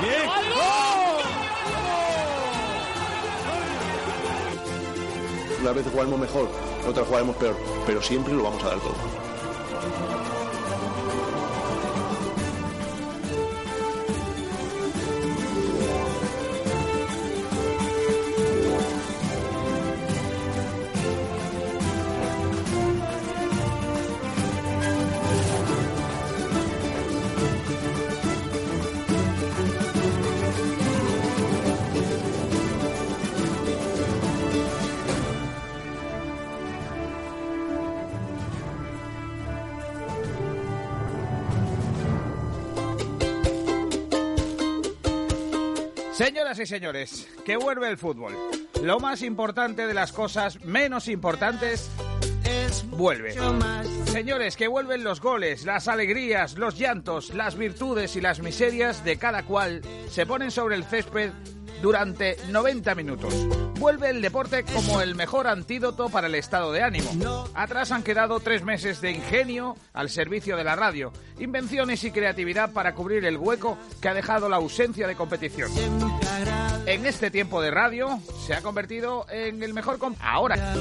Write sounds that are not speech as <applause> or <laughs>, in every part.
Bien. Una vez jugaremos mejor, otra jugaremos peor, pero siempre lo vamos a dar todo. Señoras y señores, que vuelve el fútbol. Lo más importante de las cosas menos importantes es vuelve. Señores, que vuelven los goles, las alegrías, los llantos, las virtudes y las miserias de cada cual se ponen sobre el césped durante 90 minutos. Vuelve el deporte como el mejor antídoto para el estado de ánimo. Atrás han quedado tres meses de ingenio al servicio de la radio, invenciones y creatividad para cubrir el hueco que ha dejado la ausencia de competición. En este tiempo de radio se ha convertido en el mejor... Ahora.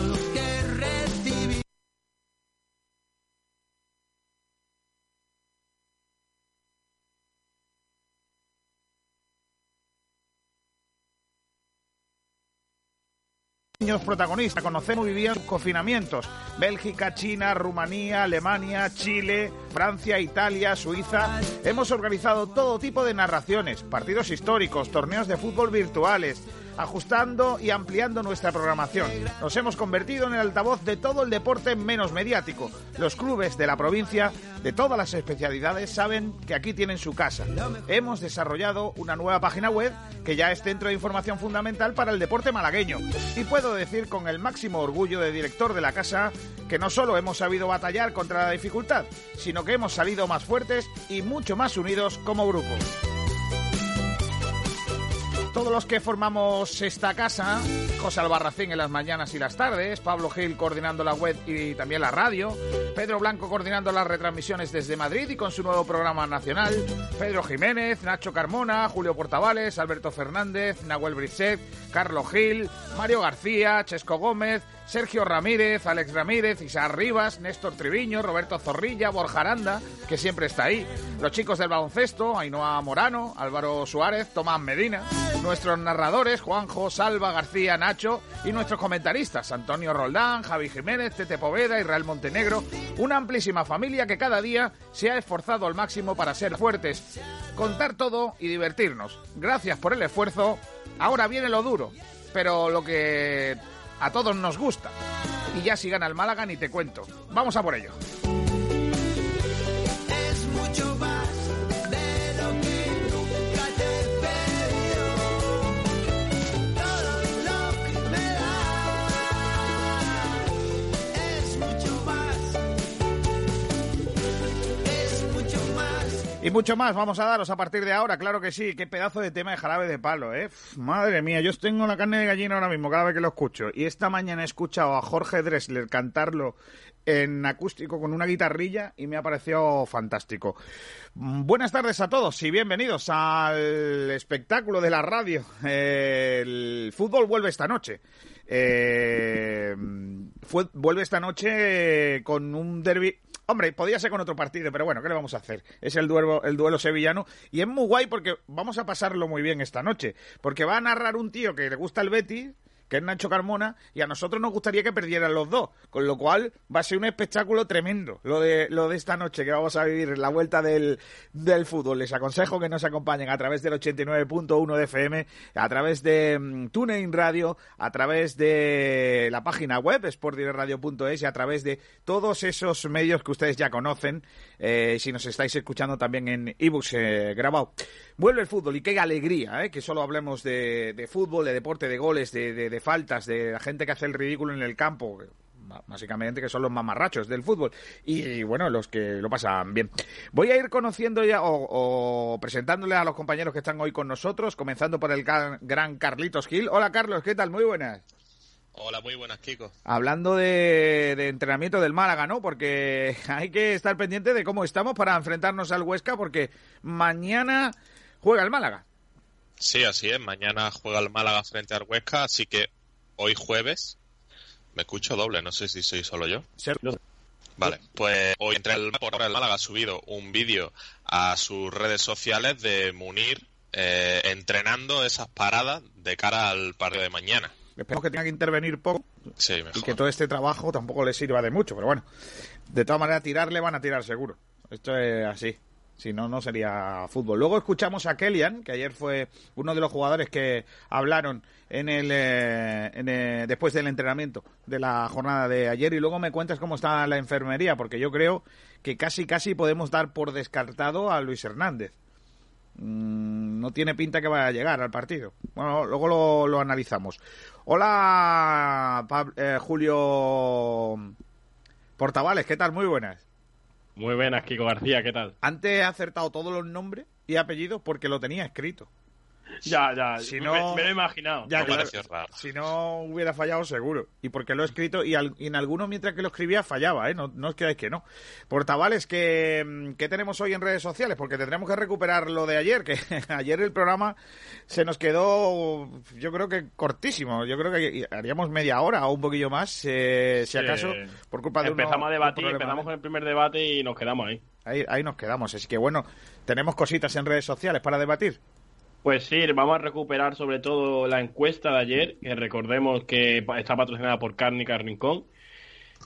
Protagonistas. Conocemos vivían confinamientos. Bélgica, China, Rumanía, Alemania, Chile, Francia, Italia, Suiza. Hemos organizado todo tipo de narraciones, partidos históricos, torneos de fútbol virtuales, ajustando y ampliando nuestra programación. Nos hemos convertido en el altavoz de todo el deporte menos mediático. Los clubes de la provincia, de todas las especialidades, saben que aquí tienen su casa. Hemos desarrollado una nueva página web que ya es centro de información fundamental para el deporte malagueño. Y puedo decir con el máximo orgullo de director de la casa que no solo hemos sabido batallar contra la dificultad, sino que hemos salido más fuertes y mucho más unidos como grupo todos los que formamos esta casa, José Albarracín en las mañanas y las tardes, Pablo Gil coordinando la web y también la radio, Pedro Blanco coordinando las retransmisiones desde Madrid y con su nuevo programa nacional, Pedro Jiménez, Nacho Carmona, Julio Portavales, Alberto Fernández, Nahuel Brisset, Carlos Gil, Mario García, Chesco Gómez, Sergio Ramírez, Alex Ramírez, Isaac Rivas, Néstor Triviño, Roberto Zorrilla, Borja Aranda, que siempre está ahí, los chicos del baloncesto, Ainhoa Morano, Álvaro Suárez, Tomás Medina, nuestros narradores, Juanjo, Salva, García, Nacho, y nuestros comentaristas, Antonio Roldán, Javi Jiménez, Tete Poveda, Israel Montenegro, una amplísima familia que cada día se ha esforzado al máximo para ser fuertes, contar todo y divertirnos. Gracias por el esfuerzo. Ahora viene lo duro, pero lo que a todos nos gusta. Y ya si gana el Málaga ni te cuento. Vamos a por ello. Y mucho más vamos a daros a partir de ahora, claro que sí. Qué pedazo de tema de jarabe de palo, ¿eh? Madre mía, yo tengo la carne de gallina ahora mismo cada vez que lo escucho. Y esta mañana he escuchado a Jorge Dressler cantarlo en acústico con una guitarrilla y me ha parecido fantástico. Buenas tardes a todos y bienvenidos al espectáculo de la radio. El fútbol vuelve esta noche. Eh, vuelve esta noche con un derby. Hombre, podía ser con otro partido, pero bueno, ¿qué le vamos a hacer? Es el duelo, el duelo sevillano y es muy guay porque vamos a pasarlo muy bien esta noche. Porque va a narrar un tío que le gusta el Betis, que es Nacho Carmona, y a nosotros nos gustaría que perdieran los dos. Con lo cual va a ser un espectáculo tremendo lo de, lo de esta noche que vamos a vivir la vuelta del, del fútbol. Les aconsejo que nos acompañen a través del 89.1 de FM, a través de mm, TuneIn Radio, a través de la página web sportdirectradio.es y a través de todos esos medios que ustedes ya conocen, eh, si nos estáis escuchando también en ebooks eh, grabado. Vuelve el fútbol y qué alegría, ¿eh? que solo hablemos de, de fútbol, de deporte, de goles, de, de- de faltas, de la gente que hace el ridículo en el campo. Básicamente que son los mamarrachos del fútbol y, bueno, los que lo pasan bien. Voy a ir conociendo ya o, o presentándoles a los compañeros que están hoy con nosotros, comenzando por el gran Carlitos Gil. Hola Carlos, ¿qué tal? Muy buenas. Hola, muy buenas, Kiko. Hablando de, de entrenamiento del Málaga, ¿no? Porque <laughs> hay que estar pendiente de cómo estamos para enfrentarnos al Huesca, porque mañana juega el Málaga. Sí, así es. Mañana juega el Málaga frente al Huesca, así que hoy jueves me escucho doble. No sé si soy solo yo. Vale, pues hoy entre el, por ahora el Málaga ha subido un vídeo a sus redes sociales de Munir eh, entrenando esas paradas de cara al partido de mañana. Esperemos que tenga que intervenir poco Sí, y que todo este trabajo tampoco le sirva de mucho, pero bueno, de todas maneras tirarle van a tirar seguro. Esto es así. Si no, no sería fútbol. Luego escuchamos a Kellyan, que ayer fue uno de los jugadores que hablaron en el, eh, en el- después del entrenamiento de la jornada de ayer. Y luego me cuentas cómo está la enfermería, porque yo creo que casi, casi podemos dar por descartado a Luis Hernández. Mm, no tiene pinta que vaya a llegar al partido. Bueno, luego lo, analizamos. Hola, eh, Julio Portavales, ¿qué tal? Muy buenas. Muy buenas, Kiko García, ¿qué tal? Antes he acertado todos los nombres y apellidos porque lo tenía escrito. <laughs> Ya, ya, Si me, no- me lo he imaginado. Ya, claro. raro. Si no hubiera fallado, seguro. Y porque lo he escrito y, al- y en algunos mientras que lo escribía fallaba, ¿eh? No, no os creáis que no. Portavales, ¿qué, ¿qué tenemos hoy en redes sociales? Porque tendremos que recuperar lo de ayer, que <laughs> ayer el programa se nos quedó, yo creo que cortísimo. Yo creo que haríamos media hora o un poquillo más, eh, si Sí. acaso, por culpa de uno- Empezamos a un debatir, problema, empezamos ¿eh? con el primer debate y nos quedamos ahí. Ahí, ahí nos quedamos. Así que bueno, tenemos cositas en redes sociales para debatir. Pues sí, vamos a recuperar sobre todo la encuesta de ayer, que recordemos que está patrocinada por Cárnica Rincón.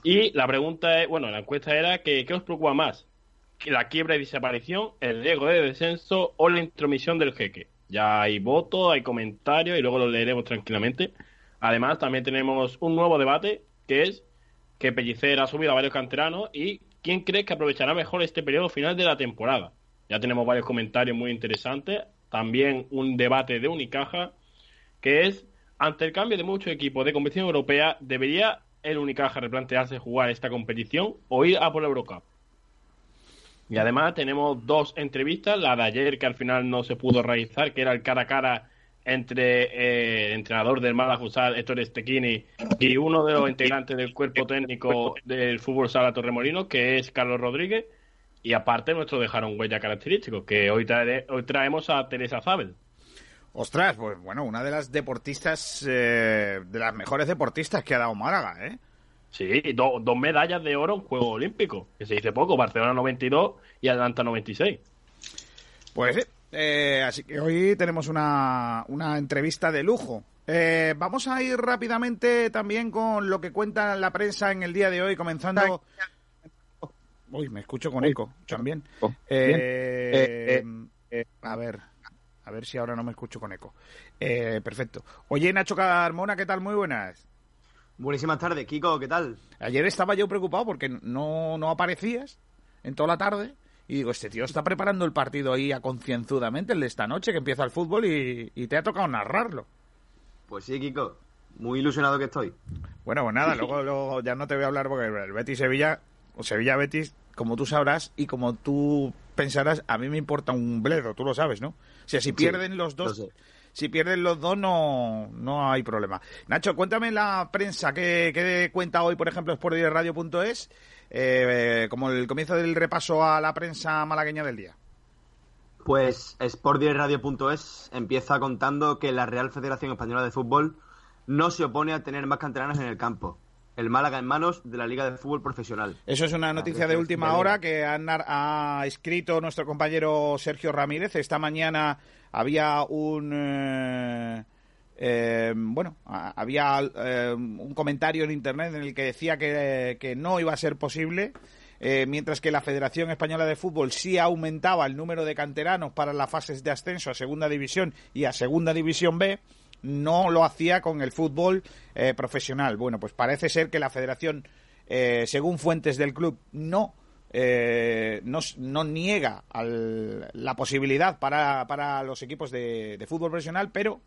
Y la pregunta es, bueno, la encuesta era que ¿qué os preocupa más? ¿Que ¿La quiebra y desaparición, el riesgo de descenso o la intromisión del jeque? Ya hay votos, hay comentarios y luego los leeremos tranquilamente. Además, también tenemos un nuevo debate, que es que Pellicer ha subido a varios canteranos y quién cree que aprovechará mejor este periodo final de la temporada. Ya tenemos varios comentarios muy interesantes. También un debate de Unicaja, que es, ante el cambio de muchos equipos de competición europea, ¿debería el Unicaja replantearse jugar esta competición o ir a por la Eurocup? Y además tenemos dos entrevistas, la de ayer que al final no se pudo realizar, que era el cara a cara entre eh, el entrenador del Málaga Usal, Héctor Estequini, y uno de los integrantes del cuerpo técnico del fútbol sala Torremolino, que es Carlos Rodríguez, y aparte nuestro dejaron huella característico, que hoy, trae- hoy traemos a Teresa Zabel. Ostras, pues bueno, una de las deportistas, eh, de las mejores deportistas que ha dado Málaga, ¿eh? Sí, do- dos medallas de oro en Juegos Olímpicos, que se dice poco, Barcelona 92 y Atlanta 96. Pues sí, eh, así que hoy tenemos una, una entrevista de lujo. Eh, vamos a ir rápidamente también con lo que cuenta la prensa en el día de hoy, comenzando... Uy, me escucho con eco también. Oh, Eh, a ver, a ver si ahora no me escucho con eco. Eh, perfecto. Oye, Nacho Carmona, ¿qué tal? Muy buenas. Buenísimas tardes, Kiko, ¿qué tal? Ayer estaba yo preocupado porque no, no aparecías en toda la tarde. Y digo, este tío está preparando el partido ahí a concienzudamente, el de esta noche, que empieza el fútbol y, y te ha tocado narrarlo. Pues sí, Kiko, muy ilusionado que estoy. Bueno, pues nada, luego, luego ya no te voy a hablar porque el Betis Sevilla, Sevilla Betis, como tú sabrás y como tú pensarás, a mí me importa un bledo, tú lo sabes, ¿no? O sea, si pierden los lo dos, si pierden los dos no, no hay problema. Nacho, cuéntame la prensa que, que cuenta hoy, por ejemplo, sportdirectradio.es, eh, como el comienzo del repaso a la prensa malagueña del día. Pues sportdirectradio.es empieza contando que la Real Federación Española de Fútbol no se opone a tener más canteranos en el campo. El Málaga en manos de la Liga de Fútbol Profesional. Eso es una noticia de última hora que ha, escrito nuestro compañero Sergio Ramírez. Esta mañana había un... eh, eh, bueno, había eh, un comentario en Internet en el que decía que, que no iba a ser posible, mientras que la Federación Española de Fútbol sí aumentaba el número de canteranos para las fases de ascenso a Segunda División y a Segunda División B, no lo hacía con el fútbol eh, profesional. Bueno, pues parece ser que la Federación, eh, según fuentes del club, no eh, no, no niega al- la posibilidad para, para los equipos de, de fútbol profesional, pero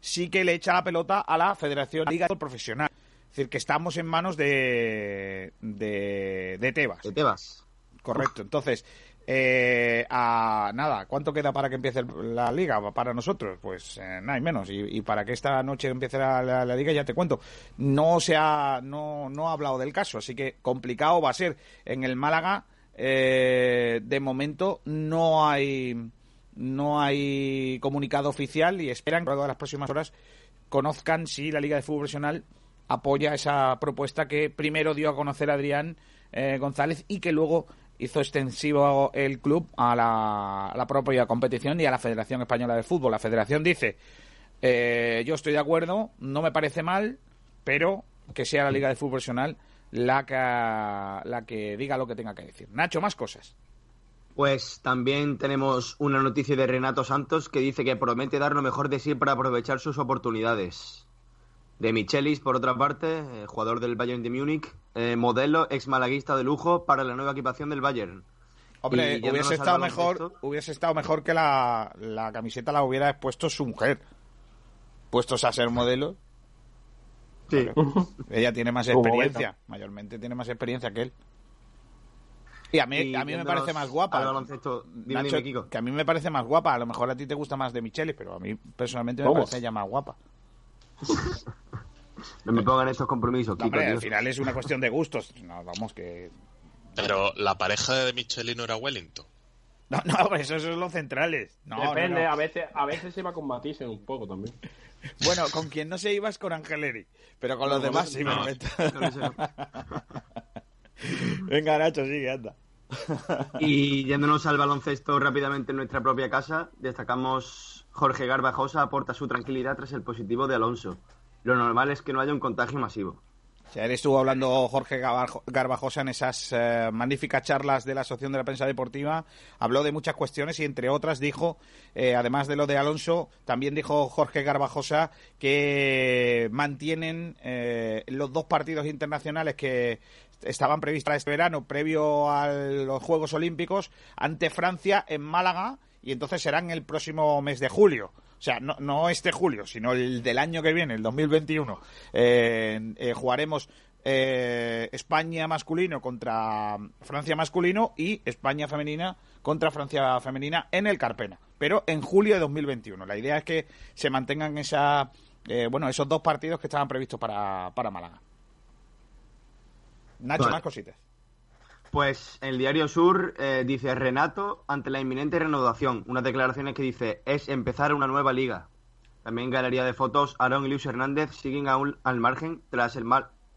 sí que le echa la pelota a la Federación Liga de Fútbol Profesional. Es decir, que estamos en manos de, de, de Tebas. De Tebas. Correcto. Entonces, eh, a, nada, ¿cuánto queda para que empiece la liga para nosotros? Pues eh, nada y menos. Y, para que esta noche empiece la liga, ya te cuento. No se ha, no, no ha hablado del caso, así que complicado va a ser. En el Málaga, eh, de momento, no hay no hay comunicado oficial y esperan que a las próximas horas conozcan si la Liga de Fútbol Profesional apoya esa propuesta que primero dio a conocer Adrián eh, González y que luego hizo extensivo el club a la, propia competición y a la Federación Española de Fútbol. La Federación dice, eh, yo estoy de acuerdo, no me parece mal, pero que sea la Liga de Fútbol Profesional la que, la que diga lo que tenga que decir. Nacho, más cosas. Pues también tenemos una noticia de Renato Santos que dice que promete dar lo mejor de sí para aprovechar sus oportunidades. De Michelis, por otra parte, eh, jugador del Bayern de Múnich, eh, modelo ex malaguista de lujo para la nueva equipación del Bayern. Hombre, hubiese estado mejor, hubiese estado mejor que la, la camiseta la hubiera expuesto su mujer. Puestos a ser modelo, Sí. <laughs> ella tiene más experiencia, mayormente tiene más experiencia que él. Y a mí, Y a mí me parece más guapa. al baloncesto, dime, Nacho, dime, Kiko. que a mí me parece más guapa. A lo mejor a ti te gusta más de Michele, pero a mí personalmente me ¿Cómo? parece ella más guapa. <laughs> No me pongan estos compromisos, No, Kiko, hombre, al final es una cuestión de gustos. No, vamos, que. Pero la pareja de Michelino era Wellington. <laughs> No, no, eso, eso son los centrales. No, Depende, no. a veces a veces se va con matices un poco también. <laughs> Bueno, con quien no se iba es con Angeleri, pero con los demás sí me no. meto. <laughs> Venga, Nacho, sigue, anda. Y yéndonos al baloncesto rápidamente en nuestra propia casa, destacamos Jorge Garbajosa aporta su tranquilidad tras el positivo de Alonso. Lo normal es que no haya un contagio masivo. Él estuvo hablando Jorge Garbajosa en esas eh, magníficas charlas de la Asociación de la Prensa Deportiva. Habló de muchas cuestiones y, entre otras, dijo, eh, además de lo de Alonso, también dijo Jorge Garbajosa que mantienen eh, los dos partidos internacionales que estaban previstos para este verano, previo a los Juegos Olímpicos, ante Francia en Málaga y entonces serán el próximo mes de julio. O sea, no, no este julio, sino el del año que viene, el 2021. Eh, eh, jugaremos eh, España masculino contra Francia masculino y España femenina contra Francia femenina en el Carpena, pero en julio de 2021. La idea es que se mantengan esa, eh, bueno, esos dos partidos que estaban previstos para, para Málaga. Nacho, Vale. más cositas. Pues el diario Sur eh, dice Renato ante la inminente renovación. Unas declaraciones que dice es empezar una nueva liga. También galería de fotos. Aaron y Luis Hernández siguen aún al margen tras el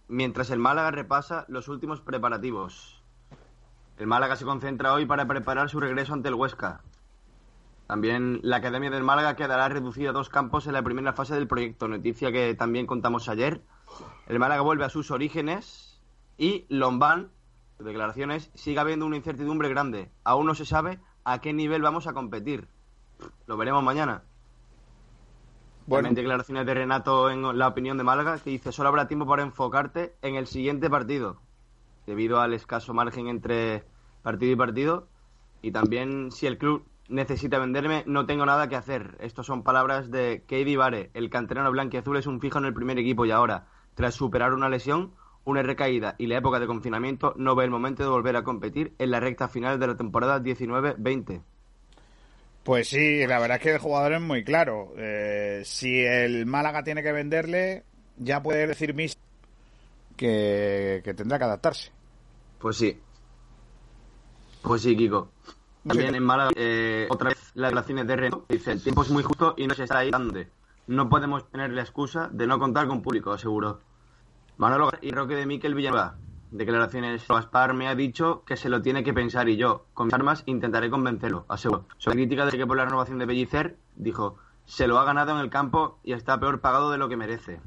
mientras el Málaga repasa los últimos preparativos. El Málaga se concentra hoy para preparar su regreso ante el Huesca. También la Academia del Málaga quedará reducida a dos campos en la primera fase del proyecto, noticia que también contamos ayer. El Málaga vuelve a sus orígenes y Lombán, declaraciones, sigue habiendo una incertidumbre grande. Aún no se sabe a qué nivel vamos a competir. Lo veremos mañana. Bueno. También declaraciones de Renato en la opinión de Málaga, que dice, solo habrá tiempo para enfocarte en el siguiente partido, debido al escaso margen entre partido y partido. Y también, si el club necesita venderme, no tengo nada que hacer. Estas son palabras de Katie Vare. El canterano blanquiazul es un fijo en el primer equipo y ahora, tras superar una lesión, una recaída y la época de confinamiento, no ve el momento de volver a competir en la recta final de la temporada 19-20. Pues sí, la verdad es que el jugador es muy claro. Eh, si el Málaga tiene que venderle, ya puede decir Mis que, que tendrá que adaptarse. Pues sí. Pues sí, Kiko. También Sí. en Málaga, eh, otra vez las declaraciones de Renato. Dice, el tiempo es muy justo y no se está ahí dando. No podemos tener la excusa de no contar con público, aseguró. Manolo y Roque de Miquel Villanueva. Declaraciones. Gaspar me ha dicho que se lo tiene que pensar y yo, con mis armas, intentaré convencerlo, aseguró. Sobre crítica de que por la renovación de Bellicer, dijo, se lo ha ganado en el campo y está peor pagado de lo que merece.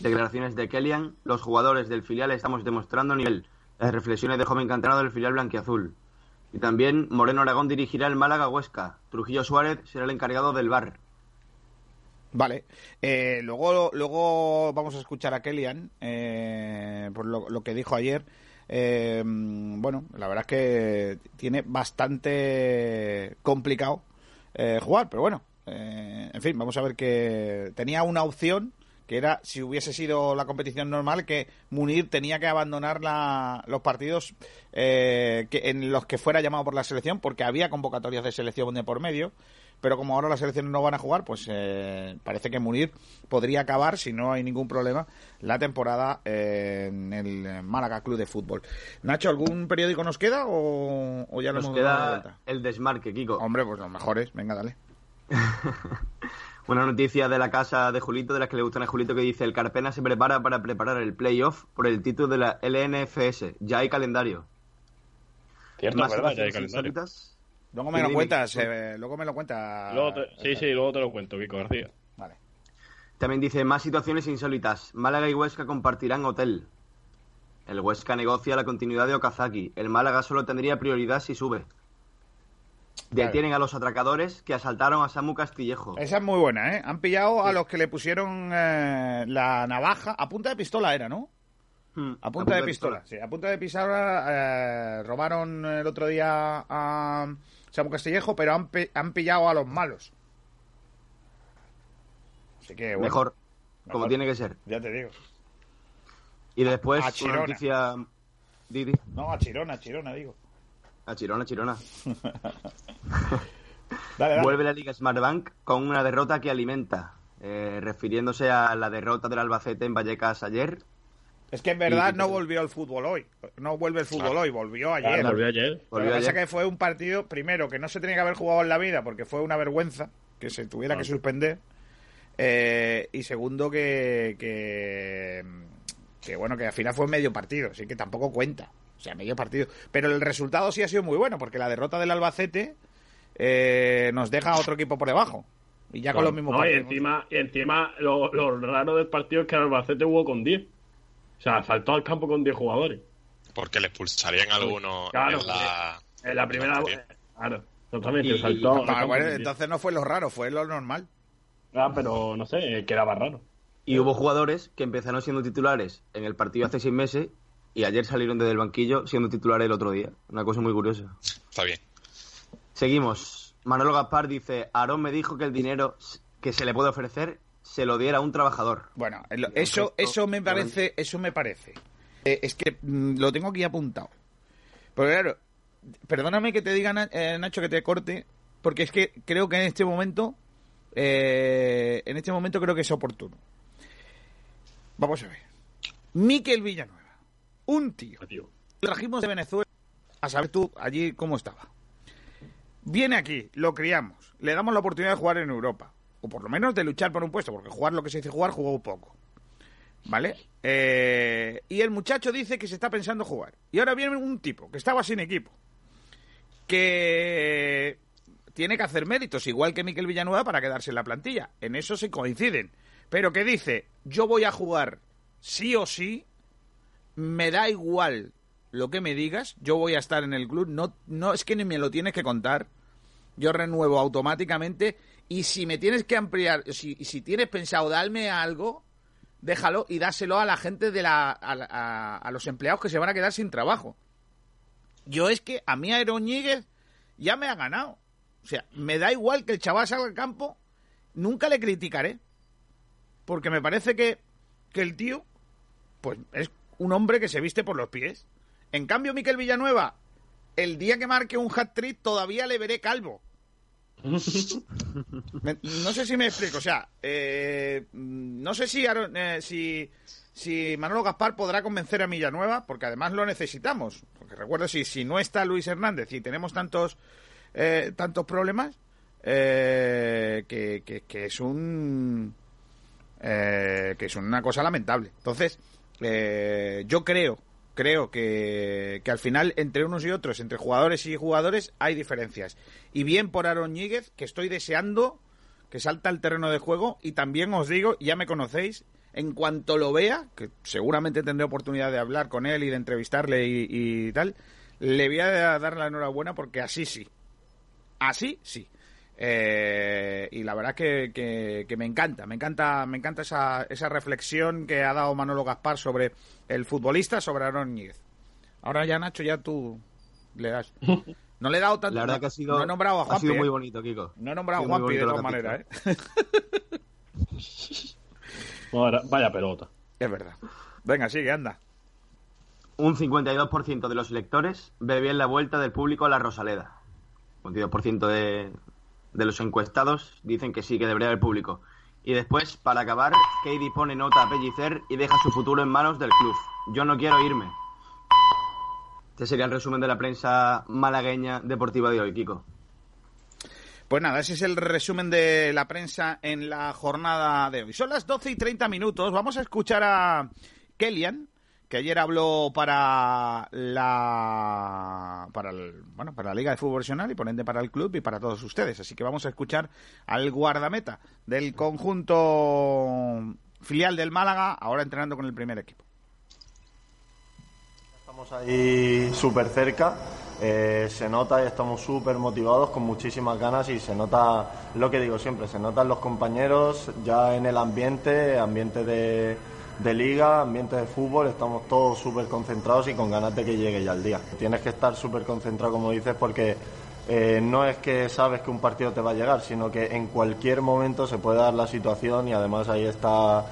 Declaraciones de Kellyan. Los jugadores del filial estamos demostrando nivel. Las reflexiones del joven canterano del filial blanquiazul. Y también Moreno Aragón dirigirá el Málaga Huesca. Trujillo Suárez será el encargado del bar. Vale. Eh, luego, luego vamos a escuchar a Kellyan eh, por lo, que dijo ayer. Eh, bueno, la verdad es que tiene bastante complicado eh, jugar, pero bueno, eh, en fin, vamos a ver que tenía una opción que era si hubiese sido la competición normal que Munir tenía que abandonar la- los partidos eh, que, en los que fuera llamado por la selección porque había convocatorias de selección de por medio pero como ahora las selecciones no van a jugar, pues eh, parece que Munir podría acabar, si no hay ningún problema, la temporada eh, en el Málaga Club de Fútbol. Nacho, ¿algún periódico nos queda o, o ya Nos hemos dado la queda el desmarque, Kiko. Hombre, pues los mejores, venga, dale. <laughs> Una noticia de la casa de Julito, de las que le gustan a Julito, que dice: el Carpena se prepara para preparar el playoff por el título de la LNFS. Ya hay calendario. Cierto, Más verdad, ya hay calendario. insólitas. Luego me lo dime, cuentas, eh, luego me lo cuentas. Luego te- sí, sí, luego te lo cuento, Kiko García. Vale. También dice: más situaciones insólitas. Málaga y Huesca compartirán hotel. El Huesca negocia la continuidad de Okazaki. El Málaga solo tendría prioridad si sube. Detienen a los atracadores que asaltaron a Samu Castillejo. Esa es muy buena, ¿eh? Han pillado a los que le pusieron eh, la navaja. A punta de pistola era, ¿no? Hmm, A punta, de, pistola. Sí, a punta de pistola eh, robaron el otro día a Samu Castillejo, pero han, han pillado a los malos. Así que, bueno, Mejor, como tiene que ser. Ya te digo. Y después A una noticia. Didi. No, a Chirona, a Chirona, digo. A Chirona, Chirona. <laughs> Dale, dale. Vuelve la Liga Smartbank con una derrota que alimenta. Eh, refiriéndose a la derrota del Albacete en Vallecas ayer. Es que en verdad no volvió el fútbol hoy. No vuelve el fútbol Claro. hoy, volvió Claro, ayer. volvió ayer. Lo que pasa es que fue un partido, primero, que no se tenía que haber jugado en la vida porque fue una vergüenza que se tuviera que Claro. suspender. Eh, y segundo, que, que, que, bueno, que al final fue medio partido, así que tampoco cuenta. O sea, medio partido. Pero el resultado sí ha sido muy bueno porque la derrota del Albacete eh, nos deja a otro equipo por debajo. Y ya con Claro. los mismos No, y partidos. encima, y encima lo, lo raro del partido es que el Albacete jugó con 10. O sea, saltó al campo con 10 jugadores. Porque le expulsarían a alguno Claro, en la... En la primera. Claro, totalmente. Y- saltó. al campo bueno, con 10. entonces no fue lo raro, fue lo normal. Ah, pero no sé, quedaba raro. Y hubo jugadores que empezaron siendo titulares en el partido hace seis meses y ayer salieron desde el banquillo siendo titulares el otro día. Una cosa muy curiosa. Está bien. Seguimos. Manolo Gaspar dice: Aarón me dijo que el dinero que se le puede ofrecer se lo diera a un trabajador. Bueno, el eso, eso me parece, eso me parece. Eh, es que mm, lo tengo aquí apuntado. Porque claro, perdóname que te diga, eh, Nacho, que te corte, porque es que creo que en este momento, eh, en este momento creo que es oportuno. Vamos a ver. Miquel Villanueva, un tío. Tío. Lo trajimos de Venezuela a saber tú allí cómo estaba. Viene aquí, lo criamos, le damos la oportunidad de jugar en Europa. O por lo menos de luchar por un puesto, porque jugar lo que se dice jugar, jugó poco. ¿Vale? Eh, y el muchacho dice que se está pensando jugar. Y ahora viene un tipo que estaba sin equipo. Que tiene que hacer méritos, igual que Miquel Villanueva, para quedarse en la plantilla. En eso se coinciden. Pero que dice, yo voy a jugar sí o sí, me da igual lo que me digas, yo voy a estar en el club, no, no es que ni me lo tienes que contar, yo renuevo automáticamente y si me tienes que ampliar, si, si tienes pensado darme algo, déjalo y dáselo a la gente de la, a, a los empleados que se van a quedar sin trabajo. Yo es que a mí Aeroñíguez ya me ha ganado. O sea, me da igual que el chaval salga al campo, nunca le criticaré. Porque me parece que, que el tío, pues es un hombre que se viste por los pies. En cambio, Miquel Villanueva, el día que marque un hat-trick todavía le veré calvo. No sé si me explico. O sea, eh, no sé si, eh, si, si Manolo Gaspar podrá convencer a Villanueva, porque además lo necesitamos. Porque recuerdo, si, si no está Luis Hernández y tenemos tantos, eh, tantos problemas, que, que- que es un que es una cosa lamentable. Entonces, yo creo, creo que, que al final entre unos y otros, entre jugadores y jugadores, hay diferencias. Y bien por Aaron Ñíguez, que estoy deseando que salta al terreno de juego. Y también os digo, ya me conocéis, en cuanto lo vea, que seguramente tendré oportunidad de hablar con él y de entrevistarle y, y tal, le voy a dar la enhorabuena porque así sí. Así sí. Eh, y la verdad que, que, que me encanta, me encanta, me encanta esa, esa reflexión que ha dado Manolo Gaspar sobre el futbolista, sobre Aaron. Ahora ya, Nacho, ya tú le das. <laughs> No le he dado tanto. La verdad no, que ha sido, no he nombrado a ha Juanpi. sido muy ¿eh? bonito, Kiko. No he nombrado a Ha Juanpi de todas maneras, ¿eh? <laughs> Vaya, vaya pelota. Es verdad. Venga, sigue, anda. Un 52% de los lectores ve bien la vuelta del público a la Rosaleda. 52% de, de los encuestados dicen que sí, que debería haber público. Y después, para acabar, Katie pone nota a Pellicer y deja su futuro en manos del club. Yo no quiero irme. Este sería el resumen de la prensa malagueña deportiva de hoy, Kiko. Pues nada, ese es el resumen de la prensa en la jornada de hoy. Son las 12 y 30 minutos. Vamos a escuchar a Kellyan, que ayer habló para la para el, bueno, para la Liga de Fútbol Profesional y por ende para el club y para todos ustedes. Así que vamos a escuchar al guardameta del conjunto filial del Málaga, ahora entrenando con el primer equipo. Estamos ahí súper cerca, eh, se nota y estamos súper motivados, con muchísimas ganas y se nota lo que digo siempre, se notan los compañeros ya en el ambiente, ambiente de, de liga, ambiente de fútbol, estamos todos súper concentrados y con ganas de que llegue ya el día. Tienes que estar súper concentrado, como dices, porque eh, no es que sabes que un partido te va a llegar, sino que en cualquier momento se puede dar la situación y además ahí está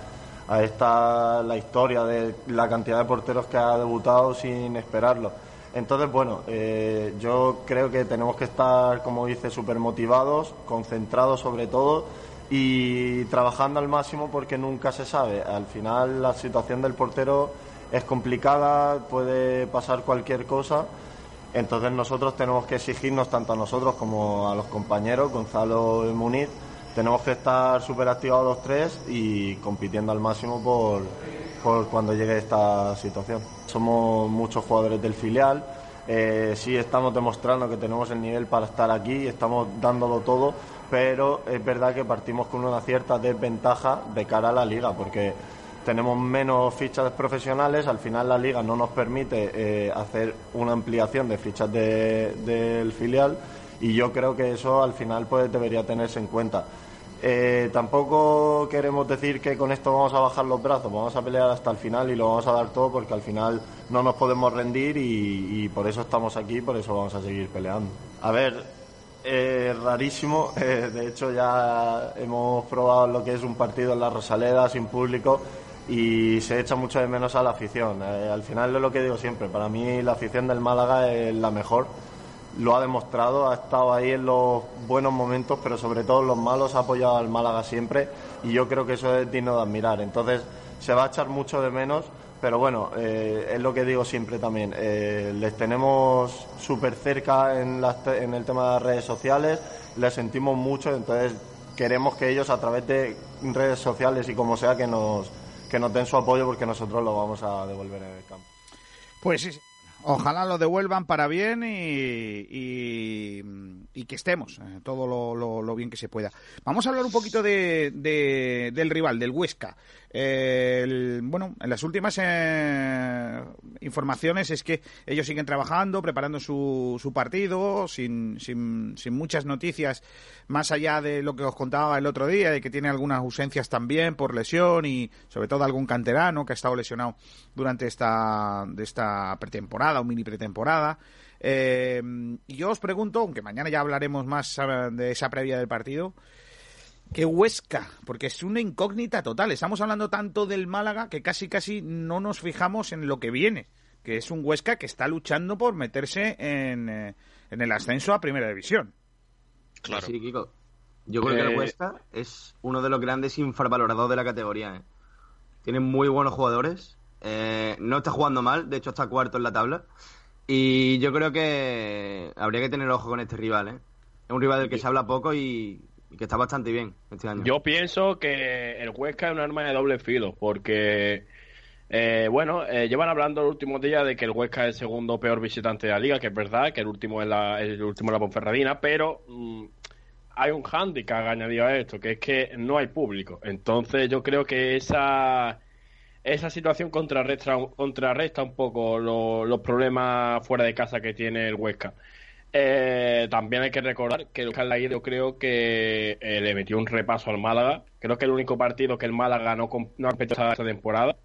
Ahí está la historia de la cantidad de porteros que ha debutado sin esperarlo. Entonces, bueno, eh, yo creo que tenemos que estar, como dice, súper motivados, concentrados sobre todo y trabajando al máximo porque nunca se sabe. Al final la situación del portero es complicada, puede pasar cualquier cosa. Entonces nosotros tenemos que exigirnos tanto a nosotros como a los compañeros, Gonzalo Muniz, tenemos que estar súper activados los tres y compitiendo al máximo por, por cuando llegue esta situación. Somos muchos jugadores del filial, eh, sí estamos demostrando que tenemos el nivel para estar aquí, estamos dándolo todo, pero es verdad que partimos con una cierta desventaja de cara a la liga, porque tenemos menos fichas profesionales, al final la liga no nos permite eh, hacer una ampliación de fichas de- del filial y yo creo que eso al final pues debería tenerse en cuenta. Eh, tampoco queremos decir que con esto vamos a bajar los brazos, vamos a pelear hasta el final y lo vamos a dar todo porque al final no nos podemos rendir y, y por eso estamos aquí, por eso vamos a seguir peleando. A ver, es rarísimo, <laughs> eh, de hecho ya hemos probado lo que es un partido en la Rosaleda sin público y se echa mucho de menos a la afición. Eh, al final es lo que digo siempre, para mí la afición del Málaga es la mejor lo ha demostrado, ha estado ahí en los buenos momentos, pero sobre todo en los malos ha apoyado al Málaga siempre y yo creo que eso es digno de admirar. Entonces se va a echar mucho de menos, pero bueno, eh, es lo que digo siempre también. eh, les tenemos súper cerca en, las en el tema de las redes sociales, les sentimos mucho, entonces queremos que ellos a través de redes sociales y como sea que nos, que nos den su apoyo porque nosotros lo vamos a devolver en el campo. Pues sí. Ojalá lo devuelvan para bien y, y que estemos eh, todo lo, lo- lo bien que se pueda. Vamos a hablar un poquito de, de- del rival, del Huesca. Eh, el- bueno, en las últimas eh, informaciones es que ellos siguen trabajando, preparando su, su partido, sin, sin, sin muchas noticias, más allá de lo que os contaba el otro día, de que tiene algunas ausencias también por lesión y sobre todo algún canterano que ha estado lesionado durante esta, de esta pretemporada o mini pretemporada. Eh, y yo os pregunto, aunque mañana ya hablaremos más eh, de esa previa del partido, ¿qué Huesca? Porque es una incógnita total. Estamos hablando tanto del Málaga que casi casi no nos fijamos en lo que viene, que es un Huesca que está luchando por meterse en, eh, en el ascenso a Primera División. Claro. Sí, Kiko. Yo creo que Eh, el Huesca es uno de los grandes infravalorados de la categoría. ¿eh? Tiene muy buenos jugadores. eh, no está jugando mal, de hecho está cuarto en la tabla. Y yo creo que habría que tener ojo con este rival. ¿eh? Es un rival del que se habla poco y, que está bastante bien este año. Yo pienso que el Huesca es un arma de doble filo, porque, eh, bueno, eh, llevan hablando los últimos días de que el Huesca es el segundo peor visitante de la liga, que es verdad, que el último es la, el último es la Ponferradina, pero mm, hay un hándicap añadido a esto, que es que no hay público. Entonces yo creo que esa, esa situación contrarresta, contrarresta un poco lo- los problemas fuera de casa que tiene el Huesca. Eh, también hay que recordar que el ida yo creo que eh, le metió un repaso al Málaga. Creo que el único partido que el Málaga no, no ha competido esta temporada.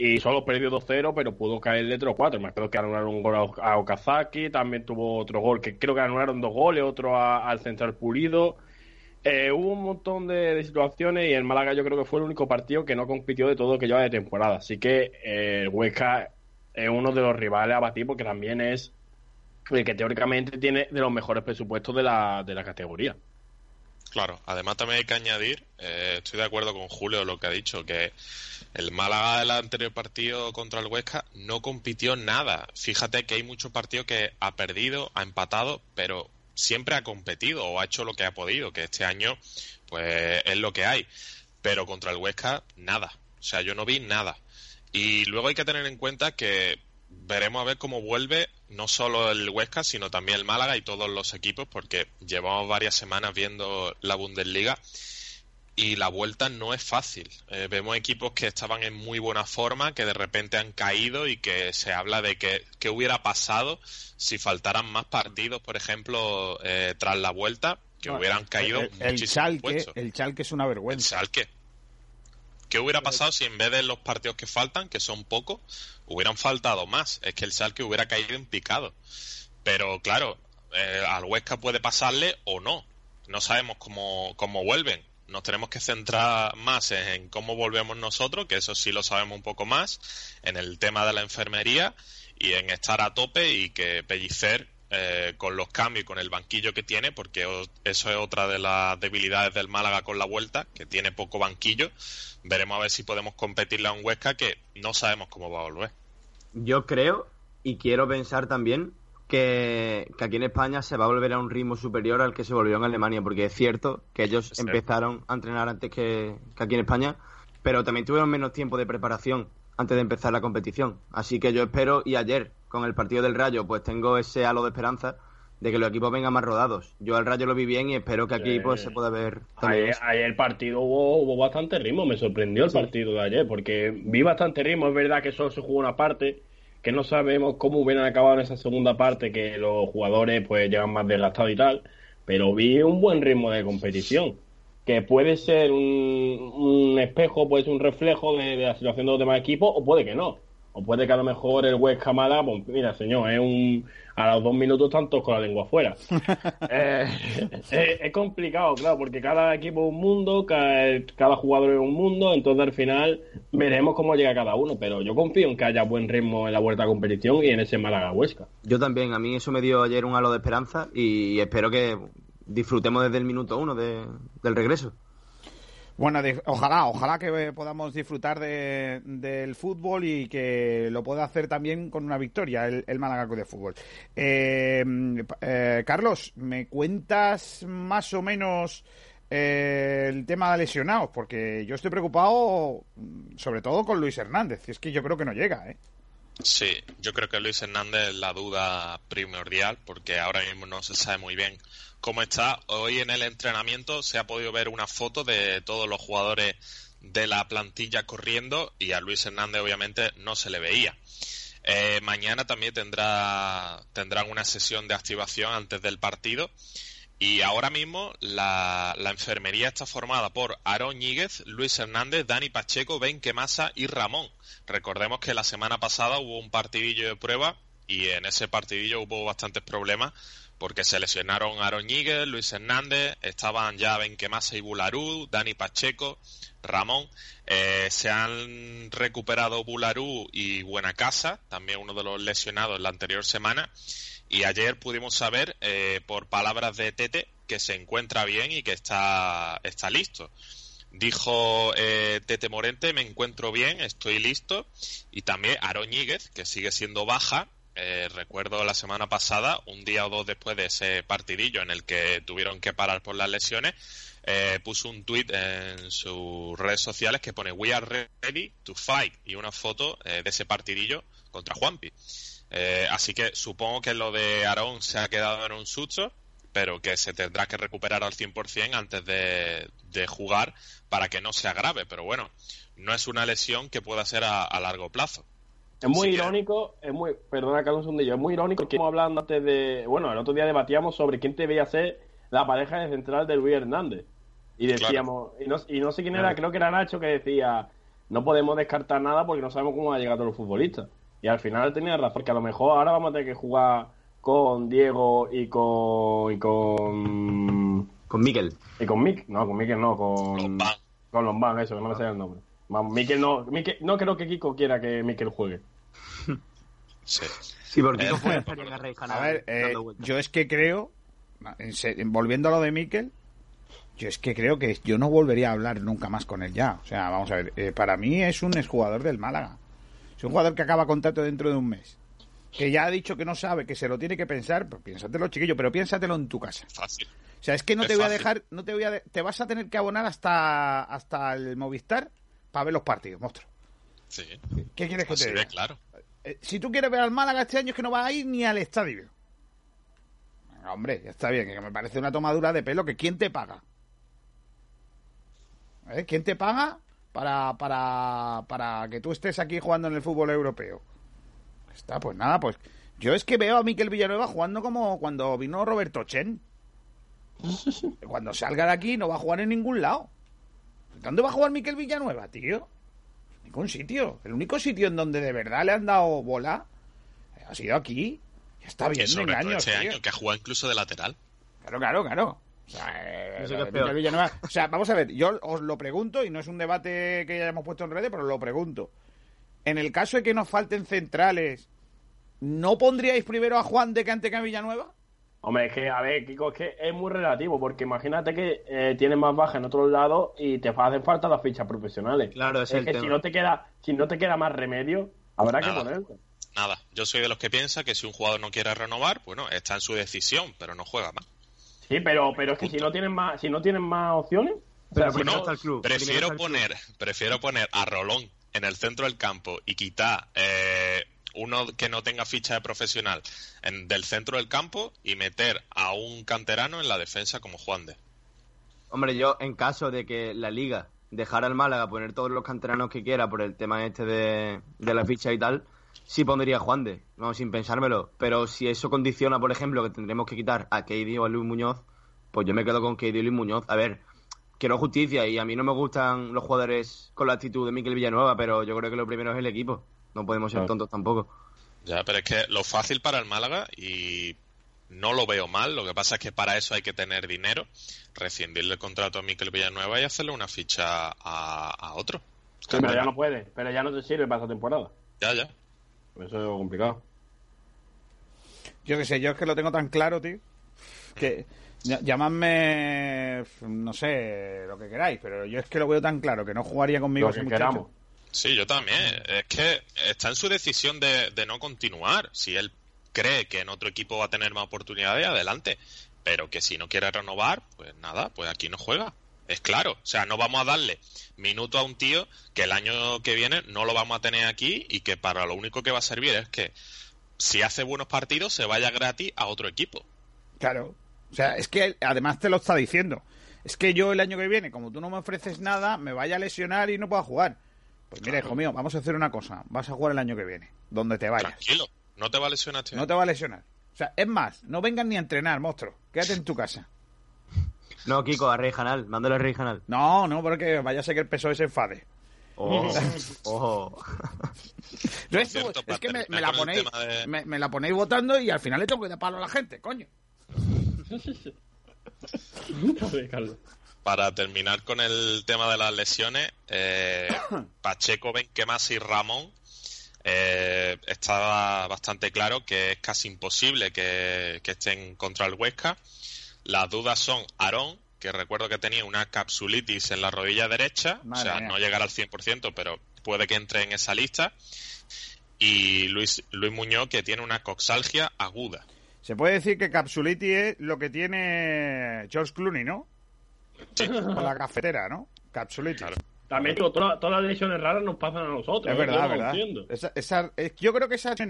Y solo perdió 2-0, pero pudo caerle 3-4. Me acuerdo que anularon un gol a, a Okazaki, también tuvo otro gol, que creo que anularon dos goles, otro a- al Central Pulido. Eh, hubo un montón de, situaciones y el Málaga yo creo que fue el único partido que no compitió de todo lo que lleva de temporada. Así que eh, el Huesca es uno de los rivales a batir porque también es el que teóricamente tiene de los mejores presupuestos de la, de la categoría. Claro, además también hay que añadir, eh, estoy de acuerdo con Julio lo que ha dicho, que el Málaga del anterior partido contra el Huesca no compitió nada. Fíjate que hay muchos partidos que ha perdido, ha empatado, pero siempre ha competido o ha hecho lo que ha podido, que este año pues es lo que hay. Pero contra el Huesca, nada. O sea, yo no vi nada. Y luego hay que tener en cuenta que veremos a ver cómo vuelve no solo el Huesca, sino también el Málaga y todos los equipos, porque llevamos varias semanas viendo la Bundesliga y la vuelta no es fácil. Eh, vemos equipos que estaban en muy buena forma, que de repente han caído y que se habla de que, qué hubiera pasado si faltaran más partidos, por ejemplo, eh, tras la vuelta, que hubieran caído el, el puestos. el Schalke es una El vergüenza. Schalke. ¿Qué hubiera pasado si en vez de los partidos que faltan, que son pocos, hubieran faltado más? Es que el Schalke hubiera caído en picado. Pero claro, eh, al Huesca puede pasarle o no. No sabemos cómo, cómo vuelven. Nos tenemos que centrar más en, cómo volvemos nosotros, que eso sí lo sabemos un poco más, en el tema de la enfermería y en estar a tope y que Pellicer eh, con los cambios y con el banquillo que tiene, porque eso es otra de las debilidades del Málaga con la vuelta, que tiene poco banquillo. Veremos a ver si podemos competirle a un Huesca que no sabemos cómo va a volver. Yo creo y quiero pensar también que, que aquí en España se va a volver a un ritmo superior al que se volvió en Alemania, porque es cierto que ellos empezaron a entrenar antes que, que aquí en España, pero también tuvieron menos tiempo de preparación antes de empezar la competición. Así que yo espero, y ayer con el partido del Rayo, pues tengo ese halo de esperanza de que los equipos vengan más rodados. Yo al Rayo lo vi bien y espero que aquí pues se pueda ver ayer el partido hubo, hubo bastante ritmo, me sorprendió el partido de ayer, porque vi bastante ritmo, es verdad que solo se jugó una parte, que no sabemos cómo hubieran acabado en esa segunda parte, que los jugadores pues llegan más desgastados y tal, pero vi un buen ritmo de competición, que puede ser un, un espejo, puede ser un reflejo de, de la situación de los demás equipos, o puede que no. O puede que a lo mejor el Huesca Málaga, pues mira, señor, es un a los dos minutos están todos con la lengua afuera. <laughs> Eh, es, es complicado, claro, porque cada equipo es un mundo, cada, cada jugador es un mundo, entonces al final veremos cómo llega cada uno, pero yo confío en que haya buen ritmo en la vuelta a competición y en ese Málaga Huesca. Yo también, a mí eso me dio ayer un halo de esperanza y espero que disfrutemos desde el minuto uno de- del regreso. Bueno, de- ojalá, ojalá que eh, podamos disfrutar de- del fútbol y que lo pueda hacer también con una victoria el, el de Fútbol. Eh, eh, Carlos, ¿me cuentas más o menos eh, el tema de lesionados? Porque yo estoy preocupado sobre todo con Luis Hernández, y es que yo creo que no llega, ¿eh? Sí, yo creo que Luis Hernández es la duda primordial porque ahora mismo no se sabe muy bien cómo está. Hoy en el entrenamiento se ha podido ver una foto de todos los jugadores de la plantilla corriendo y a Luis Hernández obviamente no se le veía. Eh, mañana también tendrá tendrán una sesión de activación antes del partido y ahora mismo la, la enfermería está formada por Aaron Ñíguez, Luis Hernández, Dani Pacheco, Ben Quemasa y Ramón. Recordemos que la semana pasada hubo un partidillo de prueba y en ese partidillo hubo bastantes problemas porque se lesionaron Aaron Luis Hernández, estaban ya Ben Quemasa y Bularú, Dani Pacheco, Ramón. Eh, se han recuperado Bularú y Buenacasa, también uno de los lesionados en la anterior semana. Y ayer pudimos saber, eh, por palabras de Tete, que se encuentra bien y que está, está listo. Dijo eh, Tete Morente, me encuentro bien, estoy listo. Y también Aaron Ñíguez, que sigue siendo baja. Eh, recuerdo la semana pasada, un día o dos después de ese partidillo en el que tuvieron que parar por las lesiones, eh, puso un tuit en sus redes sociales que pone We are ready to fight y una foto eh, de ese partidillo contra Juanpi. Eh, así que supongo que lo de Aarón se ha quedado en un susto, pero que se tendrá que recuperar al 100% antes de, de jugar para que no se agrave. Pero bueno, no es una lesión que pueda ser a, a largo plazo. Es muy Sí irónico, es muy, perdona Carlos un segundillo, es muy irónico que estamos hablando antes de, bueno, el otro día debatíamos sobre quién debería ser la pareja de central de Luis Hernández. Y decíamos, y, no, y no sé quién era, creo que era Nacho que decía, no podemos descartar nada porque no sabemos cómo van a llegar todos los futbolistas. Y al final tenía razón, porque a lo mejor ahora vamos a tener que jugar con Diego y con... y con... Con Miquel. y con Mick, no, con Miquel no, con... Lombán. Con Lombán, eso, que no me sale el nombre. Vamos, Miquel no, Miquel, no creo que Kiko quiera que Miquel juegue. Sí. Sí, porque Eh, Kiko puede estar en Arrey A ver, eh, yo es que creo, volviendo a lo de Miquel, Yo es que creo que yo no volvería a hablar nunca más con él ya. O sea, vamos a ver, eh, para mí es un exjugador del Málaga. Es un jugador que acaba contrato dentro de un mes. Que ya ha dicho que no sabe, que se lo tiene que pensar, pues piénsatelo, chiquillo, pero piénsatelo en tu casa. Fácil. O sea, es que no Es te voy a dejar, no te voy a, de- te vas a tener que abonar hasta, hasta el Movistar para ver los partidos, monstruo. Sí. ¿Qué quieres que Así te diga? claro. Eh, si tú quieres ver al Málaga este año es que no vas a ir ni al estadio. Venga, hombre, ya está bien, que me parece una tomadura de pelo que ¿quién te paga? ¿Eh? ¿Quién te paga para, para, para que tú estés aquí jugando en el fútbol europeo? Está, pues nada, pues yo es que veo a Miquel Villanueva jugando como cuando vino Roberto Chen. <laughs> Cuando salga de aquí no va a jugar en ningún lado. ¿Dónde va a jugar Miquel Villanueva, tío? Ningún sitio. El único sitio en donde de verdad le han dado bola eh, ha sido aquí. Ya está bien engaños, este año que ha jugado incluso de lateral. Claro, claro, claro. O sea, eh, O sea, vamos a ver, yo os lo pregunto, y no es un debate que ya hemos puesto en redes, pero lo pregunto. En el caso de que nos falten centrales, ¿no pondríais primero a Juan de que antes que a Villanueva? Hombre, es que, a ver, Kiko, es que es muy relativo, porque imagínate que eh, tienes más baja en otros lados y te hacen falta las fichas profesionales. Claro, es el que tema. si no te queda, si no te queda más remedio, habrá que ponerlo. Nada. Yo soy de los que piensa que si un jugador no quiere renovar, bueno, está en su decisión, pero no juega más. Sí, pero, pero es que si no tienen más, si no tienen más opciones, o sea, Pero si primero no- está el club. primero Prefiero está el club. poner, prefiero poner a Rolón en el centro del campo y quitar eh, uno que no tenga ficha de profesional en, del centro del campo y meter a un canterano en la defensa como Juan de. Hombre, yo en caso de que la liga dejara al Málaga poner todos los canteranos que quiera por el tema este de, de la ficha y tal, sí pondría a Juan de, vamos, sin pensármelo. Pero si eso condiciona, por ejemplo, que tendremos que quitar a Keidi o a Luis Muñoz, pues yo me quedo con Keidi y Luis Muñoz. A ver, quiero justicia y a mí no me gustan los jugadores con la actitud de Miquel Villanueva, pero yo creo que lo primero es el equipo. No podemos ser tontos tampoco. Ya, pero es que lo fácil para el Málaga y no lo veo mal. Lo que pasa es que para eso hay que tener dinero, rescindirle el contrato a Miquel Villanueva y hacerle una ficha a, a otro. Sí, pero ya no puede, pero ya no te sirve para esta temporada. Ya, ya. Eso es complicado. Yo qué sé, yo es que lo tengo tan claro, tío. Que ll- llamadme, no sé, lo que queráis, pero yo es que lo veo tan claro que no jugaría conmigo ese muchacho. queramos. Sí, yo también. Es que está en su decisión de, de no continuar. Si él cree que en otro equipo va a tener más oportunidades, adelante. Pero que si no quiere renovar, pues nada, pues aquí no juega. Es claro. O sea, no vamos a darle minuto a un tío que el año que viene no lo vamos a tener aquí y que para lo único que va a servir es que si hace buenos partidos se vaya gratis a otro equipo. Claro. O sea, es que además te lo está diciendo. Es que yo el año que viene, como tú no me ofreces nada, me vaya a lesionar y no puedo jugar. Pues mira, hijo mío, vamos a hacer una cosa. Vas a jugar el año que viene, donde te vayas. Tranquilo. No te va a lesionar este No te va a lesionar. O sea, es más, no vengas ni a entrenar, monstruo. Quédate en tu casa. No, Kiko, a Rey Janal, mándale a Rey Janal. No, no, porque vaya a ser que el PSOE se enfade. No, <laughs> es, cierto, es que me, la ponéis, tema de- me, me la ponéis votando y al final le tengo que dar palo a la gente, coño. Carlos. Para terminar con el tema de las lesiones, eh, <coughs> Pacheco, Benquemas y Ramón eh, estaba bastante claro que es casi imposible que, que estén contra el Huesca. Las dudas son Aarón, que recuerdo que tenía una capsulitis en la rodilla derecha, Madre o sea, mía. no llegará al 100%, pero puede que entre en esa lista. Y Luis, Luis Muñoz, que tiene una coxalgia aguda. Se puede decir que Capsuliti es lo que tiene George Clooney, ¿no? Con la cafetera, ¿no? Capsuliti. Claro. También digo, todas, todas las lesiones raras nos pasan a nosotros. Es ¿eh? verdad, no verdad. entiendo. Esa, esa- es- yo creo que esa no, o sea,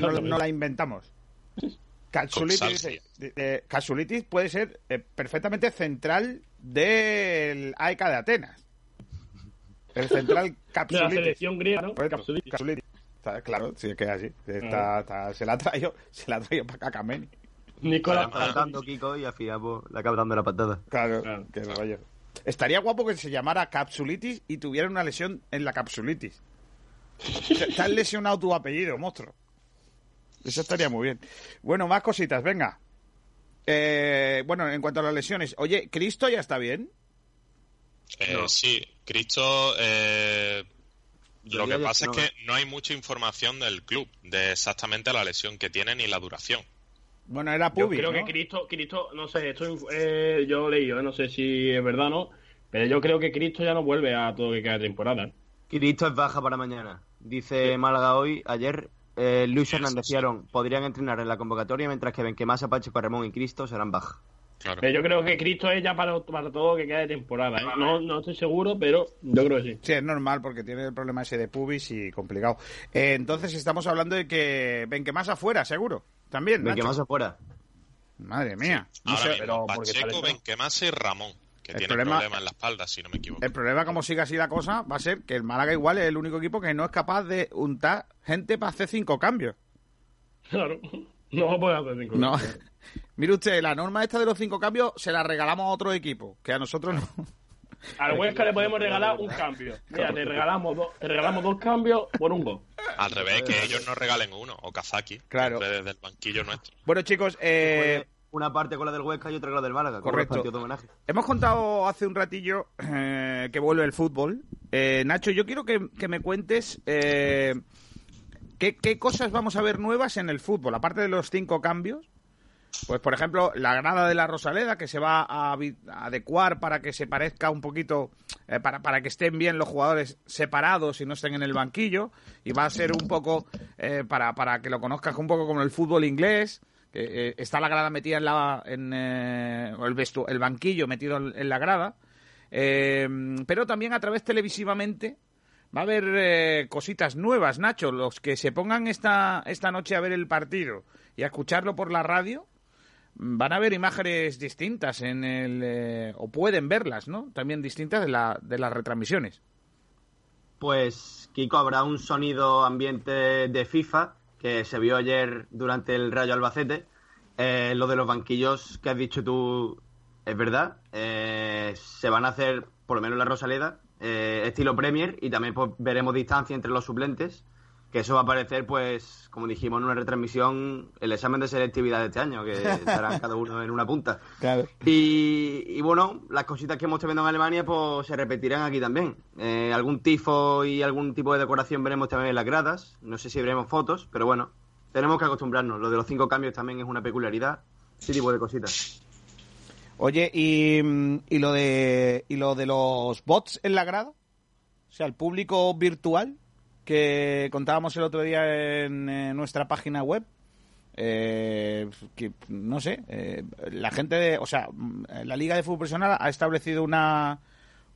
no, Exactamente. no la inventamos. Capsulitis, Coxalgia. de- de- capsulitis puede ser eh, perfectamente central del AEK de Atenas. El central <laughs> De la capsulitis. selección griega, ¿no? Capsulitis. capsulitis. Está claro, sí, es que es así. Está, está- se la ha traído, se la ha traído para Cacameni. Nicolás Tratando Kiko y le acaba dando la patada. Claro, Claro. qué rollo. Estaría guapo que se llamara capsulitis y tuviera una lesión en la capsulitis. Te te has lesionado tu apellido, monstruo. Eso estaría muy bien. Bueno, más cositas, venga. Eh, bueno, en cuanto a las lesiones, oye, ¿Cristo ya está bien? Eh, No. Sí, Cristo. eh, Yo lo que pasa es que no hay mucha información del club de exactamente la lesión que tiene ni la duración. Bueno, era Yo Pubi, creo ¿no? que Cristo, Cristo, no sé, esto eh, yo lo he leído, eh, no sé si es verdad o no, pero yo creo que Cristo ya no vuelve a todo lo que queda de temporada. Cristo es baja para mañana. Dice Málaga hoy, ayer, eh, Luis Hernández sí, y podrían entrenar en la convocatoria, mientras que Benquemasa, Pacheco, Ramón y Cristo serán baja. Claro. Pero yo creo que Cristo es ya para, para todo lo que queda de temporada. ¿eh? No, no estoy seguro, pero yo creo que sí. Sí, es normal porque tiene el problema ese de pubis y complicado. Eh, entonces estamos hablando de que ven que más afuera, seguro. También. Benquemasa fuera. Madre mía. No Ahora sé, mismo, pero Pacheco, Benquemasa y Ramón, que El tiene problema- problema en la espalda, si no me equivoco. El problema, como siga así la cosa, va a ser que el Málaga igual es el único equipo que no es capaz de untar gente para hacer cinco cambios. Claro. No va a poder hacer cinco. No. <laughs> Mire usted, la norma esta de los cinco cambios se la regalamos a otro equipo, que a nosotros no. Al Huesca le podemos regalar un cambio. Mira, te regalamos, dos, te regalamos dos cambios por un gol. Al revés, que ellos nos regalen uno, o Kazaki, Claro. desde el banquillo nuestro. Bueno, chicos, eh, Una parte con la del Huesca y otra con la del Málaga. Correcto. de homenaje. Hemos contado hace un ratillo eh, que vuelve el fútbol. Eh, Nacho, yo quiero que, que me cuentes eh, ¿qué, qué cosas vamos a ver nuevas en el fútbol, aparte de los cinco cambios. Pues, por ejemplo, la grada de la Rosaleda, que se va a adecuar para que se parezca un poquito, eh, para, para que estén bien los jugadores separados y no estén en el banquillo. Y va a ser un poco, eh, para, para que lo conozcas un poco como el fútbol inglés. Que eh, está la grada metida en la en eh, el el banquillo metido en, la grada. Eh, pero también a través televisivamente va a haber eh, cositas nuevas Nacho. Los que se pongan esta esta noche a ver el partido y a escucharlo por la radio van a ver imágenes distintas en el eh, o pueden verlas no también distintas de la de las retransmisiones. Pues, Kiko, habrá un sonido ambiente de FIFA que se vio ayer durante el Rayo Albacete. Eh, lo de los banquillos que has dicho tú es verdad. Eh, se van a hacer, por lo menos en la Rosaleda, eh, estilo Premier y también pues, veremos distancia entre los suplentes. Que eso va a aparecer, pues, como dijimos en una retransmisión, el examen de selectividad de este año, que <laughs> estarán cada uno en una punta. claro Y, y bueno, las cositas que hemos estado viendo en Alemania pues se repetirán aquí también. Eh, algún tifo y algún tipo de decoración veremos también en las gradas. No sé si veremos fotos, pero bueno, tenemos que acostumbrarnos. Lo de los cinco cambios también es una peculiaridad. Ese tipo de cositas. Oye, y, y lo de y lo de los bots en la grada, o sea, el público virtual que contábamos el otro día en, eh, nuestra página web, eh, que no sé, eh, la gente, de, o sea, mm, la Liga de Fútbol Profesional ha establecido una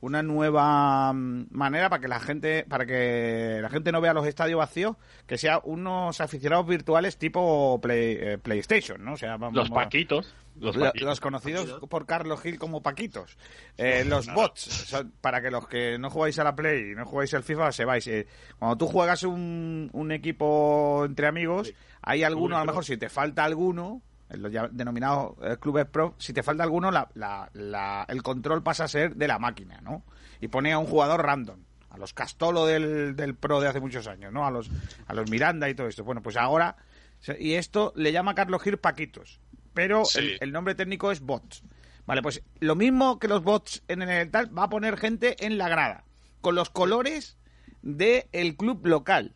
una nueva mm, manera para que la gente para que la gente no vea los estadios vacíos, que sea unos aficionados virtuales tipo Play- eh, PlayStation, ¿no? O sea, vamos, Los paquitos. Los conocidos por Carlos Gil como Paquitos. Eh, los bots, son- para que los que no jugáis a la Play y no jugáis al FIFA, se vais. Eh, cuando tú juegas un, un equipo entre amigos, hay alguno, a lo mejor si te falta alguno, en los ya denominados eh, clubes pro, si te falta alguno, la, la- la- el control pasa a ser de la máquina, ¿no? Y pone a un jugador random. A los Castolo del, del Pro de hace muchos años, ¿no? A los, a los Miranda y todo esto. Bueno, pues ahora. Y esto le llama Carlos Gil Paquitos. Pero Sí. el, el nombre técnico es bots. Vale, pues lo mismo que los bots en el tal, va a poner gente en la grada. Con los colores del club local.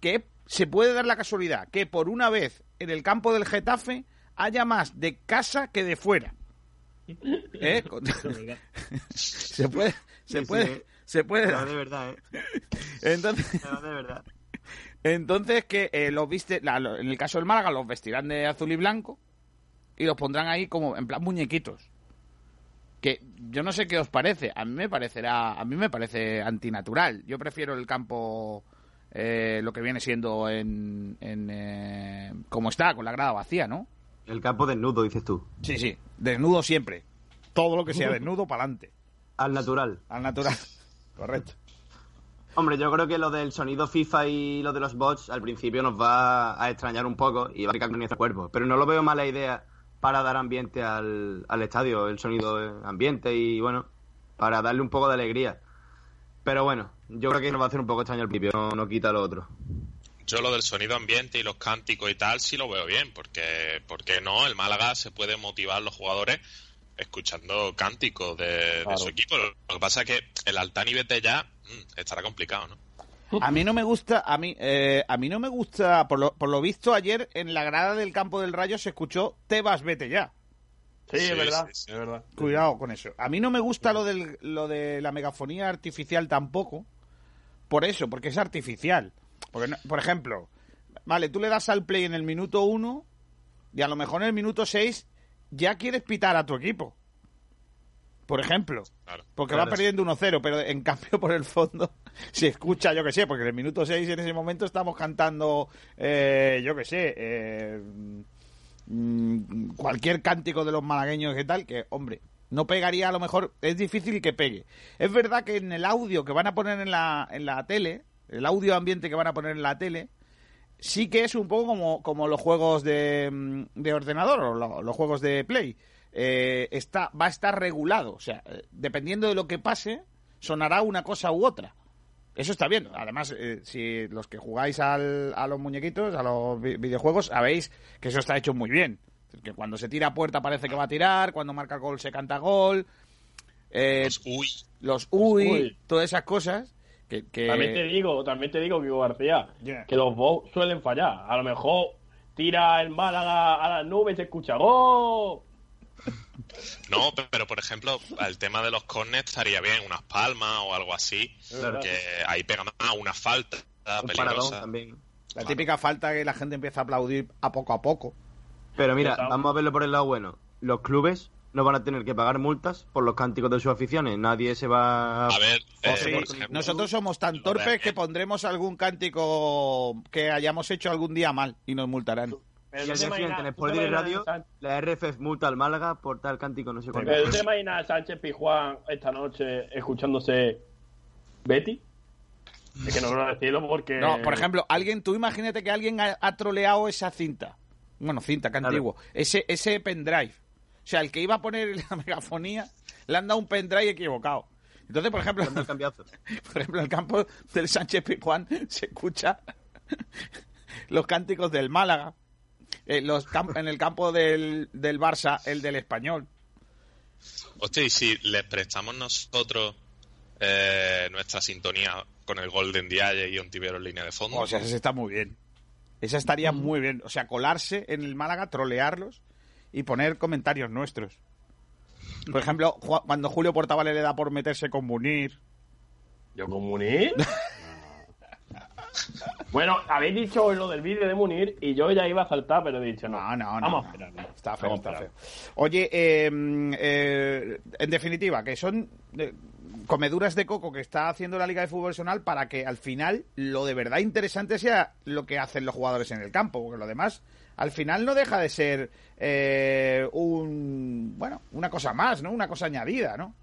Que se puede dar la casualidad que por una vez en el campo del Getafe haya más de casa que de fuera. ¿Eh? Se puede, se Sí, puede, sí. se puede dar. de verdad, ¿eh? <laughs> Entonces, de verdad. entonces que eh, los viste, la- lo- en el caso del Málaga los vestirán de azul y blanco y los pondrán ahí como en plan muñequitos. Que yo no sé qué os parece, a mí me parecerá, a mí me parece antinatural. Yo prefiero el campo eh, lo que viene siendo en, en eh, como está con la grada vacía, ¿no? El campo desnudo, dices tú. Sí, sí, desnudo siempre. Todo lo que sea desnudo para adelante, Al natural. al natural. <laughs> Correcto. Hombre, yo creo que lo del sonido FIFA y lo de los bots al principio nos va a extrañar un poco y va a picar con nuestro cuerpo. Pero no lo veo mala idea para dar ambiente al, al estadio, el sonido ambiente y bueno, para darle un poco de alegría. Pero bueno, yo creo que nos va a hacer un poco extraño al principio, no, no quita lo otro. Yo lo del sonido ambiente y los cánticos y tal sí lo veo bien, porque, porque no, el Málaga se puede motivar los jugadores escuchando cánticos de, de su equipo. Lo que pasa es que el Altani vete ya mm, estará complicado, ¿no? A mí no me gusta, a mí, eh, a mí no me gusta, por lo, por lo visto ayer en la grada del campo del Rayo se escuchó Tebas, vete ya. Sí, Sí, es verdad. sí, sí. Es verdad. Cuidado con eso. A mí no me gusta lo, del, lo de la megafonía artificial tampoco. Por eso, porque es artificial. Porque, no- por ejemplo, vale, tú le das al play en el minuto 1 y a lo mejor en el minuto 6 ya quieres pitar a tu equipo. Por ejemplo. Claro. Porque Claro. va perdiendo 1-0, pero en cambio por el fondo <laughs> se escucha, yo que sé, porque en el minuto 6 en ese momento estamos cantando, eh, yo que sé, eh, mm, cualquier cántico de los malagueños y tal, que, hombre, no pegaría a lo mejor, es difícil que pegue. Es verdad que en el audio que van a poner en la, en la tele, el audio ambiente que van a poner en la tele, sí que es un poco como, como los juegos de, mm, de ordenador o lo- los juegos de Play. Eh, está, va a estar regulado. O sea, eh, dependiendo de lo que pase, sonará una cosa u otra. Eso está bien. Además, eh, si los que jugáis al- a los muñequitos, a los vi- videojuegos, sabéis que eso está hecho muy bien. Que cuando se tira a puerta parece que va a tirar, cuando marca gol se canta gol. Eh, uy, los uy, uy. todas esas cosas que, que- También te digo, también te digo, Kiko García, Yeah. que los bots suelen fallar. A lo mejor tira el Málaga a las nubes y se escucha ¡Gol! No, pe- pero por ejemplo, el tema de los corners estaría bien, unas palmas o algo así, Claro. que ahí pega más una falta Un peligrosa. también. la típica falta que la gente empieza a aplaudir a poco a poco. Pero mira, vamos a verlo por el lado bueno. Los clubes no van a tener que pagar multas por los cánticos de sus aficiones. Nadie se va A ver, eh, Sí, ejemplo, nosotros somos tan torpes que pondremos algún cántico que hayamos hecho algún día mal y nos multarán. Pero Y al te día siguiente en imaginas- Sport tú te Direct imaginas, Radio, la RFF multa al Málaga por tal cántico, no sé cuánto. pero tú te imaginas a Sánchez Pijuán esta noche escuchándose Betty? Es que no quiero decirlo porque... No, por ejemplo, alguien, tú imagínate que alguien ha, ha troleado esa cinta. Bueno, cinta, que Claro. antiguo. Ese, ese pendrive. O sea, el que iba a poner la <laughs> megafonía le han dado un pendrive equivocado. Entonces, por ejemplo, el <laughs> por ejemplo, en el campo del Sánchez Pizjuán se escucha <laughs> los cánticos del Málaga. Eh, los en el campo del, del Barça, el del Español. Hostia, y si les prestamos nosotros eh, nuestra sintonía con el Golden Diage y Ontivero en línea de fondo, O sea, esa está muy bien. Esa estaría muy bien. O sea, colarse en el Málaga, trolearlos y poner comentarios nuestros. Por ejemplo, cuando Julio Portavale le da por meterse con Munir. ¿Yo con Munir? <laughs> bueno, habéis dicho lo del vídeo de Munir y yo ya iba a saltar, pero he dicho no. No, no, no. Vamos no. Está feo, Vamos está feo. Oye, eh, eh, en definitiva, que son eh, comeduras de coco que está haciendo la Liga de Fútbol Profesional para que al final lo de verdad interesante sea lo que hacen los jugadores en el campo, porque lo demás al final no deja de ser eh, un bueno una cosa más, ¿no? Una cosa añadida, ¿no?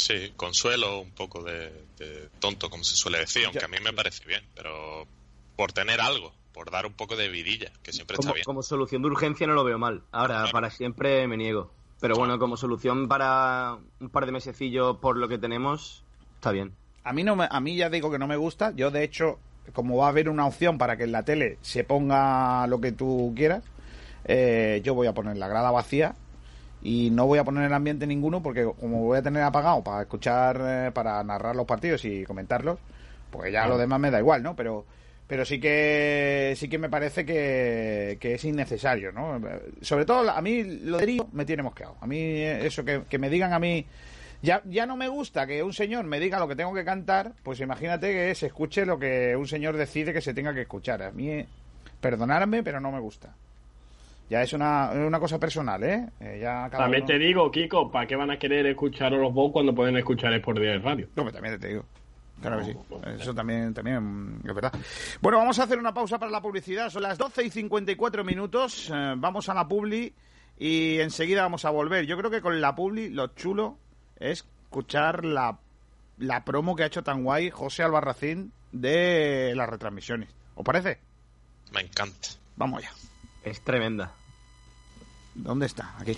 Sí, consuelo un poco de, de tonto, como se suele decir, aunque Ya. a mí me parece bien, pero por tener algo, por dar un poco de vidilla, que siempre Como, está bien. como solución de urgencia no lo veo mal. Ahora, Claro. para siempre me niego. Pero bueno, como solución para un par de mesecillos por lo que tenemos, está bien. A mí no me, a mí ya digo que no me gusta. Yo de hecho, como va a haber una opción para que en la tele se ponga lo que tú quieras, eh, yo voy a poner la grada vacía y no voy a poner el ambiente ninguno porque como voy a tener apagado para escuchar, eh, para narrar los partidos y comentarlos, pues ya lo demás me da igual, ¿no? Pero pero sí que sí que me parece que, que es innecesario, ¿no? Sobre todo a mí lo de Río me tiene mosqueado. A mí eh, eso que, que me digan a mí ya, ya no me gusta que un señor me diga lo que tengo que cantar, pues imagínate que se escuche lo que un señor decide que se tenga que escuchar. A mí, eh, perdonadme, pero no me gusta. Ya es una, una cosa personal, ¿eh? Eh, ya cada También uno- te digo, Kiko, ¿para qué van a querer escuchar bots cuando pueden escuchar Sport Direct Radio? No, pero también te digo. Claro que sí. Eso también, también es verdad. Bueno, vamos a hacer una pausa para la publicidad. Son las 12 y 54 minutos. Eh, vamos a la publi y enseguida vamos a volver. Yo creo que con la publi lo chulo es escuchar la, la promo que ha hecho tan guay José Albarracín de las retransmisiones. ¿Os parece? Me encanta. Vamos allá. Es tremenda. ¿Dónde está? Aquí.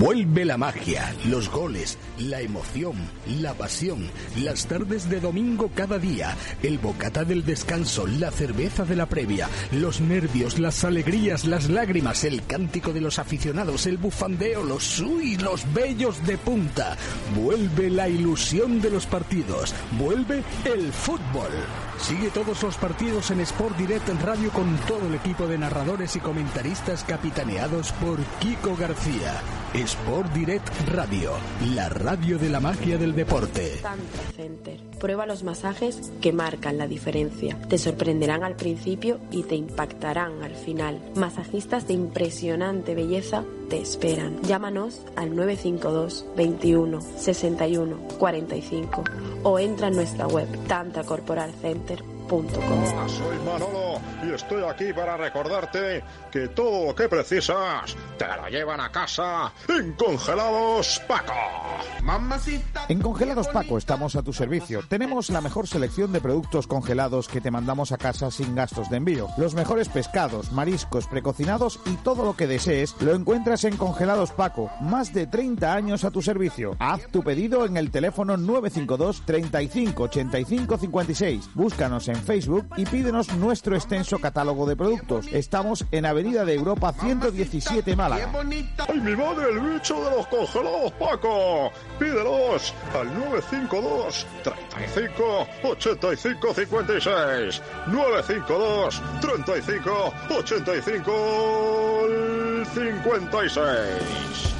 Vuelve la magia, los goles, la emoción, la pasión, las tardes de domingo cada día, el bocata del descanso, la cerveza de la previa, los nervios, las alegrías, las lágrimas, el cántico de los aficionados, el bufandeo, los uy, los bellos de punta. Vuelve la ilusión de los partidos, vuelve el fútbol. Sigue todos los partidos en Sport Direct Radio con todo el equipo de narradores y comentaristas capitaneados por Kiko García. Sport Direct Radio, la radio de la magia del deporte. Tantra Center. Prueba los masajes que marcan la diferencia. Te sorprenderán al principio y te impactarán al final. Masajistas de impresionante belleza te esperan. Llámanos al 952 21 61 45 o entra en nuestra web tantracorporalcenter.com. Hola, soy Manolo y estoy aquí para recordarte que todo lo que precisas te lo llevan a casa en Congelados Paco. Mamacita. En Congelados Paco estamos a tu servicio. Tenemos la mejor selección de productos congelados que te mandamos a casa sin gastos de envío. Los mejores pescados, mariscos, precocinados y todo lo que desees lo encuentras en Congelados Paco. Más de 30 años a tu servicio. Haz tu pedido en el teléfono 952 35 85 56. Búscanos en Facebook y pídenos nuestro extenso catálogo de productos. Estamos en Avenida de Europa 117 Málaga. ¡Ay, mi madre, el bicho de los congelados Paco! Pídelos al 952 35 85 56. 952 35 85 56.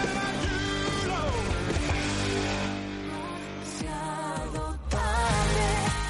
Bye.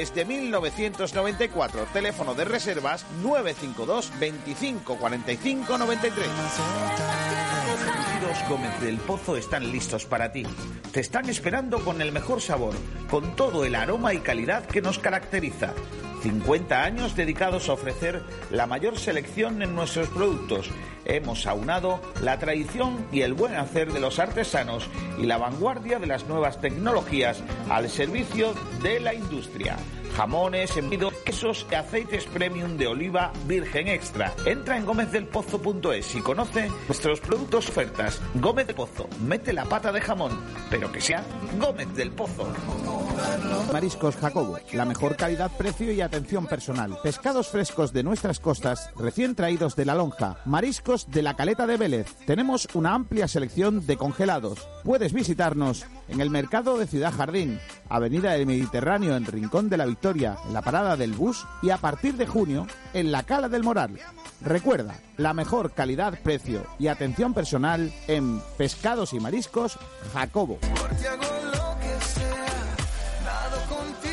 desde 1994. Teléfono de reservas 952 25 45 93. Los Gómez del Pozo están listos para ti. Te están esperando con el mejor sabor, con todo el aroma y calidad que nos caracteriza. 50 años dedicados a ofrecer la mayor selección en nuestros productos. Hemos aunado la tradición y el buen hacer de los artesanos y la vanguardia de las nuevas tecnologías al servicio de la industria. Jamones, embutidos, quesos y aceites premium de oliva virgen extra. Entra en gómezdelpozo.es y conoce nuestros productos ofertas. Gómez del Pozo, mete la pata de jamón, pero que sea Gómez del Pozo. Mariscos Jacobo, la mejor calidad, precio y atención personal. Pescados frescos de nuestras costas, recién traídos de la lonja. Mariscos de la caleta de Vélez. Tenemos una amplia selección de congelados. Puedes visitarnos en el mercado de Ciudad Jardín, Avenida del Mediterráneo en Rincón de la Victoria, en la parada del bus y a partir de junio en la Cala del Moral. Recuerda, la mejor calidad, precio y atención personal en Pescados y Mariscos Jacobo.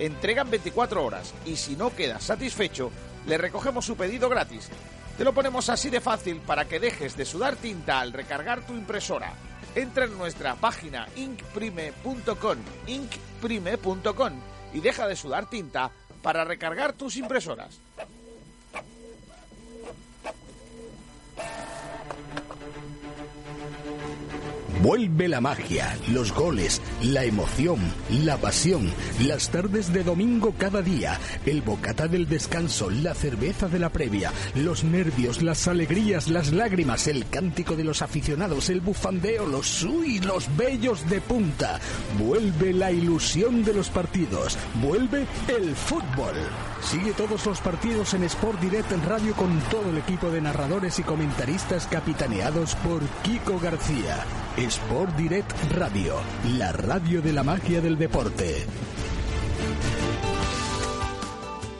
Entregan 24 horas y si no quedas satisfecho, le recogemos su pedido gratis. Te lo ponemos así de fácil para que dejes de sudar tinta al recargar tu impresora. Entra en nuestra página inkprime.com, inkprime.com y deja de sudar tinta para recargar tus impresoras. Vuelve la magia, los goles, la emoción, la pasión, las tardes de domingo cada día, el bocata del descanso, la cerveza de la previa, los nervios, las alegrías, las lágrimas, el cántico de los aficionados, el bufandeo, los uy, los bellos de punta. Vuelve la ilusión de los partidos, vuelve el fútbol. Sigue todos los partidos en Sport Direct en radio con todo el equipo de narradores y comentaristas capitaneados por Kiko García. Sport Direct Radio, la radio de la magia del deporte.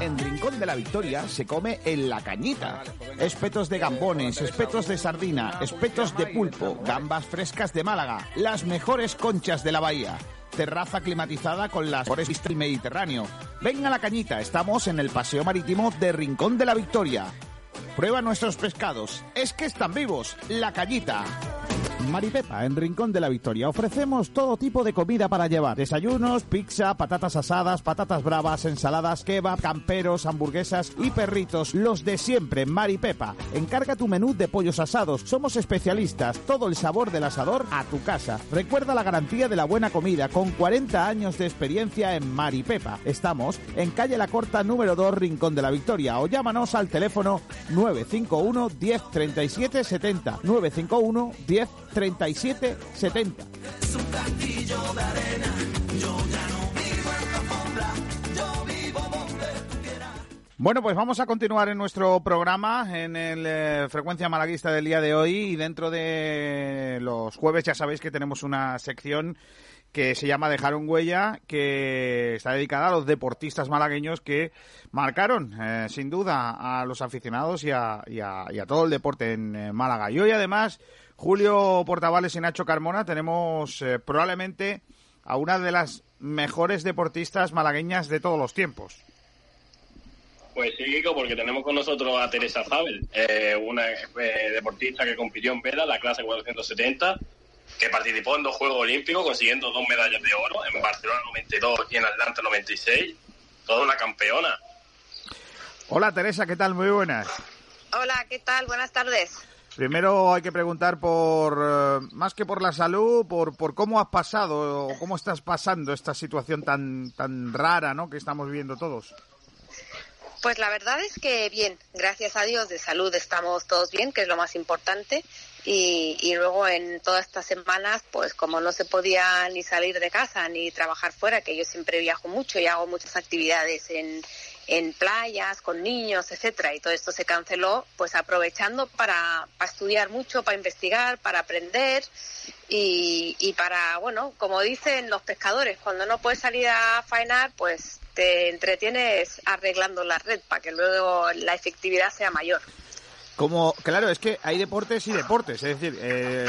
En Rincón de la Victoria se come en la cañita. Espetos de gambones, espetos de sardina, espetos de pulpo, gambas frescas de Málaga, las mejores conchas de la bahía. Terraza climatizada con las mejores vistas del Mediterráneo. Ven a la cañita, estamos en el Paseo Marítimo de Rincón de la Victoria. Prueba nuestros pescados, es que están vivos, la cañita. Maripepa, en Rincón de la Victoria. Ofrecemos todo tipo de comida para llevar. Desayunos, pizza, patatas asadas, patatas bravas, ensaladas, kebab, camperos, hamburguesas y perritos. Los de siempre, Maripepa. Encarga tu menú de pollos asados. Somos especialistas. Todo el sabor del asador a tu casa. Recuerda la garantía de la buena comida con 40 años de experiencia en Maripepa. Estamos en calle La Corta número 2, Rincón de la Victoria. O llámanos al teléfono 951 10 37 70. 951 10 37 70. Bueno, pues vamos a continuar en nuestro programa, en el eh, Frecuencia Malaguista del día de hoy. Y dentro de los jueves ya sabéis que tenemos una sección que se llama Dejar un huella, que está dedicada a los deportistas malagueños que marcaron, eh, sin duda, a los aficionados y a, todo el deporte en eh, Málaga. Y hoy, además, Julio Portavales y Nacho Carmona, tenemos eh, probablemente a una de las mejores deportistas malagueñas de todos los tiempos. Pues sí, Kiko, porque tenemos con nosotros a Teresa Zabel, eh, una deportista que compitió en vela, la clase 470, que participó en dos Juegos Olímpicos, consiguiendo dos medallas de oro, en Barcelona 92 y en Atlanta 96. Toda una campeona. Hola Teresa, ¿qué tal? Muy buenas. Hola, ¿qué tal? Buenas tardes. Primero hay que preguntar por, eh, más que por la salud, por, por cómo has pasado o cómo estás pasando esta situación tan, tan rara ¿no? que estamos viviendo todos. Pues la verdad es que bien, gracias a Dios de salud estamos todos bien, que es lo más importante. Y, y luego en todas estas semanas, pues como no se podía ni salir de casa ni trabajar fuera, que yo siempre viajo mucho y hago muchas actividades en, en playas, con niños, etcétera, y todo esto se canceló, pues aprovechando para, para estudiar mucho, para investigar, para aprender y, y para, bueno, como dicen los pescadores, cuando no puedes salir a faenar, pues te entretienes arreglando la red para que luego la efectividad sea mayor. Como, claro, es que hay deportes y deportes. Es decir, eh,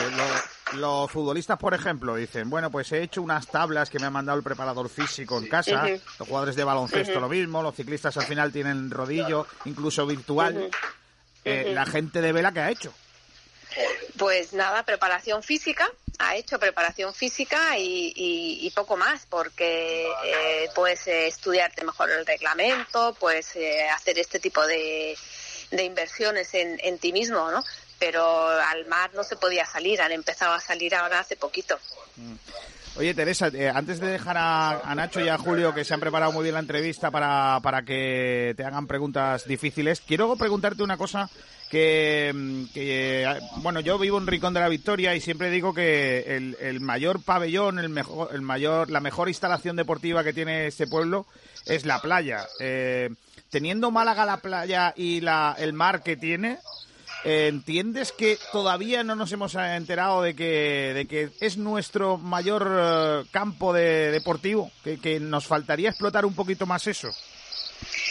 lo- los futbolistas, por ejemplo, dicen, bueno, pues he hecho unas tablas que me ha mandado el preparador físico en casa. Los jugadores de baloncesto lo mismo. Los ciclistas al final tienen rodillo, incluso virtual. Eh. La gente de vela, ¿qué ha hecho? Pues nada, preparación física, ha hecho preparación física y, y- y poco más, porque eh, puedes eh, estudiarte mejor el reglamento, puedes eh, hacer este tipo de, de inversiones en, en ti mismo, ¿no? Pero al mar no se podía salir, han empezado a salir ahora hace poquito. Oye, Teresa, eh, antes de dejar a, a Nacho y a Julio, que se han preparado muy bien la entrevista para, para que te hagan preguntas difíciles, quiero preguntarte una cosa que, mm, que, eh, bueno, yo vivo en Rincón de la Victoria y siempre digo que el, el mayor pabellón, el mejor, el mayor, la mejor instalación deportiva que tiene este pueblo es la playa. Eh, teniendo Málaga la playa y la, el mar que tiene, eh, ¿Entiendes que todavía no nos hemos enterado de que, de que es nuestro mayor eh, campo de, deportivo? Que, que nos faltaría explotar un poquito más eso.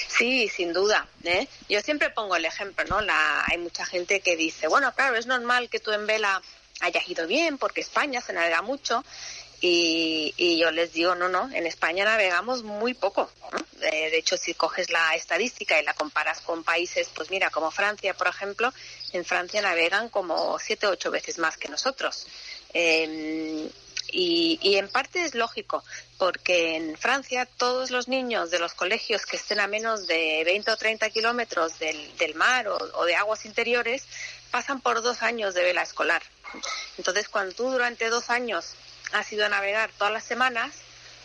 Sí, sin duda. ¿eh? Yo siempre pongo el ejemplo, ¿no? La, hay mucha gente que dice, bueno, claro, es normal que tú en vela hayas ido bien porque España se navega mucho. Y, y yo les digo, no, no, en España navegamos muy poco. Eh, de hecho, si coges la estadística y la comparas con países, pues mira, como Francia, por ejemplo, en Francia navegan como siete o ocho veces más que nosotros. Eh, y, en parte es lógico, porque en Francia todos los niños de los colegios que estén a menos de 20 o 30 kilómetros del, del mar o, o de aguas interiores pasan por dos años de vela escolar. Entonces, cuando tú durante dos años has ido a navegar todas las semanas,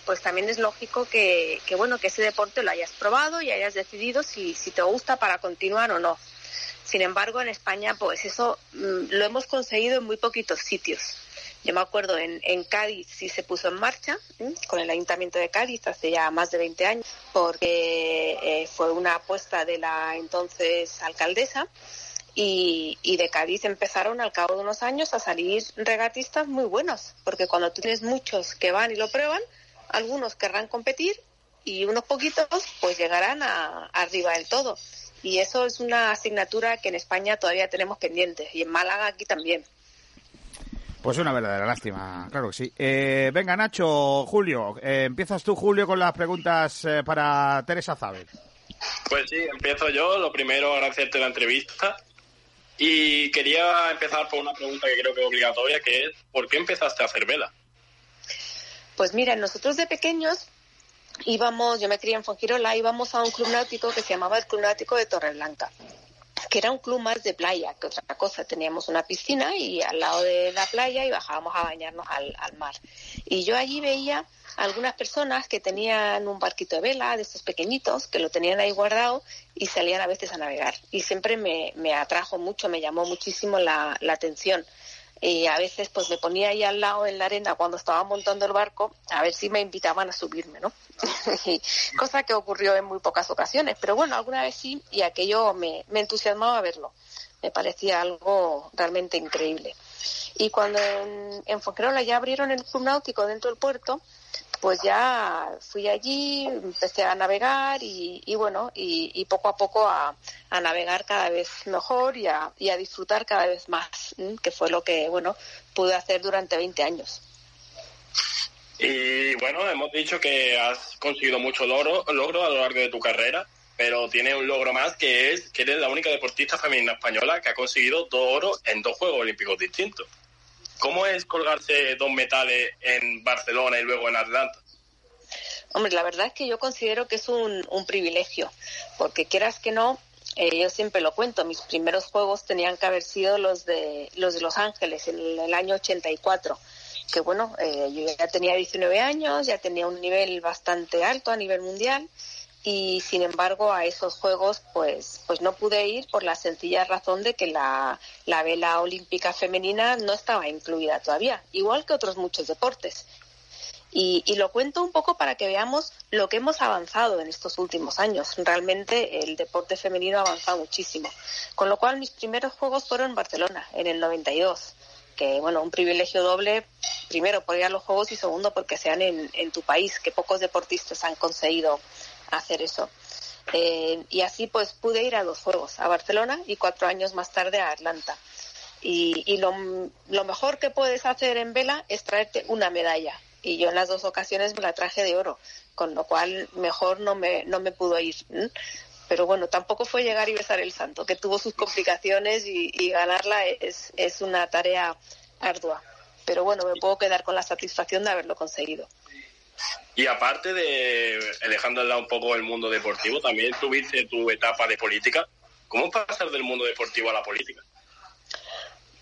pues también es lógico que, que, bueno que ese deporte lo hayas probado y hayas decidido si, si te gusta para continuar o no. Sin embargo, en España, pues eso mm, lo hemos conseguido en muy poquitos sitios. Yo me acuerdo en, en Cádiz sí se puso en marcha ¿m? con el Ayuntamiento de Cádiz hace ya más de 20 años, porque eh, fue una apuesta de la entonces alcaldesa y, y de Cádiz empezaron al cabo de unos años a salir regatistas muy buenos, porque cuando tú tienes muchos que van y lo prueban, algunos querrán competir y unos poquitos pues llegarán a, arriba del todo. Y eso es una asignatura que en España todavía tenemos pendiente y en Málaga aquí también. Pues una verdadera lástima, claro que sí. Eh, venga, Nacho, Julio, eh, empiezas tú, Julio, con las preguntas eh, para Teresa Zabel. Pues sí, empiezo yo. Lo primero, agradecerte la entrevista. Y quería empezar por una pregunta que creo que es obligatoria, que es ¿por qué empezaste a hacer vela? Pues mira, nosotros de pequeños íbamos, yo me crié en Fongirola, íbamos a un club náutico que se llamaba el Club Náutico de Torreblanca, que era un club más de playa que otra cosa. Teníamos una piscina y al lado de la playa y bajábamos a bañarnos al, al mar. Y yo allí veía algunas personas que tenían un barquito de vela, de estos pequeñitos, que lo tenían ahí guardado y salían a veces a navegar. Y siempre me, me atrajo mucho, me llamó muchísimo la, la atención y a veces pues me ponía ahí al lado en la arena cuando estaba montando el barco a ver si me invitaban a subirme, ¿no? <laughs> Cosa que ocurrió en muy pocas ocasiones, pero bueno, alguna vez sí y aquello me, me entusiasmaba verlo. Me parecía algo realmente increíble. Y cuando en, en Fuengirola ya abrieron el club náutico dentro del puerto, pues ya fui allí, empecé a navegar y, bueno, y, poco a poco a, navegar cada vez mejor y a, disfrutar cada vez más, que fue lo que, bueno, pude hacer durante 20 años. Y bueno, hemos dicho que has conseguido mucho logro, logro a lo largo de tu carrera, pero tiene un logro más que es que eres la única deportista femenina española que ha conseguido dos oros en dos Juegos Olímpicos distintos. ¿Cómo es colgarse dos metales en Barcelona y luego en Atlanta? Hombre, la verdad es que yo considero que es un, un privilegio, porque quieras que no, eh, yo siempre lo cuento, mis primeros juegos tenían que haber sido los de los de Los Ángeles en el, el año 84, que bueno, eh, yo ya tenía 19 años, ya tenía un nivel bastante alto a nivel mundial y sin embargo a esos juegos pues pues no pude ir por la sencilla razón de que la, la vela olímpica femenina no estaba incluida todavía igual que otros muchos deportes y, y lo cuento un poco para que veamos lo que hemos avanzado en estos últimos años. Realmente el deporte femenino ha avanzado muchísimo. Con lo cual mis primeros juegos fueron en Barcelona, en el 92. Que bueno, un privilegio doble, primero por ir a los juegos y segundo porque sean en, en tu país, que pocos deportistas han conseguido hacer eso. Eh, y así pues pude ir a los juegos, a Barcelona y cuatro años más tarde a Atlanta. Y, y lo, lo mejor que puedes hacer en vela es traerte una medalla y yo en las dos ocasiones me la traje de oro, con lo cual mejor no me, no me pudo ir. Pero bueno, tampoco fue llegar y besar el santo, que tuvo sus complicaciones y, y ganarla es, es una tarea ardua. Pero bueno, me puedo quedar con la satisfacción de haberlo conseguido. Y aparte de, dejando de lado un poco el mundo deportivo, también tuviste tu etapa de política. ¿Cómo pasar del mundo deportivo a la política?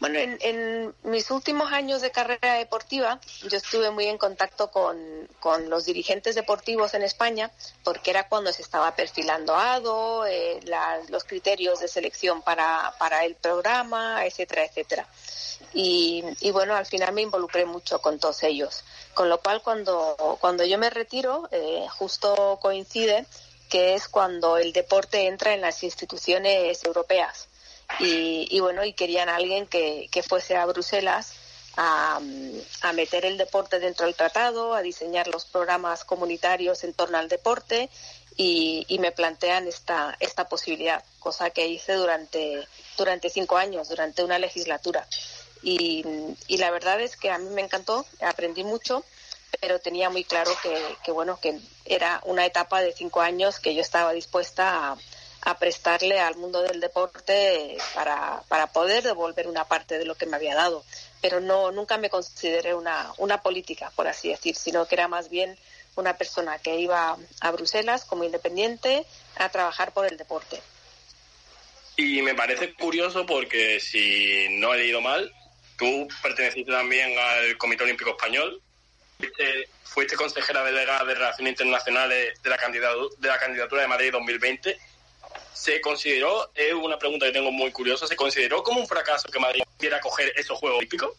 Bueno, en, en mis últimos años de carrera deportiva, yo estuve muy en contacto con, con los dirigentes deportivos en España, porque era cuando se estaba perfilando ADO, eh, los criterios de selección para, para el programa, etcétera, etcétera. Y, y bueno, al final me involucré mucho con todos ellos. Con lo cual, cuando, cuando yo me retiro, eh, justo coincide que es cuando el deporte entra en las instituciones europeas y, y bueno, y querían a alguien que, que fuese a Bruselas a, a meter el deporte dentro del tratado, a diseñar los programas comunitarios en torno al deporte y, me plantean esta, esta posibilidad, cosa que hice durante, durante cinco años, durante una legislatura. Y, y la verdad es que a mí me encantó, aprendí mucho, pero tenía muy claro que, que bueno, que era una etapa de cinco años que yo estaba dispuesta a, a prestarle al mundo del deporte para, para poder devolver una parte de lo que me había dado. Pero no, nunca me consideré una, una política, por así decir, sino que era más bien una persona que iba a Bruselas como independiente a trabajar por el deporte. Y me parece curioso porque, si no he leído mal, tú perteneciste también al Comité Olímpico Español, fuiste, fuiste consejera delegada de Relaciones Internacionales de la, de la candidatura de Madrid 2020. ¿Se consideró, es una pregunta que tengo muy curiosa, ¿se consideró como un fracaso que Madrid quiera coger esos Juegos Olímpicos?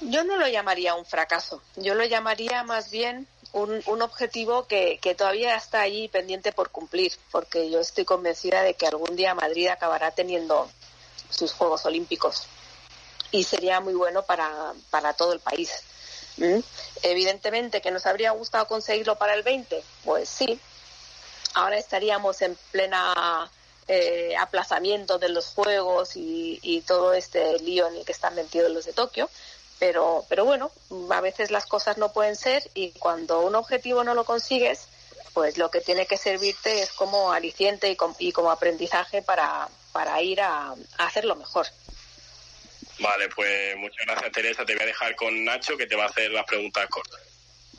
Yo no lo llamaría un fracaso, yo lo llamaría más bien un, un objetivo que, que todavía está ahí pendiente por cumplir, porque yo estoy convencida de que algún día Madrid acabará teniendo sus Juegos Olímpicos y sería muy bueno para, para todo el país. ¿Mm? Evidentemente que nos habría gustado conseguirlo para el 20, pues sí. Ahora estaríamos en plena eh, aplazamiento de los Juegos y, y todo este lío en el que están metidos los de Tokio. Pero, pero bueno, a veces las cosas no pueden ser y cuando un objetivo no lo consigues, pues lo que tiene que servirte es como aliciente y, com- y como aprendizaje para, para ir a, a hacerlo mejor. Vale, pues muchas gracias Teresa, te voy a dejar con Nacho que te va a hacer las preguntas cortas.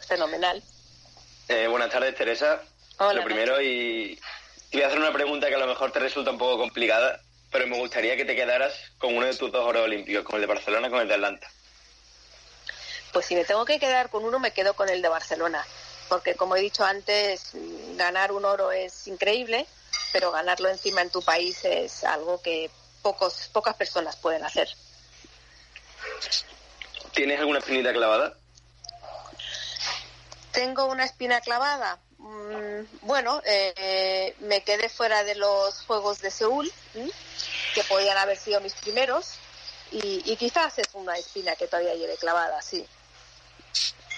Fenomenal. Eh, buenas tardes, Teresa. Hola, Lo primero, y te voy a hacer una pregunta que a lo mejor te resulta un poco complicada, pero me gustaría que te quedaras con uno de tus dos oros olímpicos, con el de Barcelona y con el de Atlanta. Pues si me tengo que quedar con uno, me quedo con el de Barcelona. Porque como he dicho antes, ganar un oro es increíble, pero ganarlo encima en tu país es algo que pocos, pocas personas pueden hacer. ¿Tienes alguna espinita clavada? Tengo una espina clavada. Mm, bueno, eh, me quedé fuera de los Juegos de Seúl, ¿m? que podían haber sido mis primeros, y, y quizás es una espina que todavía lleve clavada, sí.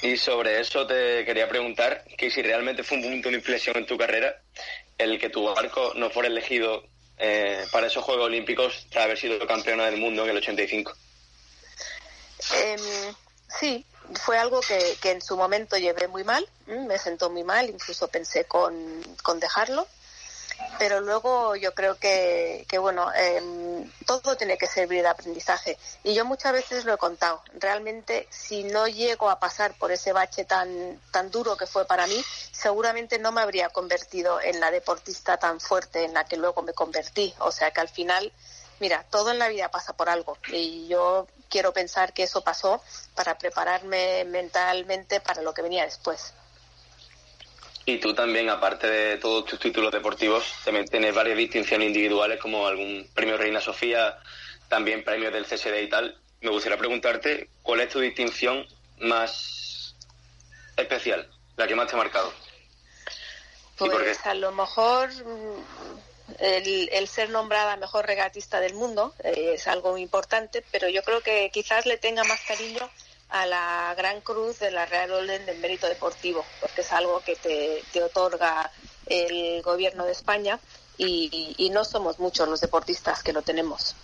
Y sobre eso te quería preguntar que si realmente fue un punto de inflexión en tu carrera el que tu barco no fuera elegido eh, para esos Juegos Olímpicos tras haber sido campeona del mundo en el 85. Em, sí, fue algo que, que en su momento llevé muy mal, me sentó muy mal, incluso pensé con, con dejarlo, pero luego yo creo que, que bueno, em, todo tiene que servir de aprendizaje. Y yo muchas veces lo he contado, realmente si no llego a pasar por ese bache tan, tan duro que fue para mí, seguramente no me habría convertido en la deportista tan fuerte en la que luego me convertí. O sea que al final Mira, todo en la vida pasa por algo y yo quiero pensar que eso pasó para prepararme mentalmente para lo que venía después. Y tú también, aparte de todos tus títulos deportivos, también tienes varias distinciones individuales como algún premio Reina Sofía, también premios del CSD y tal. Me gustaría preguntarte cuál es tu distinción más especial, la que más te ha marcado. Pues a lo mejor el, el ser nombrada mejor regatista del mundo eh, es algo importante, pero yo creo que quizás le tenga más cariño a la Gran Cruz de la Real Orden del Mérito Deportivo, porque es algo que te, te otorga el gobierno de España y, y no somos muchos los deportistas que lo tenemos.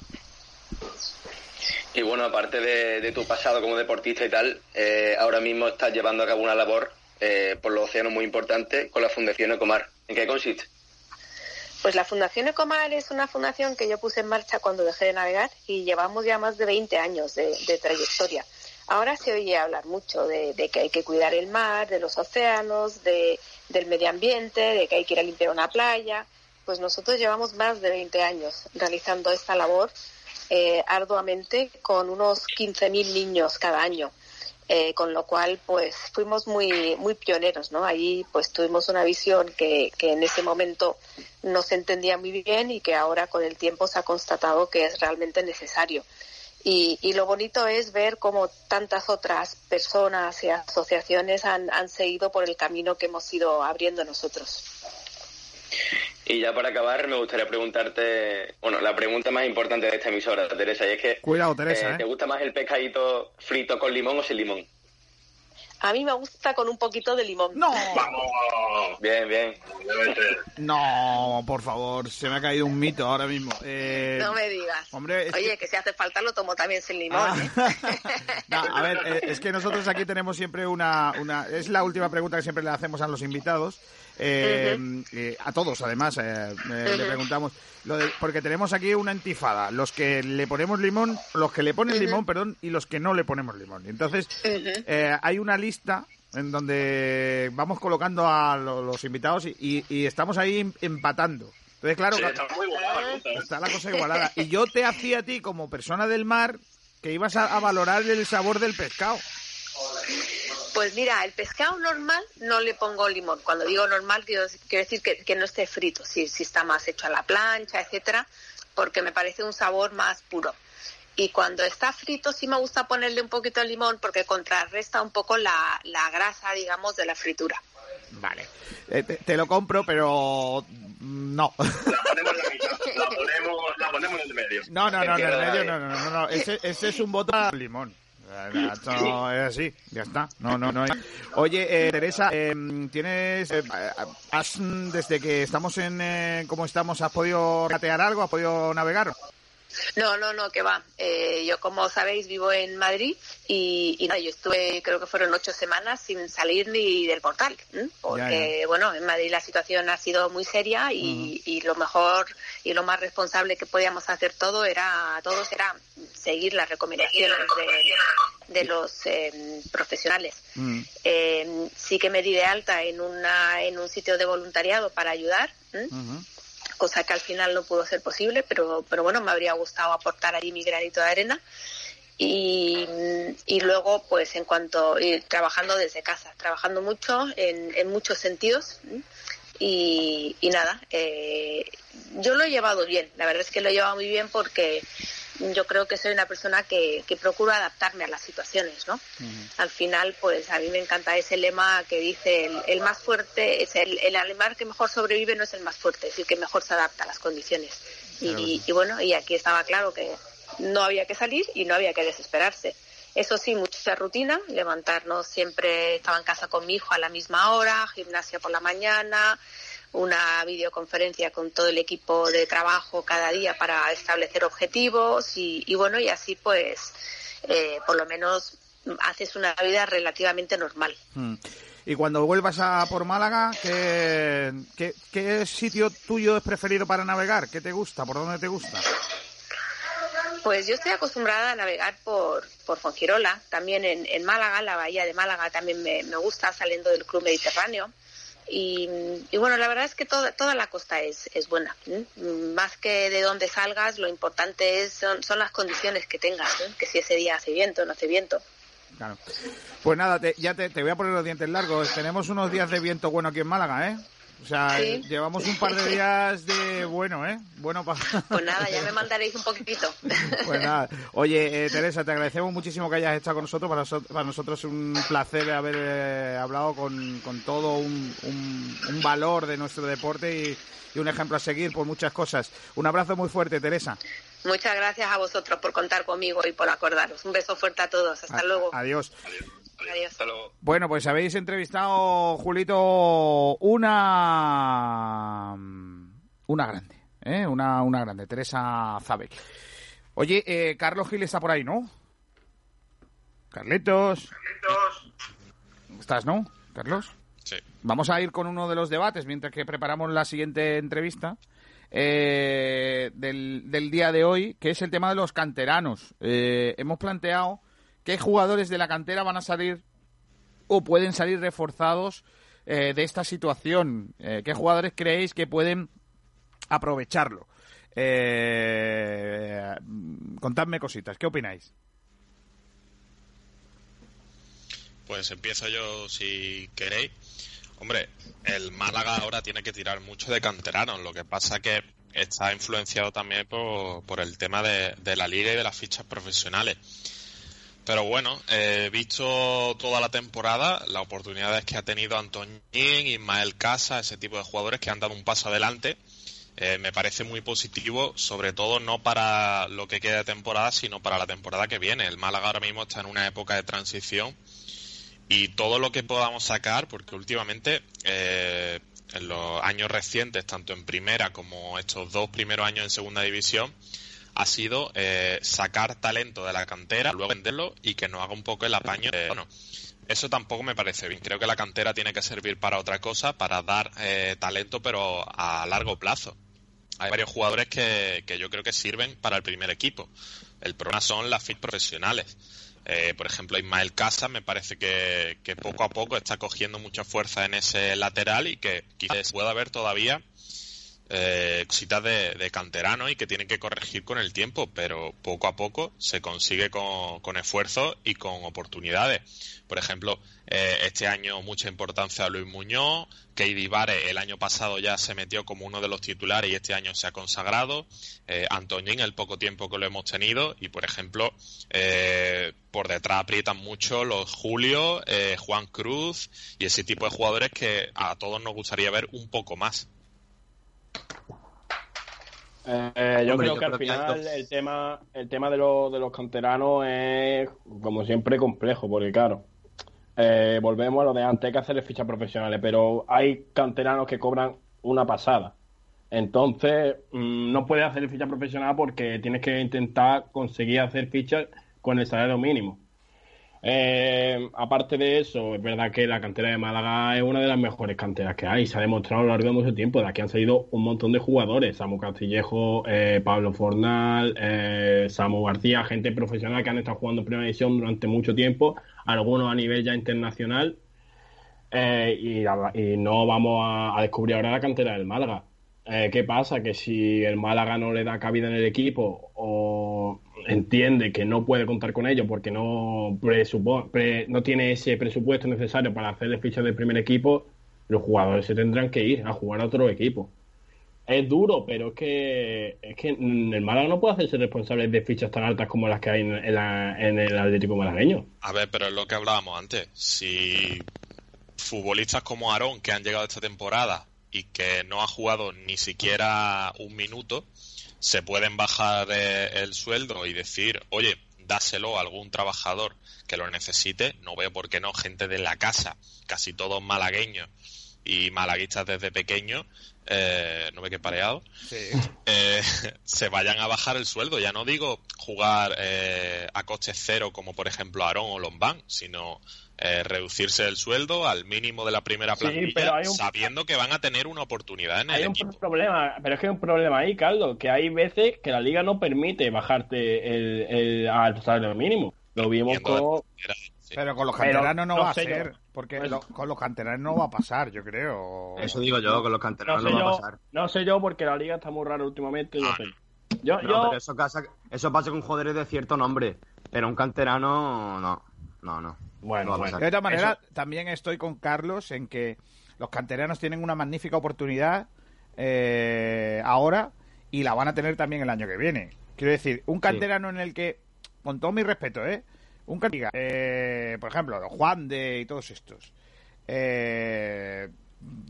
Y bueno, aparte de, de tu pasado como deportista y tal, eh, ahora mismo estás llevando a cabo una labor eh, por los océanos muy importante con la Fundación Ecomar. ¿En qué consiste? Pues la Fundación Ecomar es una fundación que yo puse en marcha cuando dejé de navegar y llevamos ya más de 20 años de, trayectoria. Ahora se oye hablar mucho de, de, que hay que cuidar el mar, de los océanos, de, del medio ambiente, de que hay que ir a limpiar una playa. Pues nosotros llevamos más de 20 años realizando esta labor eh, arduamente con unos 15.000 niños cada año. Eh, con lo cual, pues fuimos muy, muy pioneros, ¿no? Ahí, pues tuvimos una visión que, que en ese momento no se entendía muy bien y que ahora con el tiempo se ha constatado que es realmente necesario. Y, y, lo bonito es ver cómo tantas otras personas y asociaciones han, han seguido por el camino que hemos ido abriendo nosotros. Y ya para acabar, me gustaría preguntarte, bueno, la pregunta más importante de esta emisora, Teresa, y es que... Cuidado, Teresa, eh, ¿eh? ¿Te gusta más el pescadito frito con limón o sin limón? A mí me gusta con un poquito de limón. ¡No! ¡Vamos! Bien, bien. No, por favor, se me ha caído un mito ahora mismo. Eh, no me digas. Hombre, Oye, que- que... si hace falta lo tomo también sin limón. Ah. ¿eh? <laughs> No, a ver, eh, es que nosotros aquí tenemos siempre una, una... Es la última pregunta que siempre le hacemos a los invitados. Eh, eh, a todos, además, eh, eh, le preguntamos. Lo de- porque tenemos aquí una entifada. Los que le ponemos limón, los que le ponen limón, perdón, y los que no le ponemos limón. Entonces, eh, hay una lista en donde vamos colocando a lo- los invitados y, y- y estamos ahí em- empatando. Entonces, claro, Sí, está muy igualada la cosa, está la cosa igualada. Y yo te hacía a ti, como persona del mar, que ibas a, a valorar el sabor del pescado. Pues mira, el pescado normal no le pongo limón. Cuando digo normal, quiero, quiero decir que, que no esté frito, si, si está más hecho a la plancha, etcétera, porque me parece un sabor más puro. Y cuando está frito sí me gusta ponerle un poquito de limón porque contrarresta un poco la, la grasa, digamos, de la fritura. Vale. Eh, te, te lo compro, pero no. La ponemos en la mitad. La ponemos, la ponemos en el medio. No, no, no, no, en Entiendo, medio, no, no, no, no, no. Ese, ese es un voto a limón. Esto es así, ya está. No, no, no. Oye, eh, Teresa, eh, tienes, eh, has, desde que estamos en, eh, como estamos, has podido catear algo, has podido navegar. No, no, no, que va. Eh, yo, como sabéis, vivo en Madrid y, y nada, yo estuve, creo que fueron ocho semanas sin salir ni del portal, porque, Ya, ya. bueno, en Madrid la situación ha sido muy seria y, y lo mejor y lo más responsable que podíamos hacer todo era, todos era seguir las recomendaciones de, de los eh, profesionales. Eh, sí que me di de alta en, una, en un sitio de voluntariado para ayudar. Cosa que al final no pudo ser posible, pero, pero bueno, me habría gustado aportar allí mi granito de arena. Y, y luego, pues en cuanto, y trabajando desde casa, trabajando mucho en, en muchos sentidos. Y, y nada, eh, yo lo he llevado bien, la verdad es que lo he llevado muy bien porque yo creo que soy una persona que, que procuro adaptarme a las situaciones, ¿no? Al final, pues a mí me encanta ese lema que dice el, el más fuerte, es el, el animal que mejor sobrevive no es el más fuerte, es el que mejor se adapta a las condiciones. Claro Y, y bueno, y aquí estaba claro que no había que salir y no había que desesperarse. Eso sí, mucha rutina, levantarnos siempre, estaba en casa con mi hijo a la misma hora, gimnasia por la mañana, una videoconferencia con todo el equipo de trabajo cada día para establecer objetivos y, y bueno, y así pues eh, por lo menos haces una vida relativamente normal. Mm. Y cuando vuelvas a por Málaga, ¿qué, qué, qué sitio tuyo es preferido para navegar? ¿Qué te gusta? ¿Por dónde te gusta? Pues yo estoy acostumbrada a navegar por, por Fongirola, también en, en Málaga, la bahía de Málaga también me, me gusta saliendo del Club Mediterráneo. Y, y bueno, la verdad es que toda, toda la costa es, es buena. Más que de dónde salgas, lo importante es, son, son las condiciones que tengas, que si ese día hace viento o no hace viento. Claro. Pues nada, te- ya te, te voy a poner los dientes largos. Tenemos unos días de viento bueno aquí en Málaga, ¿eh? O sea, Sí. llevamos un par de <laughs> días de bueno, ¿eh? Bueno para... Pues nada, ya me <laughs> mandaréis un poquitito. <laughs> Pues nada. Oye, eh, Teresa, te agradecemos muchísimo que hayas estado con nosotros. Para, nosotros- para nosotros es un placer haber eh, hablado con, con todo un, un- un valor de nuestro deporte y, y un ejemplo a seguir por muchas cosas. Un abrazo muy fuerte, Teresa. Muchas gracias a vosotros por contar conmigo y por acordaros. Un beso fuerte a todos. Hasta A- luego. Adiós. Adiós. Bueno, pues habéis entrevistado, Julito, una. Una grande, ¿eh? Una, una grande, Teresa Zabek. Oye, eh, Carlos Gil está por ahí, ¿no? Carlitos. ¿Estás, no, Carlos? Sí. Vamos a ir con uno de los debates mientras que preparamos la siguiente entrevista eh, del, del día de hoy, que es el tema de los canteranos. Eh, hemos planteado qué jugadores de la cantera van a salir o pueden salir reforzados eh, de esta situación. Eh, ¿Qué jugadores creéis que pueden aprovecharlo? Eh, contadme cositas, ¿qué opináis? Pues empiezo yo si queréis. Hombre, el Málaga ahora tiene que tirar mucho de canteranos. Lo que pasa que está influenciado también por, el tema de, de la liga y de las fichas profesionales. Pero bueno, he visto toda la temporada las oportunidades que ha tenido Antoñín, Ismael Casa, ese tipo de jugadores que han dado un paso adelante. Eh, me parece muy positivo, sobre todo no para lo que queda de temporada, sino para la temporada que viene. El Málaga ahora mismo está en una época de transición y todo lo que podamos sacar, porque últimamente eh, en los años recientes, tanto en primera como estos dos primeros años en segunda división, ha sido eh, sacar talento de la cantera, luego venderlo y que nos haga un poco el apaño. de- bueno, eso tampoco me parece bien. Creo que la cantera tiene que servir para otra cosa, para dar eh, talento, pero a largo plazo. Hay varios jugadores que, que yo creo que sirven para el primer equipo. El problema son las fit profesionales. Eh, por ejemplo, Ismael Casa me parece que, que poco a poco está cogiendo mucha fuerza en ese lateral y que quizás pueda haber todavía eh, cositas de, de canterano y que tienen que corregir con el tiempo, pero poco a poco se consigue con, esfuerzo y con oportunidades. Por ejemplo, eh, este año mucha importancia a Luis Muñoz, Keidi Vare el año pasado ya se metió como uno de los titulares y este año se ha consagrado, eh, Antoñín el poco tiempo que lo hemos tenido y por ejemplo eh, por detrás aprietan mucho los Julio, Juan Cruz y ese tipo de jugadores que a todos nos gustaría ver un poco más. Eh, yo Hombre, creo yo que al creo final el tema el tema de, los de los canteranos es como siempre complejo porque claro eh, volvemos a lo de antes hay que hacer fichas profesionales pero hay canteranos que cobran una pasada. Entonces mm, no puedes hacer ficha profesional porque tienes que intentar conseguir hacer fichas con el salario mínimo eh, aparte de eso, es verdad que la cantera de Málaga es una de las mejores canteras que hay. Se ha demostrado a lo largo de mucho tiempo. De aquí han salido un montón de jugadores. Samu Castillejo, eh, Pablo Fornal, eh, Samu García, gente profesional que han estado jugando en primera división durante mucho tiempo, algunos a nivel ya internacional. Eh, y, y no vamos a, a descubrir ahora la cantera del Málaga. Eh, ¿Qué pasa? Que si el Málaga no le da cabida en el equipo o entiende que no puede contar con ello porque no, pre- no tiene ese presupuesto necesario para hacer el ficha del primer equipo, los jugadores se tendrán que ir a jugar a otro equipo. Es duro, pero es que, es que el Málaga no puede hacerse responsable de fichas tan altas como las que hay en la- en el Atlético Malagueño. A ver, pero es lo que hablábamos antes. Si futbolistas como Aarón, que han llegado esta temporada y que no ha jugado ni siquiera un minuto, se pueden bajar eh, el sueldo y decir, oye, dáselo a algún trabajador que lo necesite, no veo por qué no, gente de la casa, casi todos malagueños y malaguistas desde pequeños, eh, no ve que pareado, eh, <laughs> se vayan a bajar el sueldo. Ya no digo jugar eh, a coste cero como por ejemplo Aarón o Lombán, sino eh, reducirse el sueldo al mínimo de la primera Sí, plantilla, pero hay un- sabiendo que van a tener una oportunidad en el Hay un equipo. problema, pero es que hay un problema ahí, Carlos, que hay veces que la liga no permite bajarte el, el al salario mínimo. Lo vimos con... Pero con los canteranos no, no va a yo. ser, porque Pues- lo- con los canteranos no va a pasar, yo creo. Eso digo yo, con los No canteranos sé, no, va a pasar. no sé yo porque la liga está muy rara últimamente. sé. Yo, No, yo, pero eso, casa- eso pasa con jugadores de cierto nombre, pero un canterano no. No, no. Bueno, No bueno. De otra manera, también estoy con Carlos en que los canteranos tienen una magnífica oportunidad eh, ahora y la van a tener también el año que viene. Quiero decir, un canterano en el que, con todo mi respeto, ¿eh? Un canterano, eh, por ejemplo, Juan de y todos estos. Eh,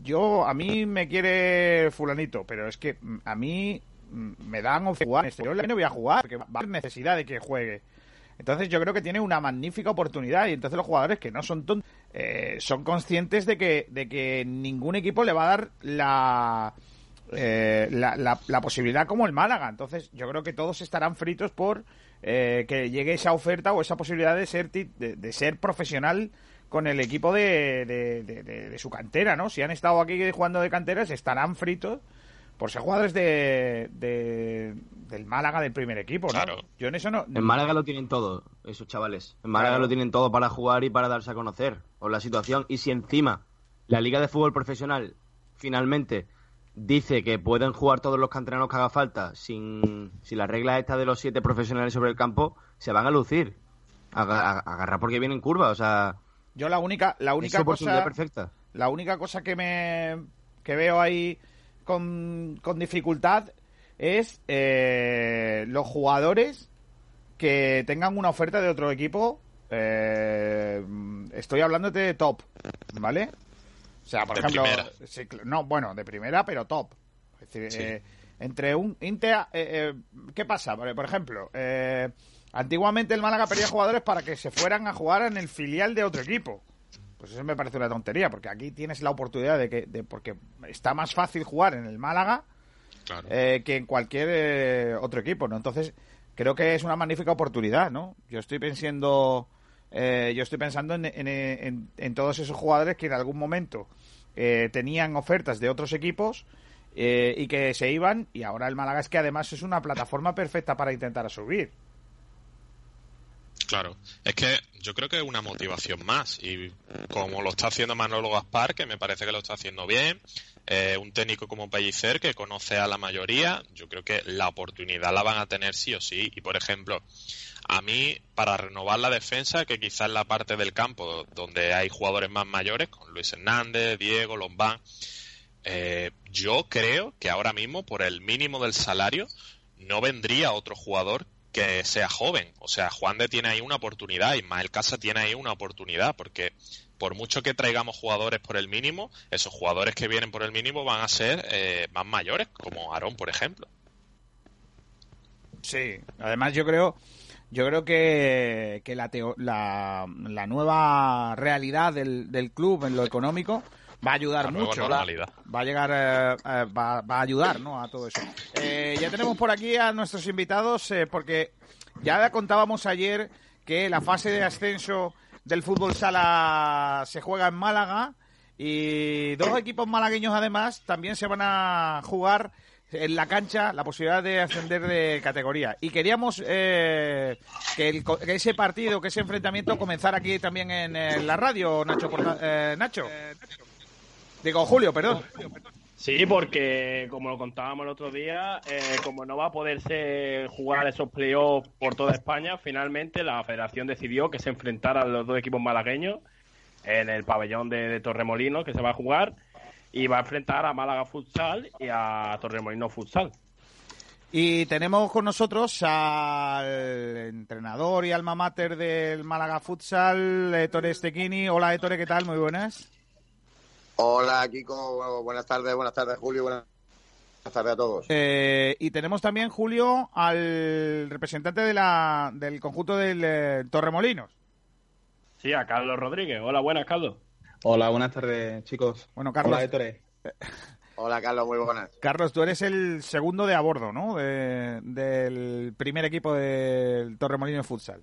yo, a mí me quiere fulanito, pero es que mm, a mí mm, me dan opción de jugar. Este, Yo no voy a jugar porque va a haber necesidad de que juegue. Entonces yo creo que tiene una magnífica oportunidad y entonces los jugadores que no son tontos eh, son conscientes de que, de que ningún equipo le va a dar la, eh, la, la- la posibilidad como el Málaga. Entonces yo creo que todos estarán fritos por eh, que llegue esa oferta o esa posibilidad de ser, de, de ser profesional con el equipo de- de- de su cantera, ¿no? Si han estado aquí jugando de canteras, estarán fritos por ser jugadores de, de- del Málaga del primer equipo, ¿no? Yo en eso no... En Málaga lo tienen todo, esos chavales. En Málaga Claro. lo tienen todo para jugar y para darse a conocer. O la situación. Y si encima la Liga de Fútbol Profesional finalmente dice que pueden jugar todos los canteranos que haga falta sin, sin la regla esta de los siete profesionales sobre el campo, se van a lucir. A- agarrar porque vienen curva, o sea... Yo la única, la única cosa, perfecta. la única cosa que me que veo ahí con, con dificultad es eh, los jugadores que tengan una oferta de otro equipo. eh, estoy hablándote de top, ¿vale? O sea, por De ejemplo, sí, no, bueno, de primera, pero top. Es decir, Sí. eh, entre un Inter, eh, ¿qué pasa? Por por ejemplo, eh, antiguamente el Málaga pedía jugadores para que se fueran a jugar en el filial de otro equipo. Pues eso me parece una tontería, porque aquí tienes la oportunidad de que, de, porque está más fácil jugar en el Málaga Claro. eh, que en cualquier eh, otro equipo, ¿no? Entonces, creo que es una magnífica oportunidad, ¿no? Yo estoy pensando, eh, yo estoy pensando en, en- en- en todos esos jugadores que en algún momento eh, tenían ofertas de otros equipos eh, y que se iban, y ahora el Málaga es que además es una plataforma perfecta para intentar subir. Claro, es que yo creo que es una motivación más y como lo está haciendo Manolo Gaspar, que me parece que lo está haciendo bien, eh, un técnico como Pellicer que conoce a la mayoría, yo creo que la oportunidad la van a tener sí o sí. Y por ejemplo, a mí para renovar la defensa, que quizás la parte del campo donde hay jugadores más mayores, con Luis Hernández, Diego, Lombán, eh, yo creo que ahora mismo por el mínimo del salario no vendría otro jugador que sea joven. O sea, Juan de tiene ahí una oportunidad, Ismael Casa tiene ahí una oportunidad, porque por mucho que traigamos jugadores por el mínimo, esos jugadores que vienen por el mínimo van a ser eh, más mayores, como Aarón, por ejemplo. Sí, además yo creo, yo creo que, que la, la, la nueva realidad del, del club en lo económico va a ayudar La mucho. normalidad. Va a llegar, eh, eh, va, va a ayudar, ¿no? A todo eso. Eh, ya tenemos por aquí a nuestros invitados eh, porque ya contábamos ayer que la fase de ascenso del fútbol sala se juega en Málaga y dos equipos malagueños además también se van a jugar en la cancha la posibilidad de ascender de categoría. Y queríamos eh, que, el co- que ese partido, que ese enfrentamiento comenzara aquí también en, eh, la radio, Nacho. Eh, Nacho. Digo, Julio, perdón. Sí, porque como lo contábamos el otro día, eh, como no va a poderse jugar esos playoffs por toda España, finalmente la federación decidió que se enfrentaran los dos equipos malagueños en el pabellón de, de Torremolinos, que se va a jugar, y va a enfrentar a Málaga Futsal y a Torremolinos Futsal. Y tenemos con nosotros al entrenador y alma mater del Málaga Futsal, Ettore Stechini. Hola, Ettore, ¿qué tal? Muy buenas. Hola, Kiko. Buenas tardes, buenas tardes, Julio. Buenas tardes a todos. Eh, y tenemos también, Julio, al representante de la, del conjunto del eh, Torremolinos. Sí, a Carlos Rodríguez. Hola, buenas, Carlos. Hola, buenas tardes, chicos. Bueno, Carlos. Hola, Ettore. <laughs> Hola, Carlos, muy buenas. Carlos, tú eres el segundo de a bordo, ¿no? De- del primer equipo del Torremolinos Futsal.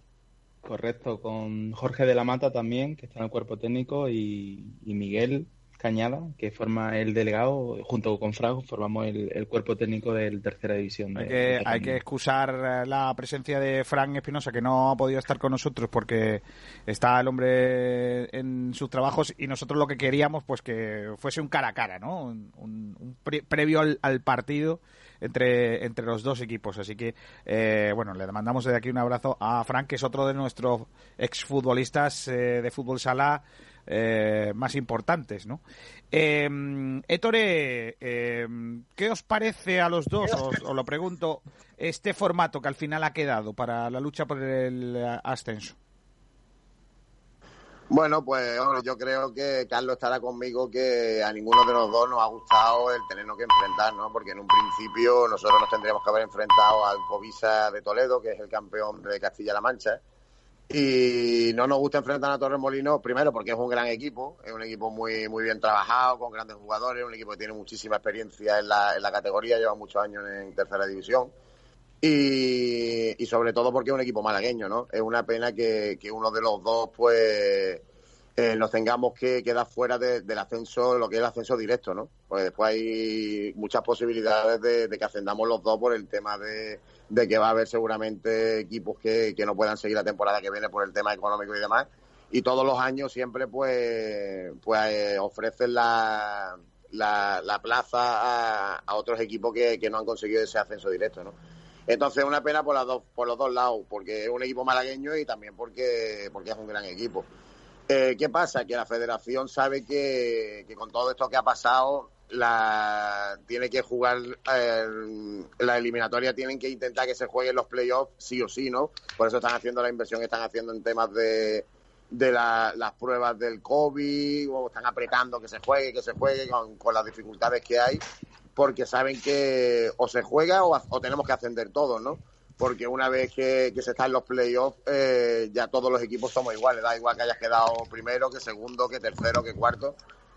Correcto, con Jorge de la Mata también, que está en el cuerpo técnico, y, y Miguel Cañada, que forma el delegado, junto con Frago, formamos el, el cuerpo técnico del tercera división. de- Hay que, de hay que Cataluña. excusar la presencia de Frank Espinosa, que no ha podido estar con nosotros porque está el hombre en sus trabajos y nosotros lo que queríamos, pues que fuese un cara a cara, ¿no? Un, un- un pre- previo al, al partido entre, entre los dos equipos. Así que, eh, bueno, le mandamos desde aquí un abrazo a Frank, que es otro de nuestros exfutbolistas eh, de fútbol sala eh, más importantes, ¿no? Eh, ¿qué os parece a los dos? Os, os lo pregunto, este formato que al final ha quedado para la lucha por el eh, ascenso. Bueno, pues yo creo que Carlos estará conmigo que a ninguno de los dos nos ha gustado el tenernos que enfrentar, ¿no? Porque en un principio nosotros nos tendríamos que haber enfrentado al Covisa de Toledo, que es el campeón de Castilla-La Mancha, y no nos gusta enfrentar a Torremolinos, primero porque es un gran equipo, es un equipo muy muy bien trabajado, con grandes jugadores, un equipo que tiene muchísima experiencia en la, en la categoría, lleva muchos años en tercera división. Y, y sobre todo porque es un equipo malagueño, ¿no? Es una pena que, que uno de los dos, pues, eh, nos tengamos que quedar fuera de- del ascenso, lo que es el ascenso directo, ¿no? Pues después hay muchas posibilidades de, que ascendamos los dos por el tema de, que va a haber seguramente equipos que, que no puedan seguir la temporada que viene por el tema económico y demás. Y todos los años siempre, pues, pues eh, ofrecen la, la, la plaza a, otros equipos que, no han conseguido ese ascenso directo, ¿no? Entonces, una pena por, las dos, por los dos lados, porque es un equipo malagueño y también porque es un gran equipo. Eh, ¿Qué pasa? Que la federación sabe que, con todo esto que ha pasado, la, tiene que jugar eh, la eliminatoria, tienen que intentar que se jueguen los playoffs sí o sí, ¿no? Por eso están haciendo la inversión que están haciendo en temas de, de la- las pruebas del COVID, o están apretando que se juegue, que se juegue con, con las dificultades que hay, porque saben que o se juega o, o tenemos que ascender todos, ¿no? Porque una vez que, se está en los playoffs, eh, ya todos los equipos somos iguales, da igual que hayas quedado primero, que segundo, que tercero, que cuarto.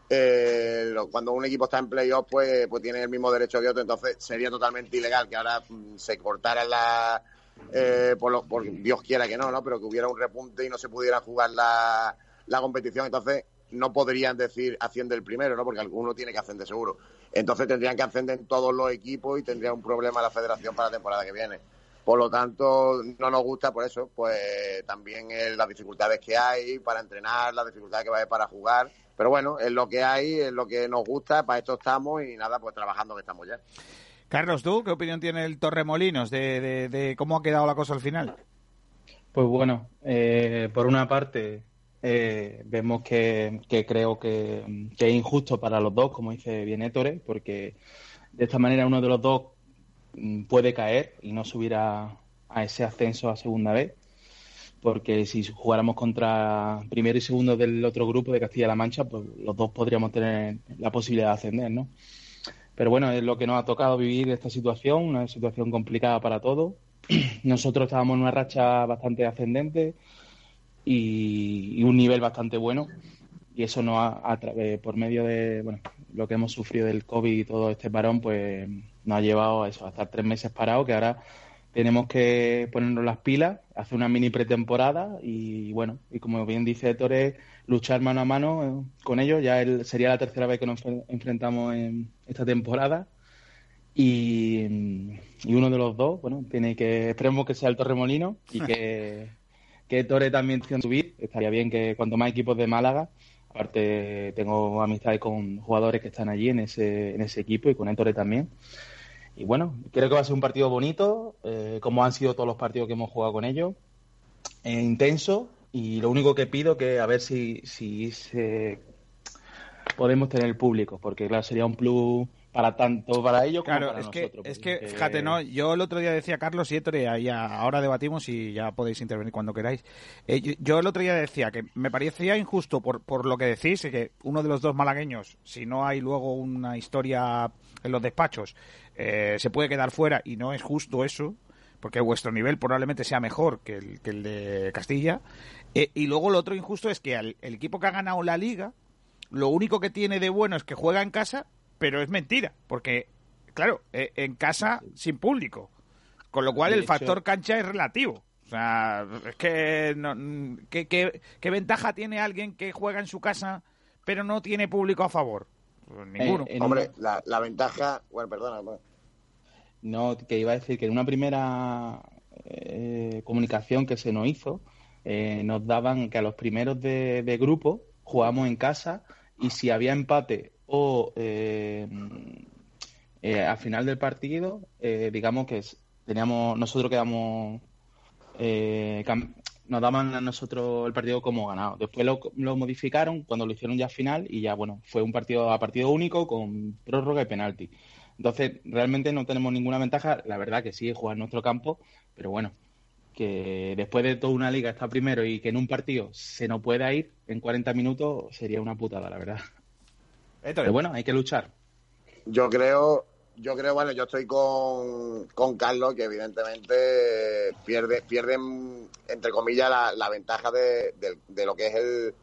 Eh, cuando un equipo está en playoffs, pues, pues tiene el mismo derecho que otro, entonces sería totalmente ilegal que ahora mm, se cortara la, eh, por, lo- por Dios quiera que no, ¿no? Pero que hubiera un repunte y no se pudiera jugar la, la competición, entonces no podrían decir asciende el primero, ¿no? Porque alguno tiene que ascender seguro. Entonces tendrían que ascender todos los equipos y tendría un problema la federación para la temporada que viene. Por lo tanto, no nos gusta por eso, pues también eh, las dificultades que hay para entrenar, las dificultades que va a haber para jugar. Pero bueno, es lo que hay, es lo que nos gusta, para esto estamos y nada, pues trabajando que estamos ya. Carlos, ¿tú qué opinión tiene el Torremolinos de, de, de cómo ha quedado la cosa al final? Pues bueno, eh, por una parte eh, vemos que, que creo que, que es injusto para los dos, como dice bien Ettore, porque de esta manera uno de los dos puede caer y no subir a, a ese ascenso a segunda vez, porque si jugáramos contra primero y segundo del otro grupo de Castilla-La Mancha, pues los dos podríamos tener la posibilidad de ascender, ¿no? Pero bueno, es lo que nos ha tocado vivir esta situación, una situación complicada para todos. <clears throat> Nosotros estábamos en una racha bastante ascendente y, un nivel bastante bueno. Y eso nos ha, a por medio de bueno, lo que hemos sufrido del COVID y todo este parón, pues nos ha llevado a eso, a estar tres meses parados, que ahora tenemos que ponernos las pilas, hacer una mini pretemporada y bueno, y como bien dice Torres, luchar mano a mano eh, con ellos. Ya el- sería la tercera vez que nos enfre- enfrentamos en esta temporada. Y, y uno de los dos, bueno, tiene que, esperemos que sea el Torremolino y que, <laughs> que Torre también tiene que subir. Estaría bien que cuanto más equipos de Málaga, aparte tengo amistades con jugadores que están allí en ese, en ese equipo y con el Torre también. Y bueno, creo que va a ser un partido bonito, eh, como han sido todos los partidos que hemos jugado con ellos, intenso. Y lo único que pido que a ver si, si se podemos tener el público, porque claro, sería un plus para tanto para ellos como Claro, para es que, nosotros. es que, fíjate, ¿no? Yo el otro día decía, Carlos y Ettore, ahí a- ahora debatimos y ya podéis intervenir cuando queráis. Eh, yo, yo el otro día decía que me parecía injusto por, por lo que decís, que uno de los dos malagueños, si no hay luego una historia en los despachos, eh, se puede quedar fuera y no es justo eso, porque vuestro nivel probablemente sea mejor que el, que el de Castilla. Eh, y luego lo otro injusto es que al- el equipo que ha ganado la liga, lo único que tiene de bueno es que juega en casa, pero es mentira, porque, claro, eh, en casa sin público. Con lo cual De el hecho- factor cancha es relativo. O sea, es que... no- ¿qué, qué, qué ventaja tiene alguien que juega en su casa pero no tiene público a favor? Pues ninguno. en Hombre, la, la ventaja, bueno, perdona, bueno. No, que iba a decir que en una primera eh, comunicación que se nos hizo, eh, nos daban que a los primeros de, de grupo jugábamos en casa y si había empate o eh, Eh, al final del partido, eh, digamos que teníamos, nosotros quedamos, eh, nos daban a nosotros el partido como ganado. Después lo, modificaron cuando lo hicieron ya final y ya, bueno, fue un partido a partido único con prórroga y penalti. Entonces, realmente no tenemos ninguna ventaja. La verdad que sí, jugar en nuestro campo, pero bueno, que después de toda una liga está primero y que en un partido se no pueda ir en 40 minutos sería una putada, la verdad. Pero bueno, hay que luchar. Yo creo, yo creo, bueno, yo estoy con, con Carlos, que evidentemente pierde, pierden, entre comillas, la, la ventaja de, de- de lo que es el,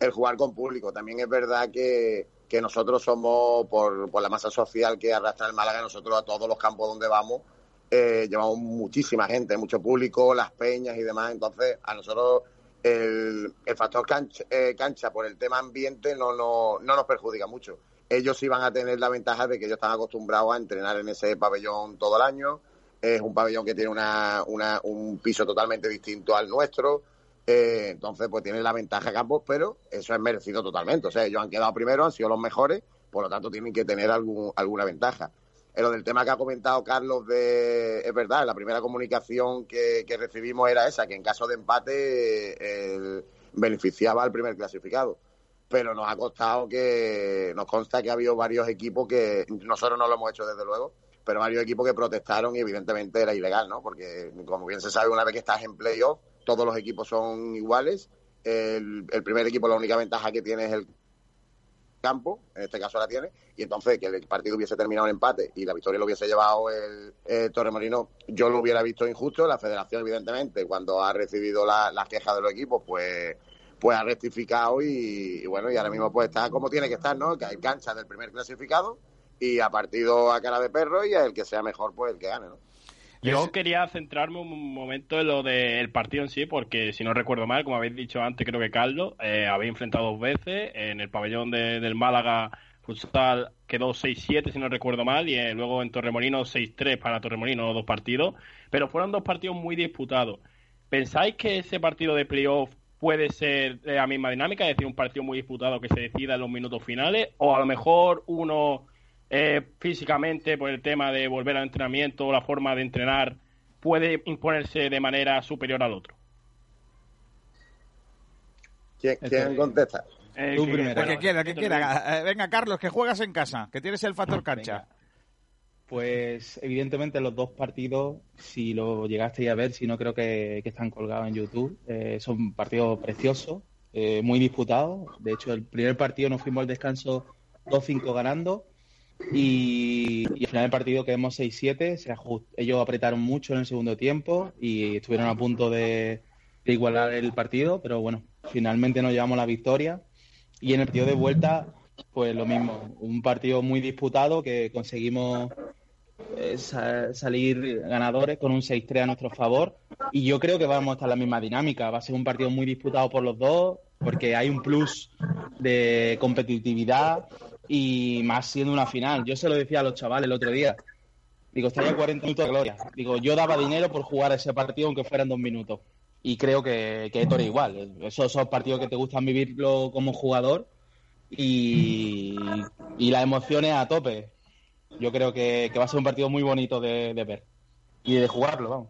el jugar con público. También es verdad que, que nosotros somos, por, por la masa social que arrastra el Málaga, nosotros a todos los campos donde vamos, eh, llevamos muchísima gente, mucho público, las peñas y demás. Entonces, a nosotros el, factor cancha, eh, cancha por el tema ambiente no, no, no nos perjudica mucho. Ellos sí van a tener la ventaja de que ellos están acostumbrados a entrenar en ese pabellón todo el año. Es un pabellón que tiene una, una- un piso totalmente distinto al nuestro. Eh, entonces, pues tienen la ventaja Campos, pero eso es merecido totalmente. O sea, ellos han quedado primero, han sido los mejores, por lo tanto tienen que tener algún, alguna ventaja. En lo del tema que ha comentado Carlos, de, es verdad, la primera comunicación que, recibimos era esa, que en caso de empate el- beneficiaba al primer clasificado. Pero nos ha costado que, nos consta que ha habido varios equipos que, nosotros no lo hemos hecho desde luego, pero varios equipos que protestaron y evidentemente era ilegal, ¿no? Porque como bien se sabe, una vez que estás en playoff, todos los equipos son iguales. El primer equipo la única ventaja que tiene es el campo, en este caso la tiene, y entonces que el partido hubiese terminado en empate y la victoria lo hubiese llevado el, eh, Torremolino, yo lo hubiera visto injusto. La federación, evidentemente, cuando ha recibido la- las quejas de los equipos, pues pues ha rectificado y, y bueno, y ahora mismo pues está como tiene que estar, ¿no? Que hay cancha del primer clasificado y a partido a cara de perro y el que sea mejor, pues el que gane, ¿no? Yo quería centrarme un momento en lo del partido en sí, porque si no recuerdo mal, como habéis dicho antes, creo que Carlos, eh, habéis enfrentado dos veces. En el pabellón de- del Málaga Futsal quedó 6-7, si no recuerdo mal, y eh, luego en Torremolino 6-3 para Torremolino, dos partidos. Pero fueron dos partidos muy disputados. ¿Pensáis que ese partido de playoff puede ser de la misma dinámica, es decir, un partido muy disputado que se decida en los minutos finales? ¿O a lo mejor uno eh, físicamente, por el tema de volver al entrenamiento, la forma de entrenar, puede imponerse de manera superior al otro. ¿Quién, quién contesta? Eh, Tú que- primero. bueno, que quiera, que quiera. Eh, Venga, Carlos, que juegas en casa, que tienes el factor cancha. Pues evidentemente los dos partidos, si lo llegasteis a ver, si no creo que, que están colgados en YouTube, eh, son partidos preciosos, eh, muy disputados. De hecho, el primer partido nos fuimos al descanso 2-5 ganando y, y al final del partido quedamos 6-7. Se ajust- Ellos apretaron mucho en el segundo tiempo y estuvieron a punto de, de igualar el partido, pero bueno, finalmente nos llevamos la victoria. Y en el partido de vuelta, pues lo mismo, un partido muy disputado que conseguimos eh, sa- salir ganadores con un 6-3 a nuestro favor. Y yo creo que vamos a estar en la misma dinámica. Va a ser un partido muy disputado por los dos, porque hay un plus de competitividad y más siendo una final. Yo se lo decía a los chavales el otro día. Digo, estaría 40 minutos de gloria. Digo, yo daba dinero por jugar ese partido aunque fueran dos minutos. Y creo que, que Héctor igual. Esos son partidos que te gustan vivirlo como jugador y, las emociones a tope. Yo creo que, que va a ser un partido muy bonito de, de ver y de jugarlo, vamos.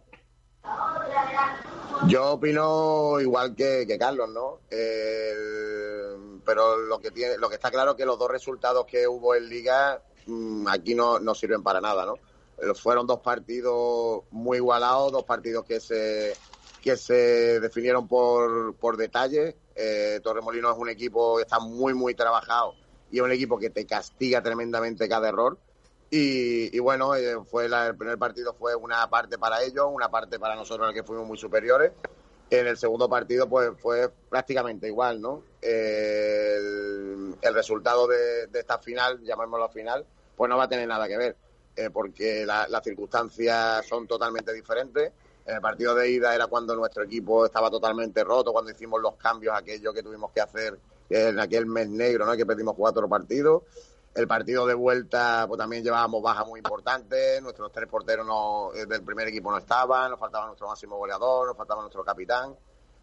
Yo opino igual que, Carlos, ¿no? El- pero lo que tiene, lo que está claro es que los dos resultados que hubo en Liga mm, aquí no, no sirven para nada, ¿no? Eh, Fueron dos partidos muy igualados, dos partidos que se que se definieron por, por detalle. Eh, Torremolino es un equipo que está muy, muy trabajado y es un equipo que te castiga tremendamente cada error. Y, y bueno, eh, fue la- el primer partido fue una parte para ellos, una parte para nosotros en el que fuimos muy superiores. En el segundo partido, pues fue prácticamente igual, ¿no? El, resultado de, esta final, llamémoslo final, pues no va a tener nada que ver, eh, porque la- las circunstancias son totalmente diferentes. En el partido de ida era cuando nuestro equipo estaba totalmente roto, cuando hicimos los cambios, aquellos que tuvimos que hacer en aquel mes negro, ¿no? Que perdimos cuatro partidos. El partido de vuelta, pues también llevábamos bajas muy importantes. Nuestros tres porteros no- eh, del primer equipo no estaban. Nos faltaba nuestro máximo goleador, nos faltaba nuestro capitán.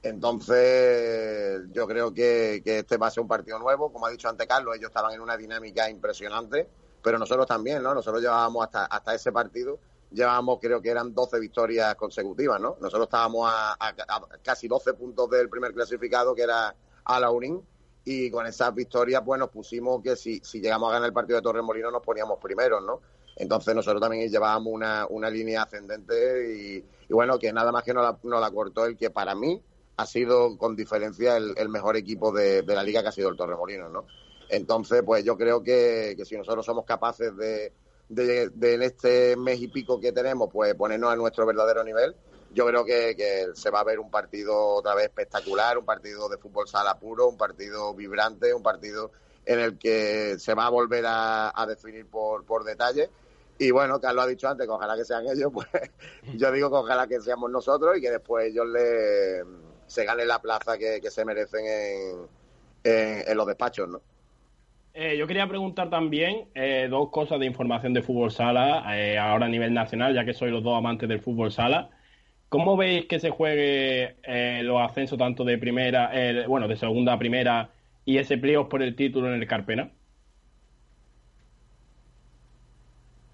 Entonces, yo creo que, este va a ser un partido nuevo. Como ha dicho antes Carlos, ellos estaban en una dinámica impresionante. pero nosotros también, ¿no? Nosotros llevábamos hasta, hasta ese partido, llevábamos creo que eran 12 victorias consecutivas, ¿no? Nosotros estábamos a casi 12 puntos del primer clasificado, que era Alaurín, y con esas victorias, pues nos pusimos que si, si llegamos a ganar el partido de Torremolinos nos poníamos primeros, ¿no? Entonces nosotros también llevábamos una, una línea ascendente y, bueno, que nada más que nos la, nos la cortó el que para mí ha sido con diferencia el, el mejor equipo de, de la liga que ha sido el Torremolinos, ¿no? Entonces, pues yo creo que, que si nosotros somos capaces de, de, de en este mes y pico que tenemos, pues ponernos a nuestro verdadero nivel, yo creo que, que se va a ver un partido otra vez espectacular, un partido de fútbol sala puro, un partido vibrante, un partido en el que se va a volver a, a definir por, por detalle. Y bueno, Carlos ha dicho antes que ojalá que sean ellos, <laughs> pues yo digo que ojalá que seamos nosotros y que después ellos le, se ganen la plaza que, que se merecen en, en, los despachos, ¿no? Eh, yo quería preguntar también eh, dos cosas de información de fútbol sala, eh, ahora a nivel nacional, ya que sois los dos amantes del fútbol sala. ¿Cómo veis que se juegue eh, los ascensos tanto de primera, eh, bueno, de segunda a primera y ese playoff por el título en el Carpena?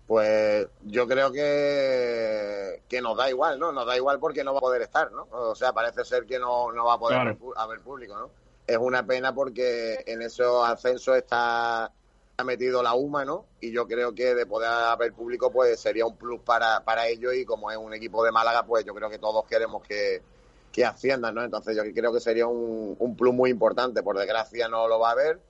Pues yo creo que, que nos da igual, ¿no? Nos da igual porque no va a poder estar, ¿no? O sea, parece ser que no, no va a poder Claro. haber público, ¿no? Es una pena porque en esos ascensos está ha metido la UMA, ¿no? Y yo creo que de poder haber público, pues sería un plus para, para ellos y como es un equipo de Málaga, pues yo creo que todos queremos que, que asciendan, ¿no? Entonces yo creo que sería un, un plus muy importante. Por desgracia no lo va a haber.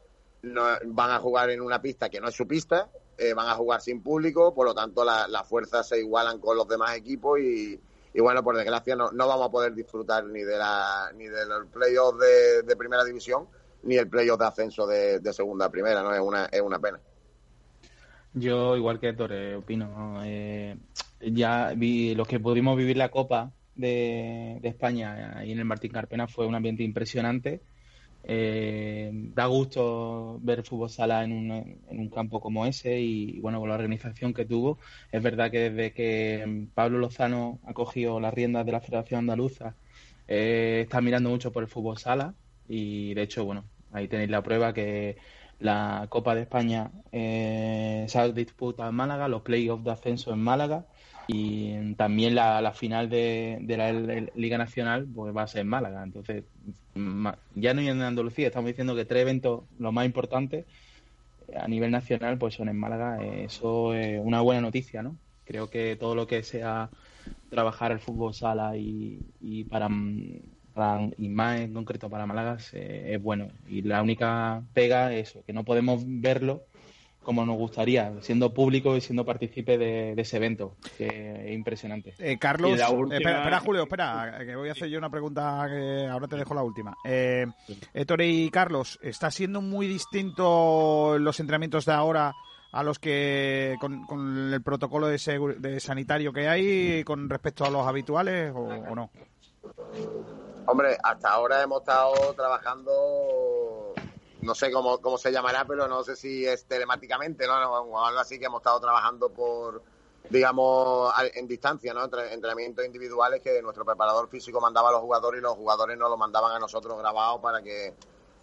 No, van a jugar en una pista que no es su pista, eh, van a jugar sin público, por lo tanto la- las fuerzas se igualan con los demás equipos y, y bueno, por desgracia no, no vamos a poder disfrutar ni de la ni de los playoffs de, de primera división ni el playoff de ascenso de, de segunda a primera, ¿no? Es una, es una pena. Yo, igual que Héctor, eh, opino. ¿no? Eh, ya vi, los que pudimos vivir la Copa de, de España ahí en el Martín Carpena fue un ambiente impresionante. Eh, da gusto ver fútbol sala en un, en un campo como ese y, bueno, con la organización que tuvo. Es verdad que desde que Pablo Lozano ha cogido las riendas de la Federación Andaluza, eh, está mirando mucho por el fútbol sala y, de hecho, bueno, ahí tenéis la prueba que la Copa de España eh, se ha disputado en Málaga, los playoffs de ascenso en Málaga y también la, la final de, de la Liga Nacional pues va a ser en Málaga. Entonces, ya no en Andalucía, estamos diciendo que tres eventos, los más importantes a nivel nacional, pues son en Málaga. Eso es una buena noticia, ¿no? Creo que todo lo que sea trabajar el fútbol sala y, y para, y más en concreto para Málaga eh, es bueno. Y la única pega es eso, que no podemos verlo como nos gustaría, siendo público y siendo partícipe de, de ese evento, que es impresionante. Eh, Carlos, eh, última- espera, espera, Julio, espera, que voy a hacer yo una pregunta que ahora te dejo la última. Eh, Héctor y Carlos, ¿está siendo muy distinto los entrenamientos de ahora a los que con, con el protocolo de, segu- de sanitario que hay con respecto a los habituales o, o no? Hombre, hasta ahora hemos estado trabajando, no sé cómo, cómo se llamará, pero no sé si es telemáticamente, ¿no? O algo así que hemos estado trabajando por, digamos, en distancia, ¿no? Entre- entrenamientos individuales que nuestro preparador físico mandaba a los jugadores y los jugadores nos lo mandaban a nosotros grabados para que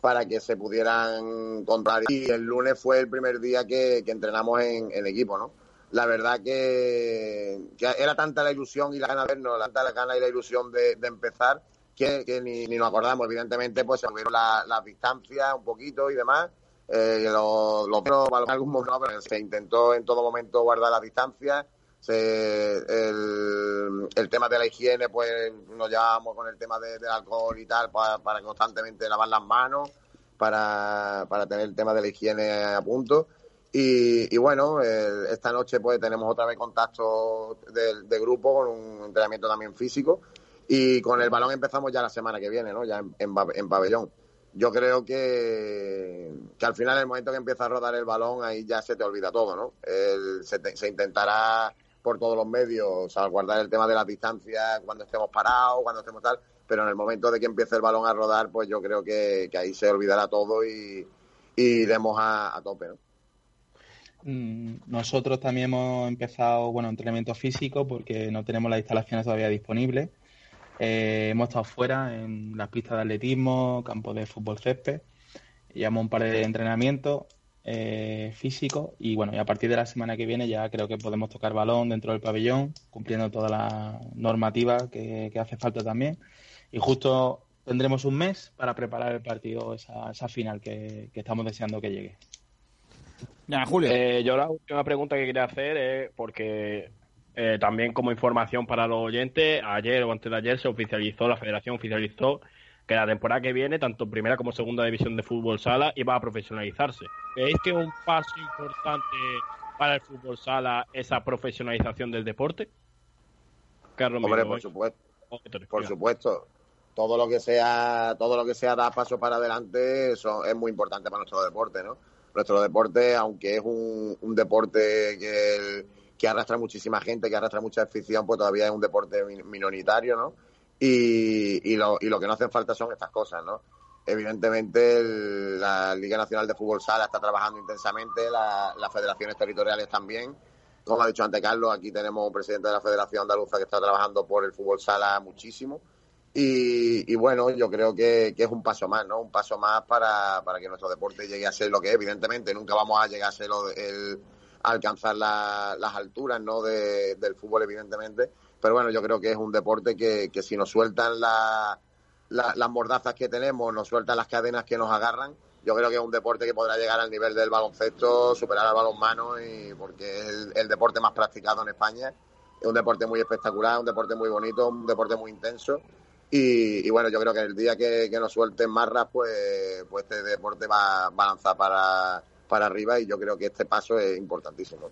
para que se pudieran controlar. Y el lunes fue el primer día que, entrenamos en, equipo, ¿no? La verdad que, era tanta la ilusión y la gana de vernos, tanta la gana y la ilusión de empezar que, ni, ni nos acordamos. Evidentemente, pues se tuvieron la- las distancias un poquito y demás. Eh, los, los en algún momento, pero se intentó en todo momento guardar las distancias. Se, el, tema de la higiene, pues nos llevábamos con el tema de- del alcohol y tal para, constantemente lavar las manos, para, para tener el tema de la higiene a punto. Y, y bueno, eh, esta noche pues tenemos otra vez contacto de, de grupo con un entrenamiento también físico y con el balón empezamos ya la semana que viene, ¿no? Ya en, en, en pabellón. Yo creo que, que al final, en el momento que empieza a rodar el balón, ahí ya se te olvida todo, ¿no? El- se, te- se intentará por todos los medios salvaguardar el tema de las distancias cuando estemos parados, cuando estemos tal, pero en el momento de que empiece el balón a rodar, pues yo creo que, que ahí se olvidará todo y, y iremos a, a tope, ¿no? Mm, Nosotros también hemos empezado, bueno, entrenamiento físico porque no tenemos las instalaciones todavía disponibles. Eh, hemos estado fuera en las pistas de atletismo, campos de fútbol césped. Llevamos un par de entrenamientos. eh, físico y bueno, y a partir de la semana que viene ya creo que podemos tocar balón dentro del pabellón, cumpliendo toda la normativa que, que hace falta también. Y justo tendremos un mes para preparar el partido, esa, esa final que, que estamos deseando que llegue. Ya, Julio. Eh, yo la última pregunta que quería hacer es porque eh, también como información para los oyentes, ayer o antes de ayer se oficializó, la federación oficializó que la temporada que viene, tanto primera como segunda división de fútbol sala, iba a profesionalizarse. ¿Veis que es un paso importante para el fútbol sala esa profesionalización del deporte? Carlos Hombre, Miro, por ¿eh? supuesto. Por supuesto. Todo lo que sea, todo lo que sea dar paso para adelante eso es muy importante para nuestro deporte, ¿no? Nuestro deporte, aunque es un, un deporte que, que arrastra muchísima gente, que arrastra mucha afición, pues todavía es un deporte min- minoritario, ¿no? Y, y, lo, y lo que no hacen falta son estas cosas, ¿no? Evidentemente, la Liga Nacional de Fútbol Sala está trabajando intensamente, la- las federaciones territoriales también. Como ha dicho antes Carlos, aquí tenemos un presidente de la Federación Andaluza que está trabajando por el fútbol sala muchísimo. Y, bueno, yo creo que, que es un paso más, ¿no? Un paso más para, para que nuestro deporte llegue a ser lo que es. Evidentemente, nunca vamos a llegar a ser lo- el, alcanzar la- las alturas, ¿no? De- del fútbol, evidentemente. Pero bueno, yo creo que es un deporte que, que si nos sueltan la- la- las mordazas que tenemos, nos sueltan las cadenas que nos agarran, yo creo que es un deporte que podrá llegar al nivel del baloncesto, superar al balonmano, y porque es el, deporte más practicado en España. Es un deporte muy espectacular, un deporte muy bonito, un deporte muy intenso. Y, bueno, yo creo que el día que, que nos suelten marras, pues, pues este deporte va, va a lanzar para, para arriba y yo creo que este paso es importantísimo.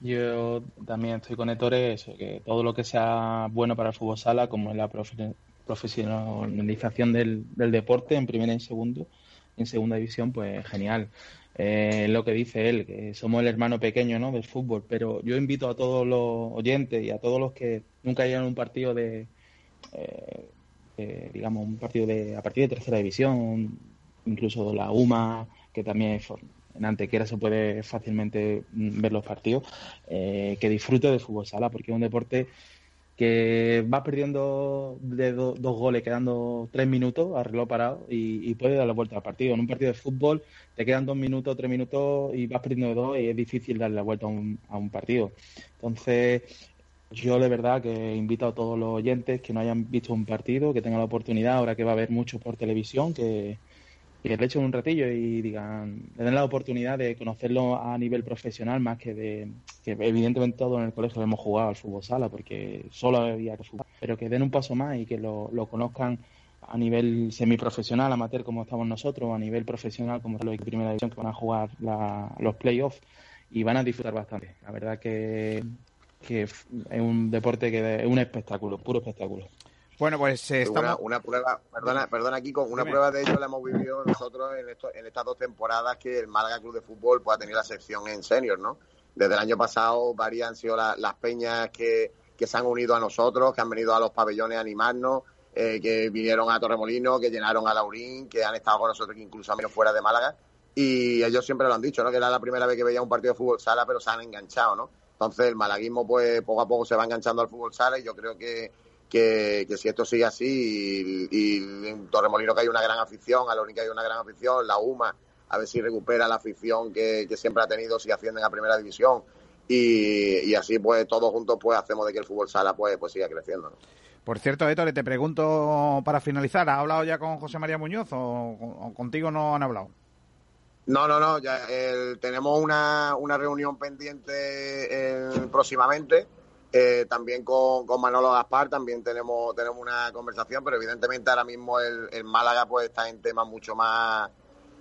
Yo también estoy con Ettore, eso, que todo lo que sea bueno para el fútbol sala, como es la profe- profesionalización del, deporte en primera y segundo, en segunda división, pues genial. Eh, lo que dice él, que somos el hermano pequeño ¿no? del fútbol, pero yo invito a todos los oyentes y a todos los que nunca hayan un partido de, eh, de, digamos, un partido de a partir de tercera división, incluso la UMA, que también en Antequera se puede fácilmente ver los partidos, eh, que disfrute de fútbol sala, porque es un deporte que va perdiendo de do- dos goles quedando tres minutos a reloj parado y, y puede dar la vuelta al partido. En un partido de fútbol te quedan dos minutos, tres minutos y vas perdiendo de dos y es difícil darle la vuelta a un, a un partido. Entonces, yo de verdad que invito a todos los oyentes que no hayan visto un partido, que tengan la oportunidad, ahora que va a haber mucho por televisión, que, que le echen un ratillo y digan, le den la oportunidad de conocerlo a nivel profesional más que de que evidentemente todos en el colegio hemos jugado al fútbol sala porque solo había que jugar, pero que den un paso más y que lo, conozcan a nivel semiprofesional, amateur como estamos nosotros, a nivel profesional como los de primera división que van a jugar la- los playoffs y van a disfrutar bastante. La verdad que es un deporte que es un espectáculo, puro espectáculo. Bueno, pues eh, Una, estamos... una prueba, perdona, perdona Kiko, una Dime. prueba de ello la hemos vivido nosotros en, esto- en estas dos temporadas que el Málaga Club de Fútbol ha tenido la sección en senior, ¿no? Desde el año pasado varias han sido la- las peñas que, que se han unido a nosotros, que han venido a los pabellones a animarnos, eh, que vinieron a Torremolino, que llenaron a Laurín, que han estado con nosotros incluso han venido fuera de Málaga. Y ellos siempre lo han dicho, ¿no? Que era la primera vez que veía un partido de fútbol sala, pero se han enganchado, ¿no? Entonces el malaguismo, pues poco a poco se va enganchando al fútbol sala y yo creo que, que, que si esto sigue así y, y en Torremolino que hay una gran afición, a Laurín que hay una gran afición, la UMA, a ver si recupera la afición que, que siempre ha tenido si ascienden a primera división y, y así pues todos juntos pues hacemos de que el fútbol sala pues, pues siga creciendo, ¿no? Por cierto, Ettore, te pregunto para finalizar, ¿ha hablado ya con José María Muñoz o, o contigo no han hablado? No, no, no. Ya, el- tenemos una, una reunión pendiente eh, próximamente. Eh, también con, con Manolo Gaspar también tenemos tenemos una conversación, pero evidentemente ahora mismo el, el Málaga pues está en temas mucho más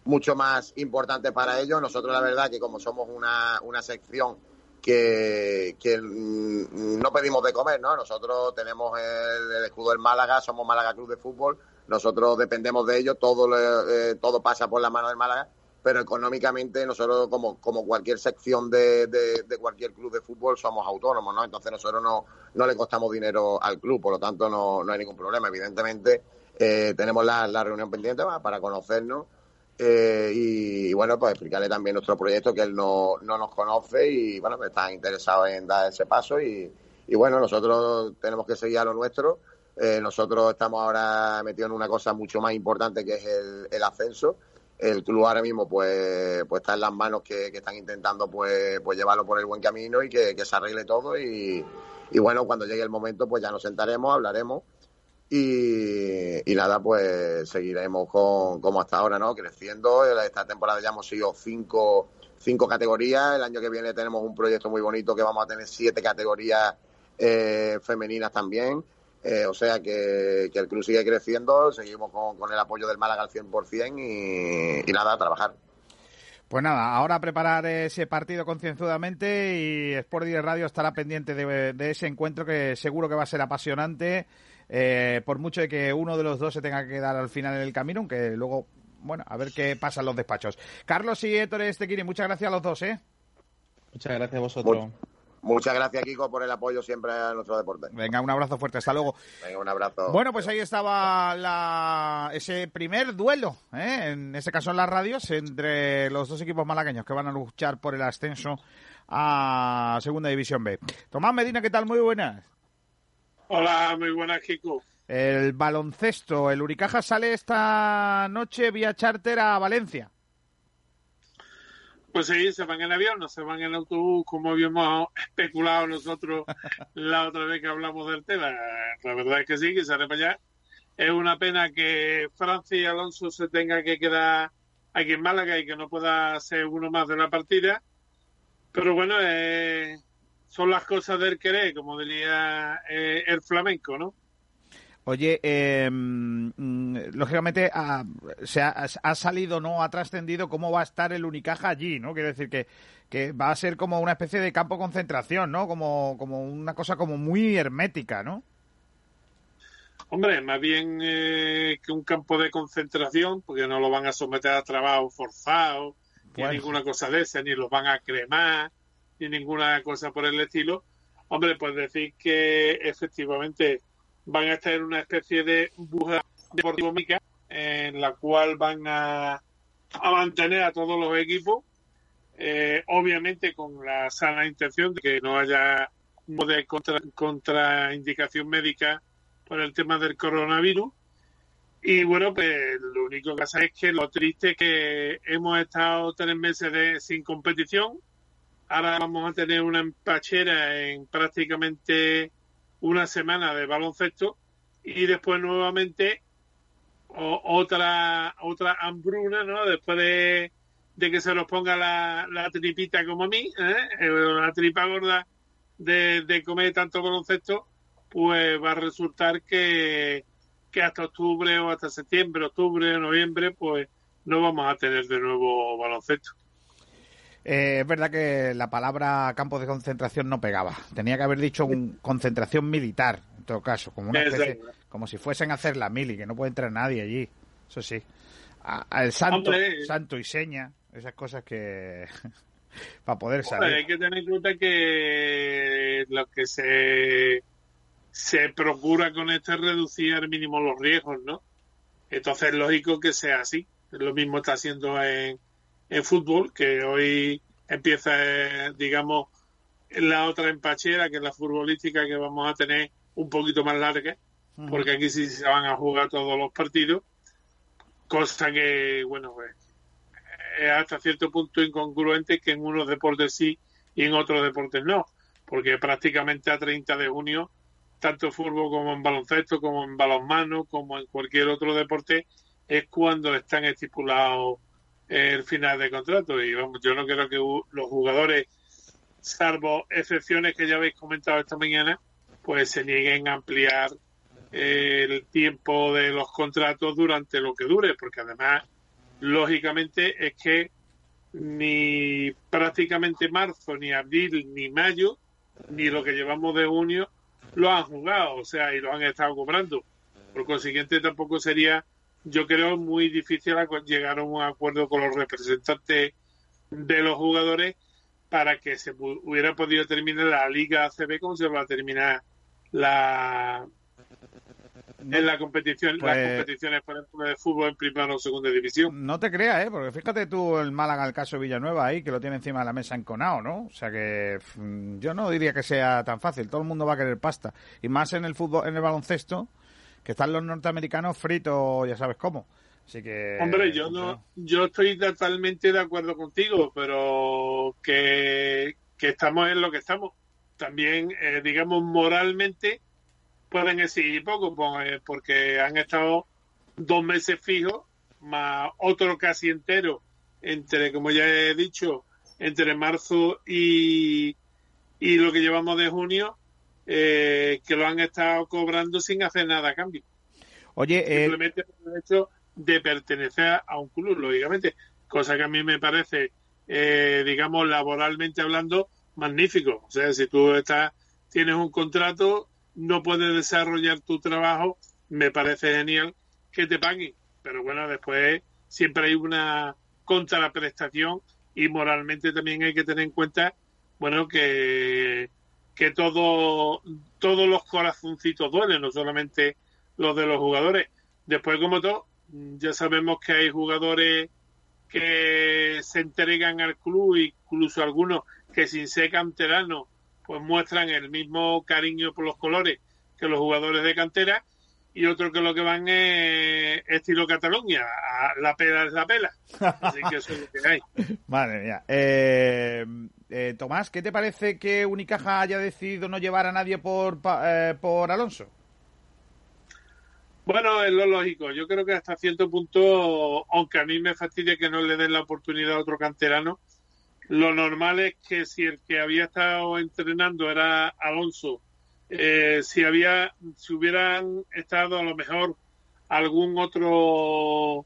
mucho más importantes para ellos. Nosotros la verdad que como somos una, una sección que, que mm, no pedimos de comer, ¿no? Nosotros tenemos el, escudo del Málaga, somos Málaga Club de Fútbol, nosotros dependemos de ellos, todo, eh, todo pasa por la mano del Málaga, pero económicamente nosotros, como, como cualquier sección de, de- cualquier club de fútbol, somos autónomos, ¿no? Entonces nosotros no, no le costamos dinero al club, por lo tanto no, no hay ningún problema. Evidentemente eh, tenemos la, la reunión pendiente para conocernos eh, y, bueno, pues explicarle también nuestro proyecto que él no, no nos conoce y bueno, pues está interesado en dar ese paso y, y bueno, nosotros tenemos que seguir a lo nuestro. Eh, nosotros estamos ahora metidos en una cosa mucho más importante que es el ascenso el club ahora mismo pues, pues está en las manos que, están intentando pues, pues llevarlo por el buen camino y que, se arregle todo y, y bueno, cuando llegue el momento pues ya nos sentaremos, hablaremos y, y nada, pues seguiremos con, como hasta ahora, ¿no? Creciendo. Esta temporada ya hemos sido cinco, cinco categorías. El año que viene tenemos un proyecto muy bonito que vamos a tener siete categorías eh, femeninas también. Eh, o sea que, que el club sigue creciendo, seguimos con, con el apoyo del Málaga al 100% y, y nada, a trabajar. Pues nada, ahora a preparar ese partido concienzudamente y Sport Direct Radio estará pendiente de, de ese encuentro que seguro que va a ser apasionante, eh, por mucho de que uno de los dos se tenga que quedar al final en el camino, aunque luego, bueno, a ver qué pasa en los despachos. Carlos y Héctor Estequini, muchas gracias a los dos, ¿eh? Muchas gracias a vosotros. Muchas gracias, Kiko, por el apoyo siempre a nuestro deporte. Venga, un abrazo fuerte, hasta luego. Venga, un abrazo. Bueno, pues ahí estaba la, ese primer duelo, ¿eh? en este caso en las radios, entre los dos equipos malagueños que van a luchar por el ascenso a Segunda División B. Tomás Medina, ¿qué tal? Muy buenas. Hola, muy buenas, Kiko. El baloncesto, el Uricaja sale esta noche vía charter a Valencia. Pues sí, se van en avión, no se van en autobús, como habíamos especulado nosotros la otra vez que hablamos del tema. La verdad es que sí, que se para allá. Es una pena que Francia y Alonso se tenga que quedar aquí en Málaga y que no pueda ser uno más de la partida. Pero bueno, eh, son las cosas del querer, como diría eh, el flamenco, ¿no? Oye, eh, lógicamente ha, se ha, ha salido, ¿no? Ha trascendido cómo va a estar el Unicaja allí, ¿no? Quiere decir que, que va a ser como una especie de campo concentración, ¿no? Como, como una cosa como muy hermética, ¿no? Hombre, más bien eh, que un campo de concentración, porque no lo van a someter a trabajo forzado, ni Bueno. ninguna cosa de esa, ni los van a cremar, ni ninguna cosa por el estilo. Hombre, pues decir que efectivamente van a estar en una especie de burbuja deportiva en la cual van a, mantener a todos los equipos, eh, obviamente con la sana intención de que no haya de contra, contraindicación médica por el tema del coronavirus. Y bueno, pues lo único que pasa es que lo triste es que hemos estado tres meses de, sin competición. Ahora vamos a tener una empachera en prácticamente una semana de baloncesto y después nuevamente otra otra hambruna, ¿no? Después de, de que se nos ponga la, la tripita como a mí, ¿eh? Eh, la tripa gorda de, de comer tanto baloncesto, pues va a resultar que, que hasta octubre o hasta septiembre, octubre, noviembre, pues no vamos a tener de nuevo baloncesto. Eh, es verdad que la palabra campo de concentración no pegaba. Tenía que haber dicho un concentración militar, en todo caso, como una especie, como si fuesen a hacer la mili, que no puede entrar nadie allí. Eso sí. Al santo, Hombre. santo y seña, esas cosas que <laughs> para poder Hombre, salir. hay que tener en cuenta que lo que se, se procura con esto es reducir al mínimo los riesgos, ¿no? Entonces es lógico que sea así. Lo mismo está haciendo en, en fútbol, que hoy empieza, eh, digamos, la otra empachera, que es la futbolística, que vamos a tener un poquito más larga, porque aquí sí se van a jugar todos los partidos, cosa que, bueno, pues es hasta cierto punto incongruente que en unos deportes sí y en otros deportes no, porque prácticamente a 30 de junio, tanto en fútbol como en baloncesto, como en balonmano, como en cualquier otro deporte, es cuando están estipulados el final de contrato. Y vamos, yo no creo que los jugadores, salvo excepciones que ya habéis comentado esta mañana, pues se nieguen a ampliar el tiempo de los contratos durante lo que dure, porque además lógicamente es que ni prácticamente marzo, ni abril, ni mayo, ni lo que llevamos de junio lo han jugado, o sea, y lo han estado cobrando. Por consiguiente, tampoco sería, yo creo, muy difícil llegar a un acuerdo con los representantes de los jugadores para que se hubiera podido terminar la Liga ACB como se va a terminar la en la competición, las Pues- competiciones, por ejemplo, de fútbol en primera o segunda división. No te creas, ¿eh? Porque fíjate tú el Málaga, el caso Villanueva ahí, que lo tiene encima de la mesa enconado, ¿no? O sea que mm, yo no diría que sea tan fácil. Todo el mundo va a querer pasta. Y más en el fútbol, en el baloncesto, que están los norteamericanos fritos, ya sabes cómo. Así que... Hombre, yo no, yo estoy totalmente de acuerdo contigo, pero que, que estamos en lo que estamos. También, eh, digamos, moralmente pueden exigir poco, pues, porque han estado dos meses fijos, más otro casi entero, entre, como ya he dicho, entre marzo y, y lo que llevamos de junio, eh, que lo han estado cobrando sin hacer nada a cambio. Oye, eh, Simplemente por el hecho de pertenecer a un club, lógicamente, cosa que a mí me parece, eh, digamos, laboralmente hablando, magnífico. O sea, si tú estás, tienes un contrato, no puedes desarrollar tu trabajo, me parece genial que te paguen. Pero bueno, después siempre hay una contraprestación y moralmente también hay que tener en cuenta, bueno, que, que todo, todos los corazoncitos duelen, no solamente los de los jugadores. Después, como todo, ya sabemos que hay jugadores que se entregan al club, incluso algunos que sin ser canteranos, pues muestran el mismo cariño por los colores que los jugadores de cantera, y otros que lo que van es estilo Cataluña, la pela es la pela. Así que eso es lo que hay. <laughs> Madre mía. Eh, eh, Tomás, ¿qué te parece que Unicaja haya decidido no llevar a nadie por, pa- eh, por Alonso? Bueno, es lo lógico. Yo creo que hasta cierto punto, aunque a mí me fastidia que no le den la oportunidad a otro canterano, lo normal es que si el que había estado entrenando era Alonso, eh, si había, si hubieran estado a lo mejor algún otro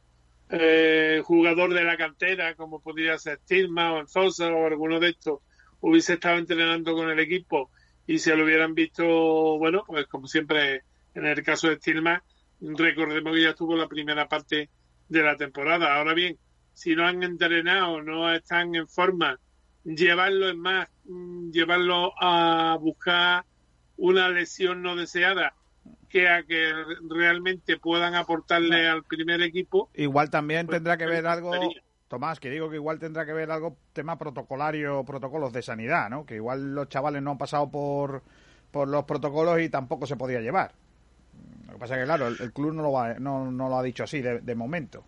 eh, jugador de la cantera, como podría ser Stilma o Enzosa o alguno de estos, hubiese estado entrenando con el equipo y se lo hubieran visto, bueno, pues como siempre en el caso de Stilma, recordemos que ya estuvo la primera parte de la temporada. Ahora bien, si no han entrenado, no están en forma, llevarlo es más, mm, llevarlo a buscar una lesión no deseada que a que realmente puedan aportarle al primer equipo. Igual también Pues, tendrá que ver me algo. Tomás, que digo que igual tendrá que ver algo tema protocolario, protocolos de sanidad, ¿no? Que igual los chavales no han pasado por, por los protocolos y tampoco se podía llevar. Lo que pasa es que, claro, el, el club no lo, va- no, no lo ha dicho así de, de momento.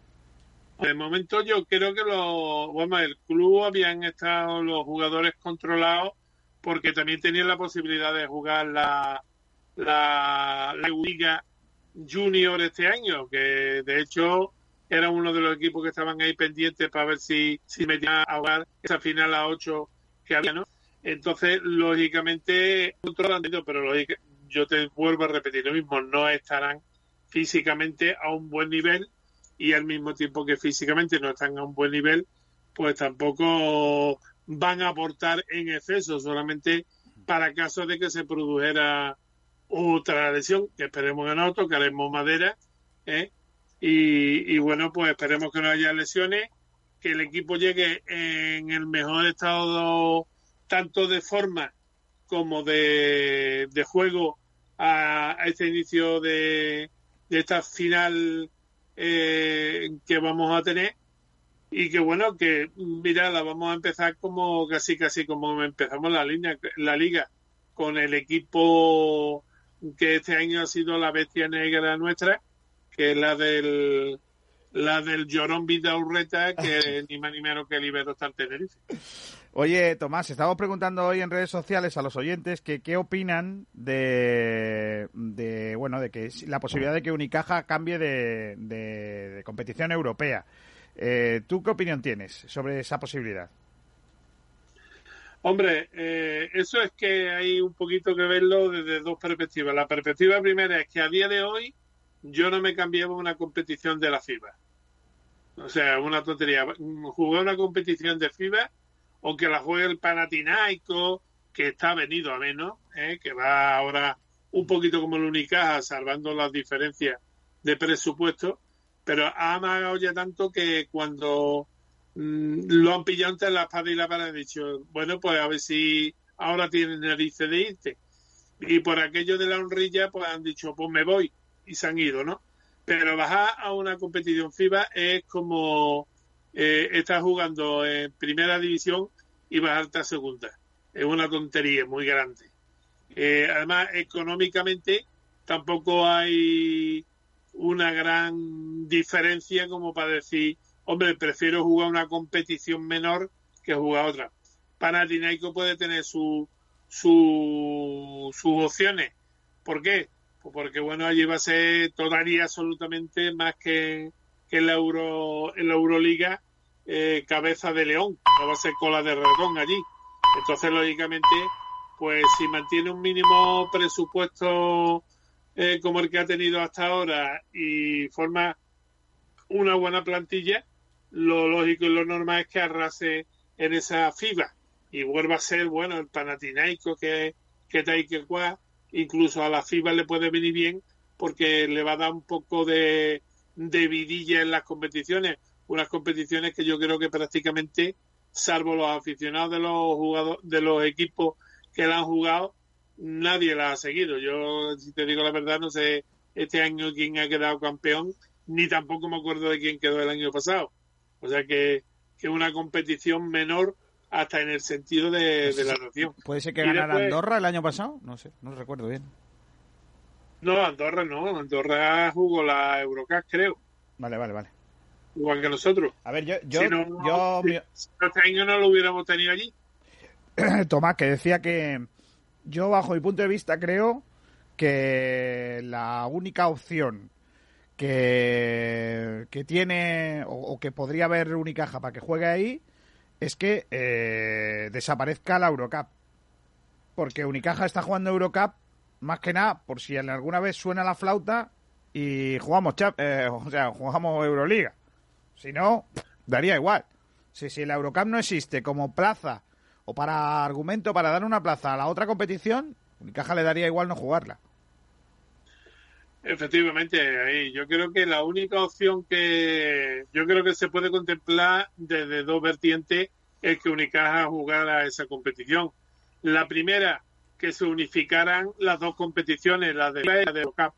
De momento yo creo que los, bueno, el club habían estado los jugadores controlados porque también tenían la posibilidad de jugar la, la, Liga Junior este año, que de hecho era uno de los equipos que estaban ahí pendientes para ver si, si metían a jugar esa final a 8 que había, ¿no? Entonces, lógicamente, pero lógica- yo te vuelvo a repetir lo mismo, no estarán físicamente a un buen nivel y al mismo tiempo que físicamente no están a un buen nivel, pues tampoco van a aportar en exceso, solamente para caso de que se produjera otra lesión, que esperemos que no, tocaremos madera, ¿eh? y, bueno, pues esperemos que no haya lesiones, que el equipo llegue en el mejor estado tanto de forma como de, de juego a, a este inicio de, de esta final eh, que vamos a tener y que bueno que mira la vamos a empezar como casi casi como empezamos la línea la liga con el equipo que este año ha sido la bestia negra nuestra que es la del la del Llorón Vida Urreta que <laughs> ni más ni menos que el Iberostar Tenerife Oye, Tomás, estamos preguntando hoy en redes sociales a los oyentes que qué opinan de, de bueno, de que la posibilidad de que Unicaja cambie de, de- de competición europea. Eh, ¿Tú qué opinión tienes sobre esa posibilidad? Hombre, eh, eso es que hay un poquito que verlo desde dos perspectivas. La perspectiva primera es que a día de hoy yo no me cambiaba una competición de la FIBA. O sea, una tontería. Jugué una competición de FIBA, aunque la juegue el Panathinaikos, que está venido a menos, ¿eh? que va ahora un poquito como el Unicaja, salvando las diferencias de presupuesto, pero ha amagado ya tanto que cuando mm, lo han pillado entre la espada y la pared, han dicho, bueno, pues a ver si ahora tienen narices de irte. Y por aquello de la honrilla, pues han dicho, pues me voy, y se han ido, ¿no? Pero bajar a una competición FIBA es como eh, estar jugando en primera división y bajarte a segunda. Es una tontería muy grande. Eh, además, económicamente tampoco hay una gran diferencia como para decir, hombre, prefiero jugar una competición menor que jugar otra. Panathinaikos puede tener su, su, sus opciones. ¿Por qué? Pues porque, bueno, allí va a ser todavía absolutamente más que, que en la, Euro, la Euroliga eh, cabeza de león, no va a ser cola de ratón allí. Entonces, lógicamente, pues si mantiene un mínimo presupuesto eh, como el que ha tenido hasta ahora y forma una buena plantilla, lo lógico y lo normal es que arrase en esa FIBA. Y vuelva a ser, bueno, el Panathinaikos que, que Taikekwa, incluso a la FIBA le puede venir bien porque le va a dar un poco de, de vidilla en las competiciones, unas competiciones que yo creo que prácticamente, salvo los aficionados de los jugadores, de los equipos que la han jugado, nadie la ha seguido. Yo, si te digo la verdad, no sé este año quién ha quedado campeón, ni tampoco me acuerdo de quién quedó el año pasado. O sea que que una competición menor hasta en el sentido de, de la nación. ¿Puede ser que Y ganara después- Andorra el año pasado? No sé, no recuerdo bien. No, Andorra no. Andorra jugó la Eurocup, creo. Vale, vale, vale. Igual que nosotros. A ver, yo, yo, Si no, yo si- si este año no lo hubiéramos tenido allí. <clears throat> Tomás, que decía que yo, bajo mi punto de vista, creo que la única opción que, que tiene o, que podría haber Unicaja para que juegue ahí es que eh, desaparezca la Eurocup. Porque Unicaja está jugando Eurocup más que nada por si alguna vez suena la flauta y jugamos, eh, o sea, jugamos Euroliga. Si no, daría igual. Si, si la Eurocup no existe como plaza o para argumento para dar una plaza a la otra competición, Unicaja le daría igual no jugarla. Efectivamente, ahí. Yo creo que la única opción que yo creo que se puede contemplar desde dos vertientes es que Unicaja jugara esa competición. La primera, que se unificaran las dos competiciones, la de la de Eurocup,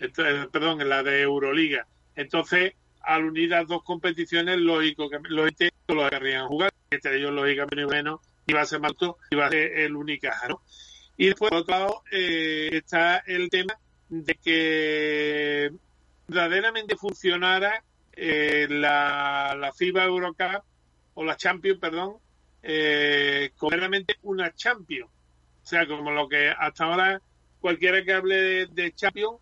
Entonces, perdón, la de Euroliga. Entonces, al unir las dos competiciones, lógico que lógicamente lo querrían jugar, entre ellos lógicamente bueno, iba a ser Malto, iba a ser el Unicaja, ¿no? Y después, por otro lado, eh, está el tema de que verdaderamente funcionara eh, la, la FIBA Eurocup o la Champions, perdón, eh, como realmente una Champions. O sea, como lo que hasta ahora cualquiera que hable de, de Champions,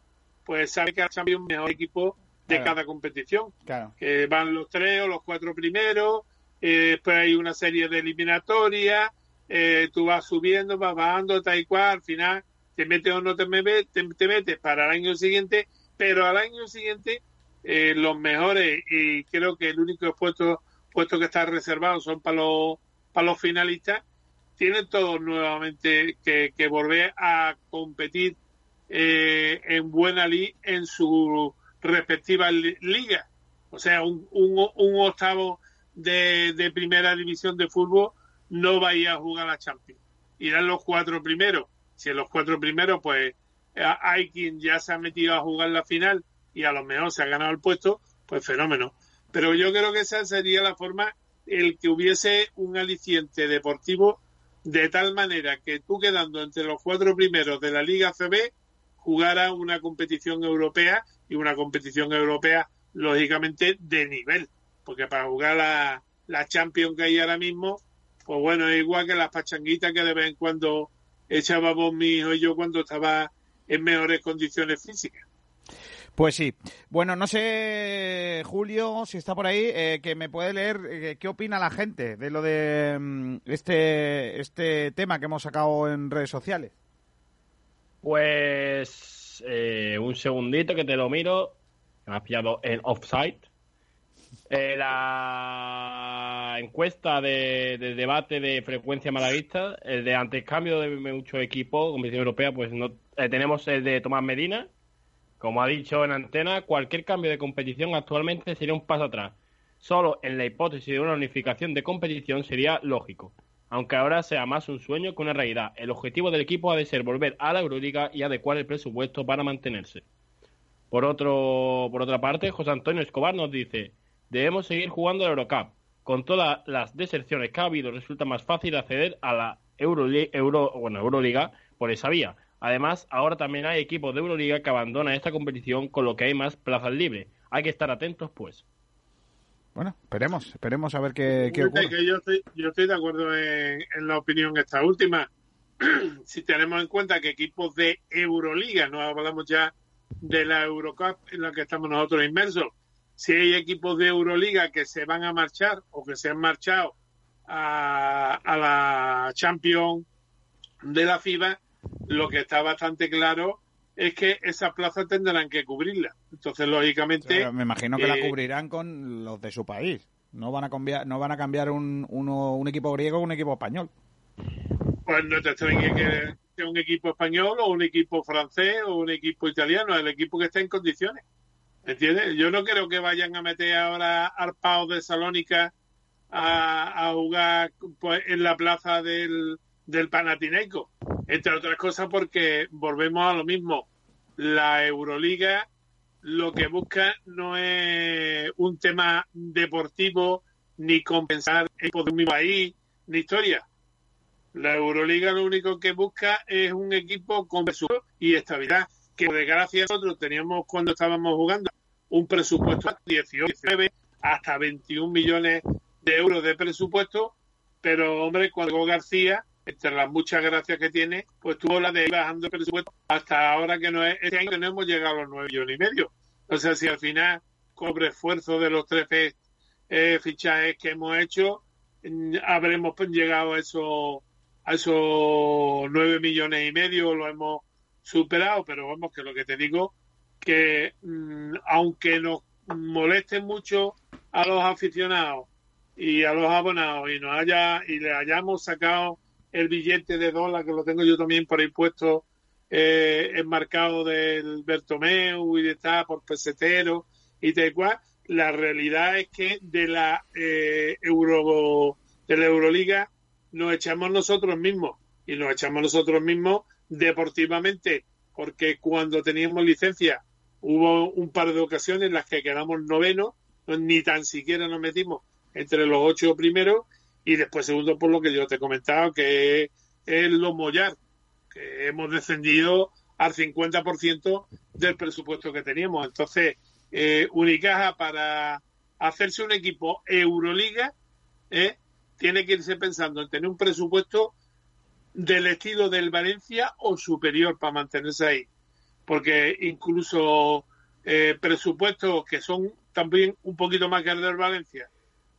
pues sabe que la Champions es el mejor equipo de Claro. cada competición. Claro. Que van los tres o los cuatro primeros, eh, después hay una serie de eliminatorias, eh, tú vas subiendo, vas bajando, tal y cual, al final te metes o no te, metes, te, para el año siguiente, pero al año siguiente eh, los mejores y creo que el único puesto, puesto que está reservado son para los, para los finalistas, tienen todos nuevamente que, que volver a competir eh, en buena li en su respectiva li- liga. O sea, un, un, un octavo de, primera división de fútbol no va a ir a jugar a la Champions. Irán los cuatro primeros. Si en los cuatro primeros, pues hay quien ya se ha metido a jugar la final y a lo mejor se ha ganado el puesto, pues fenómeno. Pero yo creo que esa sería la forma, el que hubiese un aliciente deportivo de tal manera que tú quedando entre los cuatro primeros de la Liga CB jugara una competición europea y una competición europea lógicamente de nivel, porque para jugar la, la Champions que hay ahora mismo, pues bueno, es igual que las pachanguitas que de vez en cuando echábamos mi hijo y yo cuando estaba en mejores condiciones físicas. Pues sí. Bueno, no sé, Julio, si está por ahí, eh, que me puede leer eh, qué opina la gente de lo de mm, este, este tema que hemos sacado en redes sociales. Pues eh, un segundito que te lo miro. Me has pillado en offside. Eh, la encuesta de, de debate de frecuencia malaguista, el de antecambio de muchos equipos, competición europea, pues no eh, tenemos el de Tomás Medina. Como ha dicho en antena, cualquier cambio de competición actualmente sería un paso atrás. Solo en la hipótesis de una unificación de competición sería lógico, aunque ahora sea más un sueño que una realidad. El objetivo del equipo ha de ser volver a la Euroliga y adecuar el presupuesto para mantenerse. Por, otro, por otra parte, José Antonio Escobar nos dice, debemos seguir jugando la Eurocup. Con todas las deserciones que ha habido, resulta más fácil acceder a la Euroli- Euro, bueno, Euroliga por esa vía. Además, ahora también hay equipos de Euroliga que abandonan esta competición, con lo que hay más plazas libres. hay que estar atentos, pues. Bueno, esperemos, esperemos a ver qué, qué ocurre. que yo estoy, yo estoy de acuerdo en, en la opinión esta última. <clears throat> si tenemos en cuenta que equipos de Euroliga, no hablamos ya de la Eurocup en la que estamos nosotros inmersos, si hay equipos de Euroliga que se van a marchar o que se han marchado a, a la Champions de la FIBA, lo que está bastante claro es que esas plazas tendrán que cubrirlas. Entonces, lógicamente... Pero me imagino que la eh, cubrirán con los de su país. No van a cambiar, no van a cambiar un, uno- un equipo griego con un equipo español. Pues no te extrañe que sea un equipo español o un equipo francés o un equipo italiano, el equipo que esté en condiciones. ¿Entiendes? Yo no creo que vayan a meter ahora Arpao de Salónica a, jugar pues, en la plaza del, del Panathinaikos. Entre otras cosas porque volvemos a lo mismo. La Euroliga lo que busca no es un tema deportivo ni compensar equipos de mismo país ni historia. La Euroliga lo único que busca es un equipo con presupuesto y estabilidad. Que por desgracia nosotros teníamos cuando estábamos jugando un presupuesto de 18, 19, hasta 21 millones de euros de presupuesto, pero hombre, cuando García, entre las muchas gracias que tiene, pues tuvo la de ir bajando el presupuesto hasta ahora que no es, este año no hemos llegado a los 9 millones y medio. O sea, si al final, con esfuerzo de los tres eh, fichajes que hemos hecho, mm, habremos llegado a esos a esos nueve millones y medio lo hemos superado, pero vamos que lo que te digo que mm, aunque nos moleste mucho a los aficionados y a los abonados y nos haya y le hayamos sacado el billete de dólar que lo tengo yo también por ahí puesto eh, enmarcado del Bertomeu y de estar por pesetero y tal cual la realidad es que de la eh, Euro de la Euroliga nos echamos nosotros mismos y nos echamos nosotros mismos deportivamente porque cuando teníamos licencia hubo un par de ocasiones en las que quedamos novenos ni tan siquiera nos metimos entre los ocho primeros y después segundo por lo que yo te he comentado que es el Mollar que hemos descendido al 50% del presupuesto que teníamos. Entonces eh, Unicaja para hacerse un equipo Euroliga eh, tiene que irse pensando en tener un presupuesto del estilo del Valencia o superior para mantenerse ahí. Porque incluso eh, presupuestos que son también un poquito más que el del Valencia,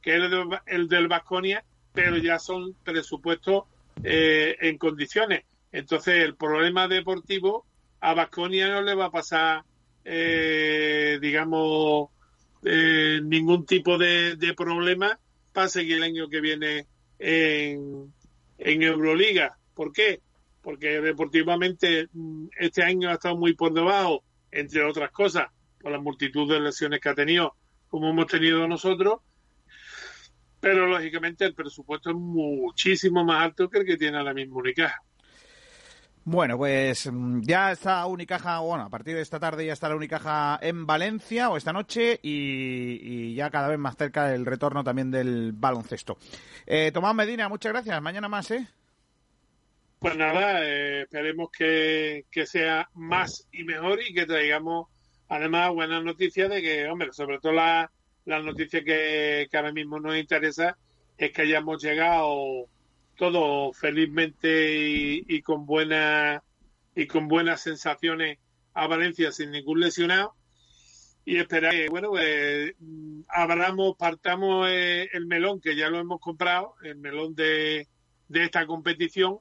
que el, del- el del Vasconia, pero ya son presupuestos eh, en condiciones. Entonces el problema deportivo a Vasconia no le va a pasar, eh, digamos, eh, ningún tipo de, de problema para seguir el año que viene en, en Euroliga. ¿Por qué? Porque deportivamente mm, este año ha estado muy por debajo, entre otras cosas, por la multitud de lesiones que ha tenido, como hemos tenido nosotros. Pero lógicamente el presupuesto es muchísimo más alto que el que tiene ahora mismo Unicaja. Bueno, pues mm, ya está Unicaja, bueno, a partir de esta tarde ya está la Unicaja en Valencia o esta noche y, y ya cada vez más cerca el retorno también del baloncesto. Eh, Tomás Medina, muchas gracias. Mañana más, ¿eh? Pues nada, eh, esperemos que, que sea más y mejor y que traigamos además buenas noticias de que, hombre, sobre todo la, la noticia que, que ahora mismo nos interesa es que hayamos llegado todos felizmente y, con buena y con buenas sensaciones a Valencia sin ningún lesionado. Y esperar que bueno mm, abramos partamos eh, el melón que ya lo hemos comprado el melón de, de esta competición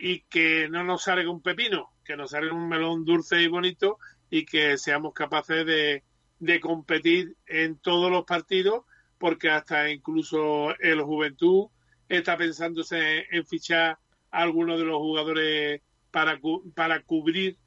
y que no nos salga un pepino que nos salga un melón dulce y bonito y que seamos capaces de, de competir en todos los partidos porque hasta incluso el Juventud está pensándose en fichar a algunos de los jugadores para, para cubrir,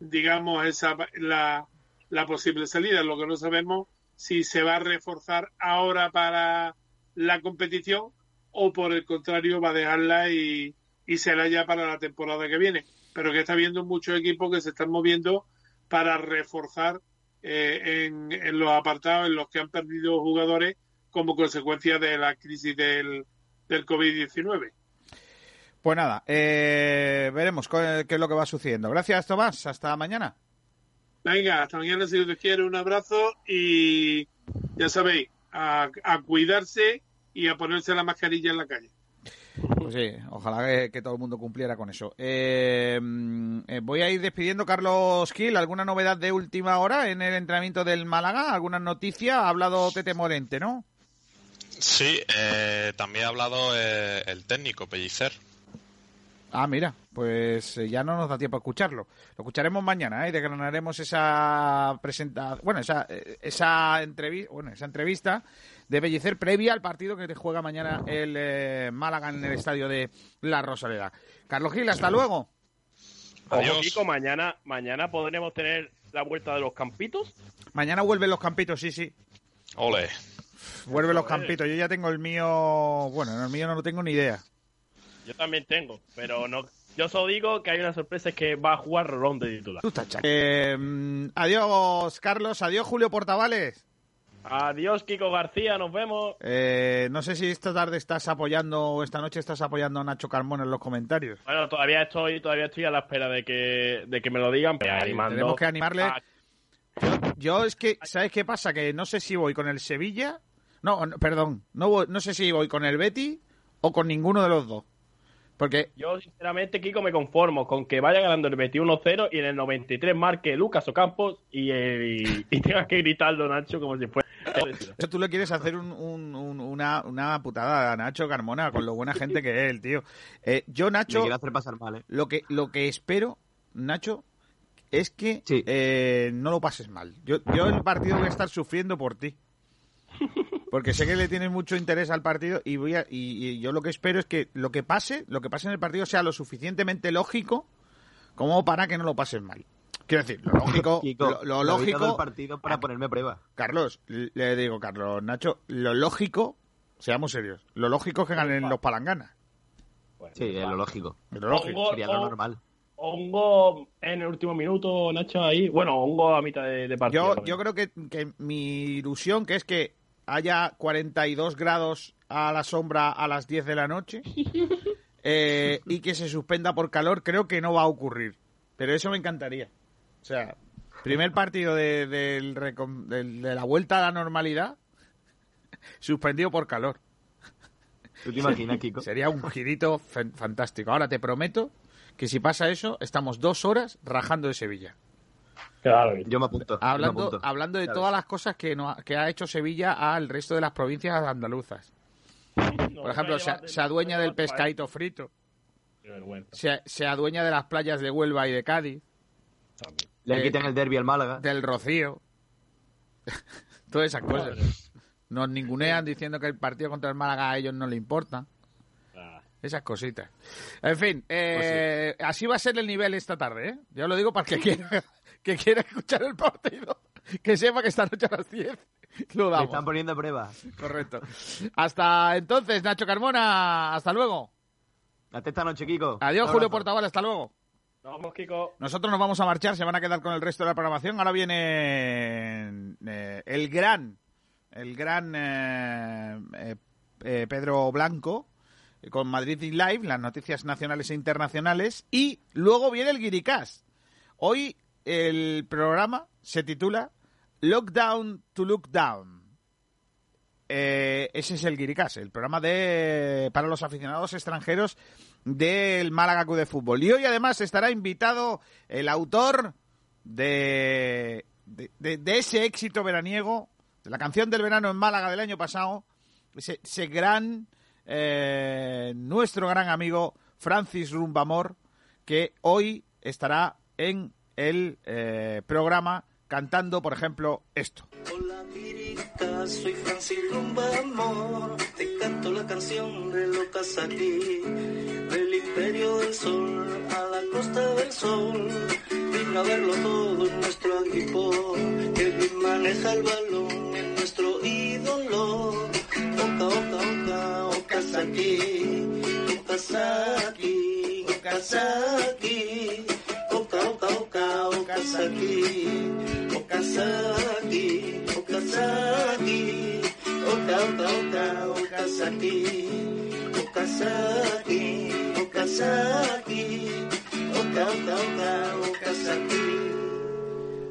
digamos, esa la, la posible salida. Lo que no sabemos si se va a reforzar ahora para la competición o por el contrario va a dejarla y, y será ya para la temporada que viene. Pero que está habiendo muchos equipos que se están moviendo para reforzar eh, en, en los apartados en los que han perdido jugadores como consecuencia de la crisis del, del COVID-19. Pues nada, eh, veremos qué es lo que va sucediendo. Gracias, Tomás. Hasta mañana. Venga, hasta mañana si Dios quiere, un abrazo y ya sabéis, a, a cuidarse y a ponerse la mascarilla en la calle. Pues sí, ojalá que, que todo el mundo cumpliera con eso. Eh, mm, eh, voy a ir despidiendo, Carlos Gil. ¿Alguna novedad de última hora en el entrenamiento del Málaga? ¿Alguna noticia? Ha hablado Tete Morente, ¿no? Sí, eh, también ha hablado eh, el técnico Pellicer. Ah, mira, pues eh, ya no nos da tiempo a escucharlo. Lo escucharemos mañana. Y declararemos esa presenta, bueno, esa esa entrevista, bueno, esa entrevista de Bellicer previa al partido que te juega mañana el eh, Málaga en el estadio de La Rosaleda. Carlos Gil, hasta luego. Ojo, Kiko, mañana, mañana podremos tener la vuelta de los campitos. Mañana vuelven los campitos, sí, sí. Ole. Vuelven los campitos. Yo ya tengo el mío, bueno, en el mío no lo tengo ni idea. Yo también tengo, pero no. Yo solo digo que hay una sorpresa es que va a jugar Rolón de titular. Eh, mm, adiós, Carlos. Adiós, Julio Portavales. Adiós, Kiko García. Nos vemos. Eh, no sé si esta tarde estás apoyando o esta noche estás apoyando a Nacho Carmona en los comentarios. Bueno, todavía estoy, todavía estoy a la espera de que, de que me lo digan. Pero animando Tenemos que animarle. a- Yo es que, ¿sabes qué pasa? Que no sé si voy con el Sevilla. No, no, perdón. No, voy- no sé si voy con el Betty o con ninguno de los dos. Porque Yo, sinceramente, Kiko, me conformo con que vaya ganando el 21-0 y en el 93 marque Lucas Ocampos y, eh, y, y tengas que gritarlo, Nacho, como si fuera. Eso tú le quieres hacer un- un- un- una, una putada a Nacho Carmona con lo buena gente que es el tío. Eh, yo, Nacho, quiere hacer pasar mal, ¿eh? lo que, lo que espero, Nacho, es que eh, no lo pases mal. Yo, yo el partido voy a estar sufriendo por ti. Porque sé que le tienes mucho interés al partido y voy a, y, y yo lo que espero es que lo que pase, lo que pase en el partido sea lo suficientemente lógico como para que no lo pases mal. Quiero decir, lo lógico, <laughs> Kiko, lo, lógico, el partido para ponerme a prueba. Carlos, le digo, Carlos, Nacho, lo lógico, seamos serios, lo lógico es que ganen los palanganas. Sí, es lo lógico. Lo lógico. Sería lo Hongo- normal. Hongo en el último minuto, Nacho, ahí. Bueno, Hongo a mitad de, de partido. Yo, yo creo que, que mi ilusión, que es que haya 42 grados a la sombra a las 10 de la noche <laughs> eh, y que se suspenda por calor, creo que no va a ocurrir. Pero eso me encantaría. O sea, primer partido de, de la vuelta a la normalidad, suspendido por calor. ¿Tú te imaginas, Kiko? Sería un girito fan- fantástico. Ahora te prometo que si pasa eso, estamos dos horas rajando de Sevilla. Claro. Yo me apunto. me Hablando, apunto. hablando de todas las cosas que, no, ha- que ha hecho Sevilla al resto de las provincias andaluzas. Por ejemplo, se, se adueña del pescadito frito, Qué vergüenza. se, se adueña de las playas de Huelva y de Cádiz, Le eh, quitan el derby al Málaga. del Rocío, <laughs> todas esas cosas. Nos ningunean diciendo que el partido contra el Málaga a ellos no le importa. Esas cositas. En fin, eh, así va a ser el nivel esta tarde, ¿eh? Yo lo digo para que quiera, <laughs> que quiera escuchar el partido, <laughs> que sepa que esta noche a las 10 lo Le damos. están poniendo a prueba. Correcto. Hasta entonces, Nacho Carmona, hasta luego. Hasta esta noche, Kiko. Adiós, Julio. Portaval, hasta luego. Nosotros nos vamos a marchar, se van a quedar con el resto de la programación. Ahora viene eh, el gran, el gran eh, eh, eh, Pedro Blanco con Madrid Live, las noticias nacionales e internacionales. Y luego viene el Guiricast. Hoy el programa se titula Lockdown to Look Down. Eh, ese es el Guiricas, el programa de para los aficionados extranjeros del Málaga Club de Fútbol. Y hoy además estará invitado el autor de, de, ese éxito veraniego, de la canción del verano en Málaga del año pasado, ese, ese gran, eh, nuestro gran amigo Francis Rumbamor, que hoy estará en el eh, programa cantando, por ejemplo, esto. soy Francis Rumba Amor, te canto la canción de locas aquí, del imperio del sol a la costa del sol, vino a verlo todo en nuestro equipo, que bien maneja el balón, es nuestro ídolo, oca, oca, oca, Okazaki, Okazaki, Okazaki, oca, Okazaki, Okazaki, Okazaki, oka, oka, oka, Okazaki, Okazaki, Okazaki, oka, oka, oka, Okazaki.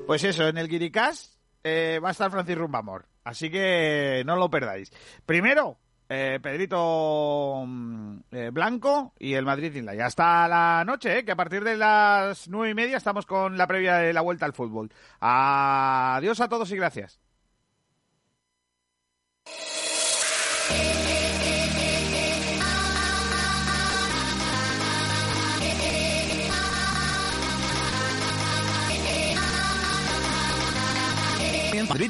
Pues eso, en el Guiricás eh, va a estar Francis Rumbamor. Así que no lo perdáis. Primero, eh, Pedrito mm, eh, Blanco y el Madrid Inlay. Hasta la noche, eh, que a partir de las nueve y media estamos con la previa de la vuelta al fútbol. Adiós a todos y gracias.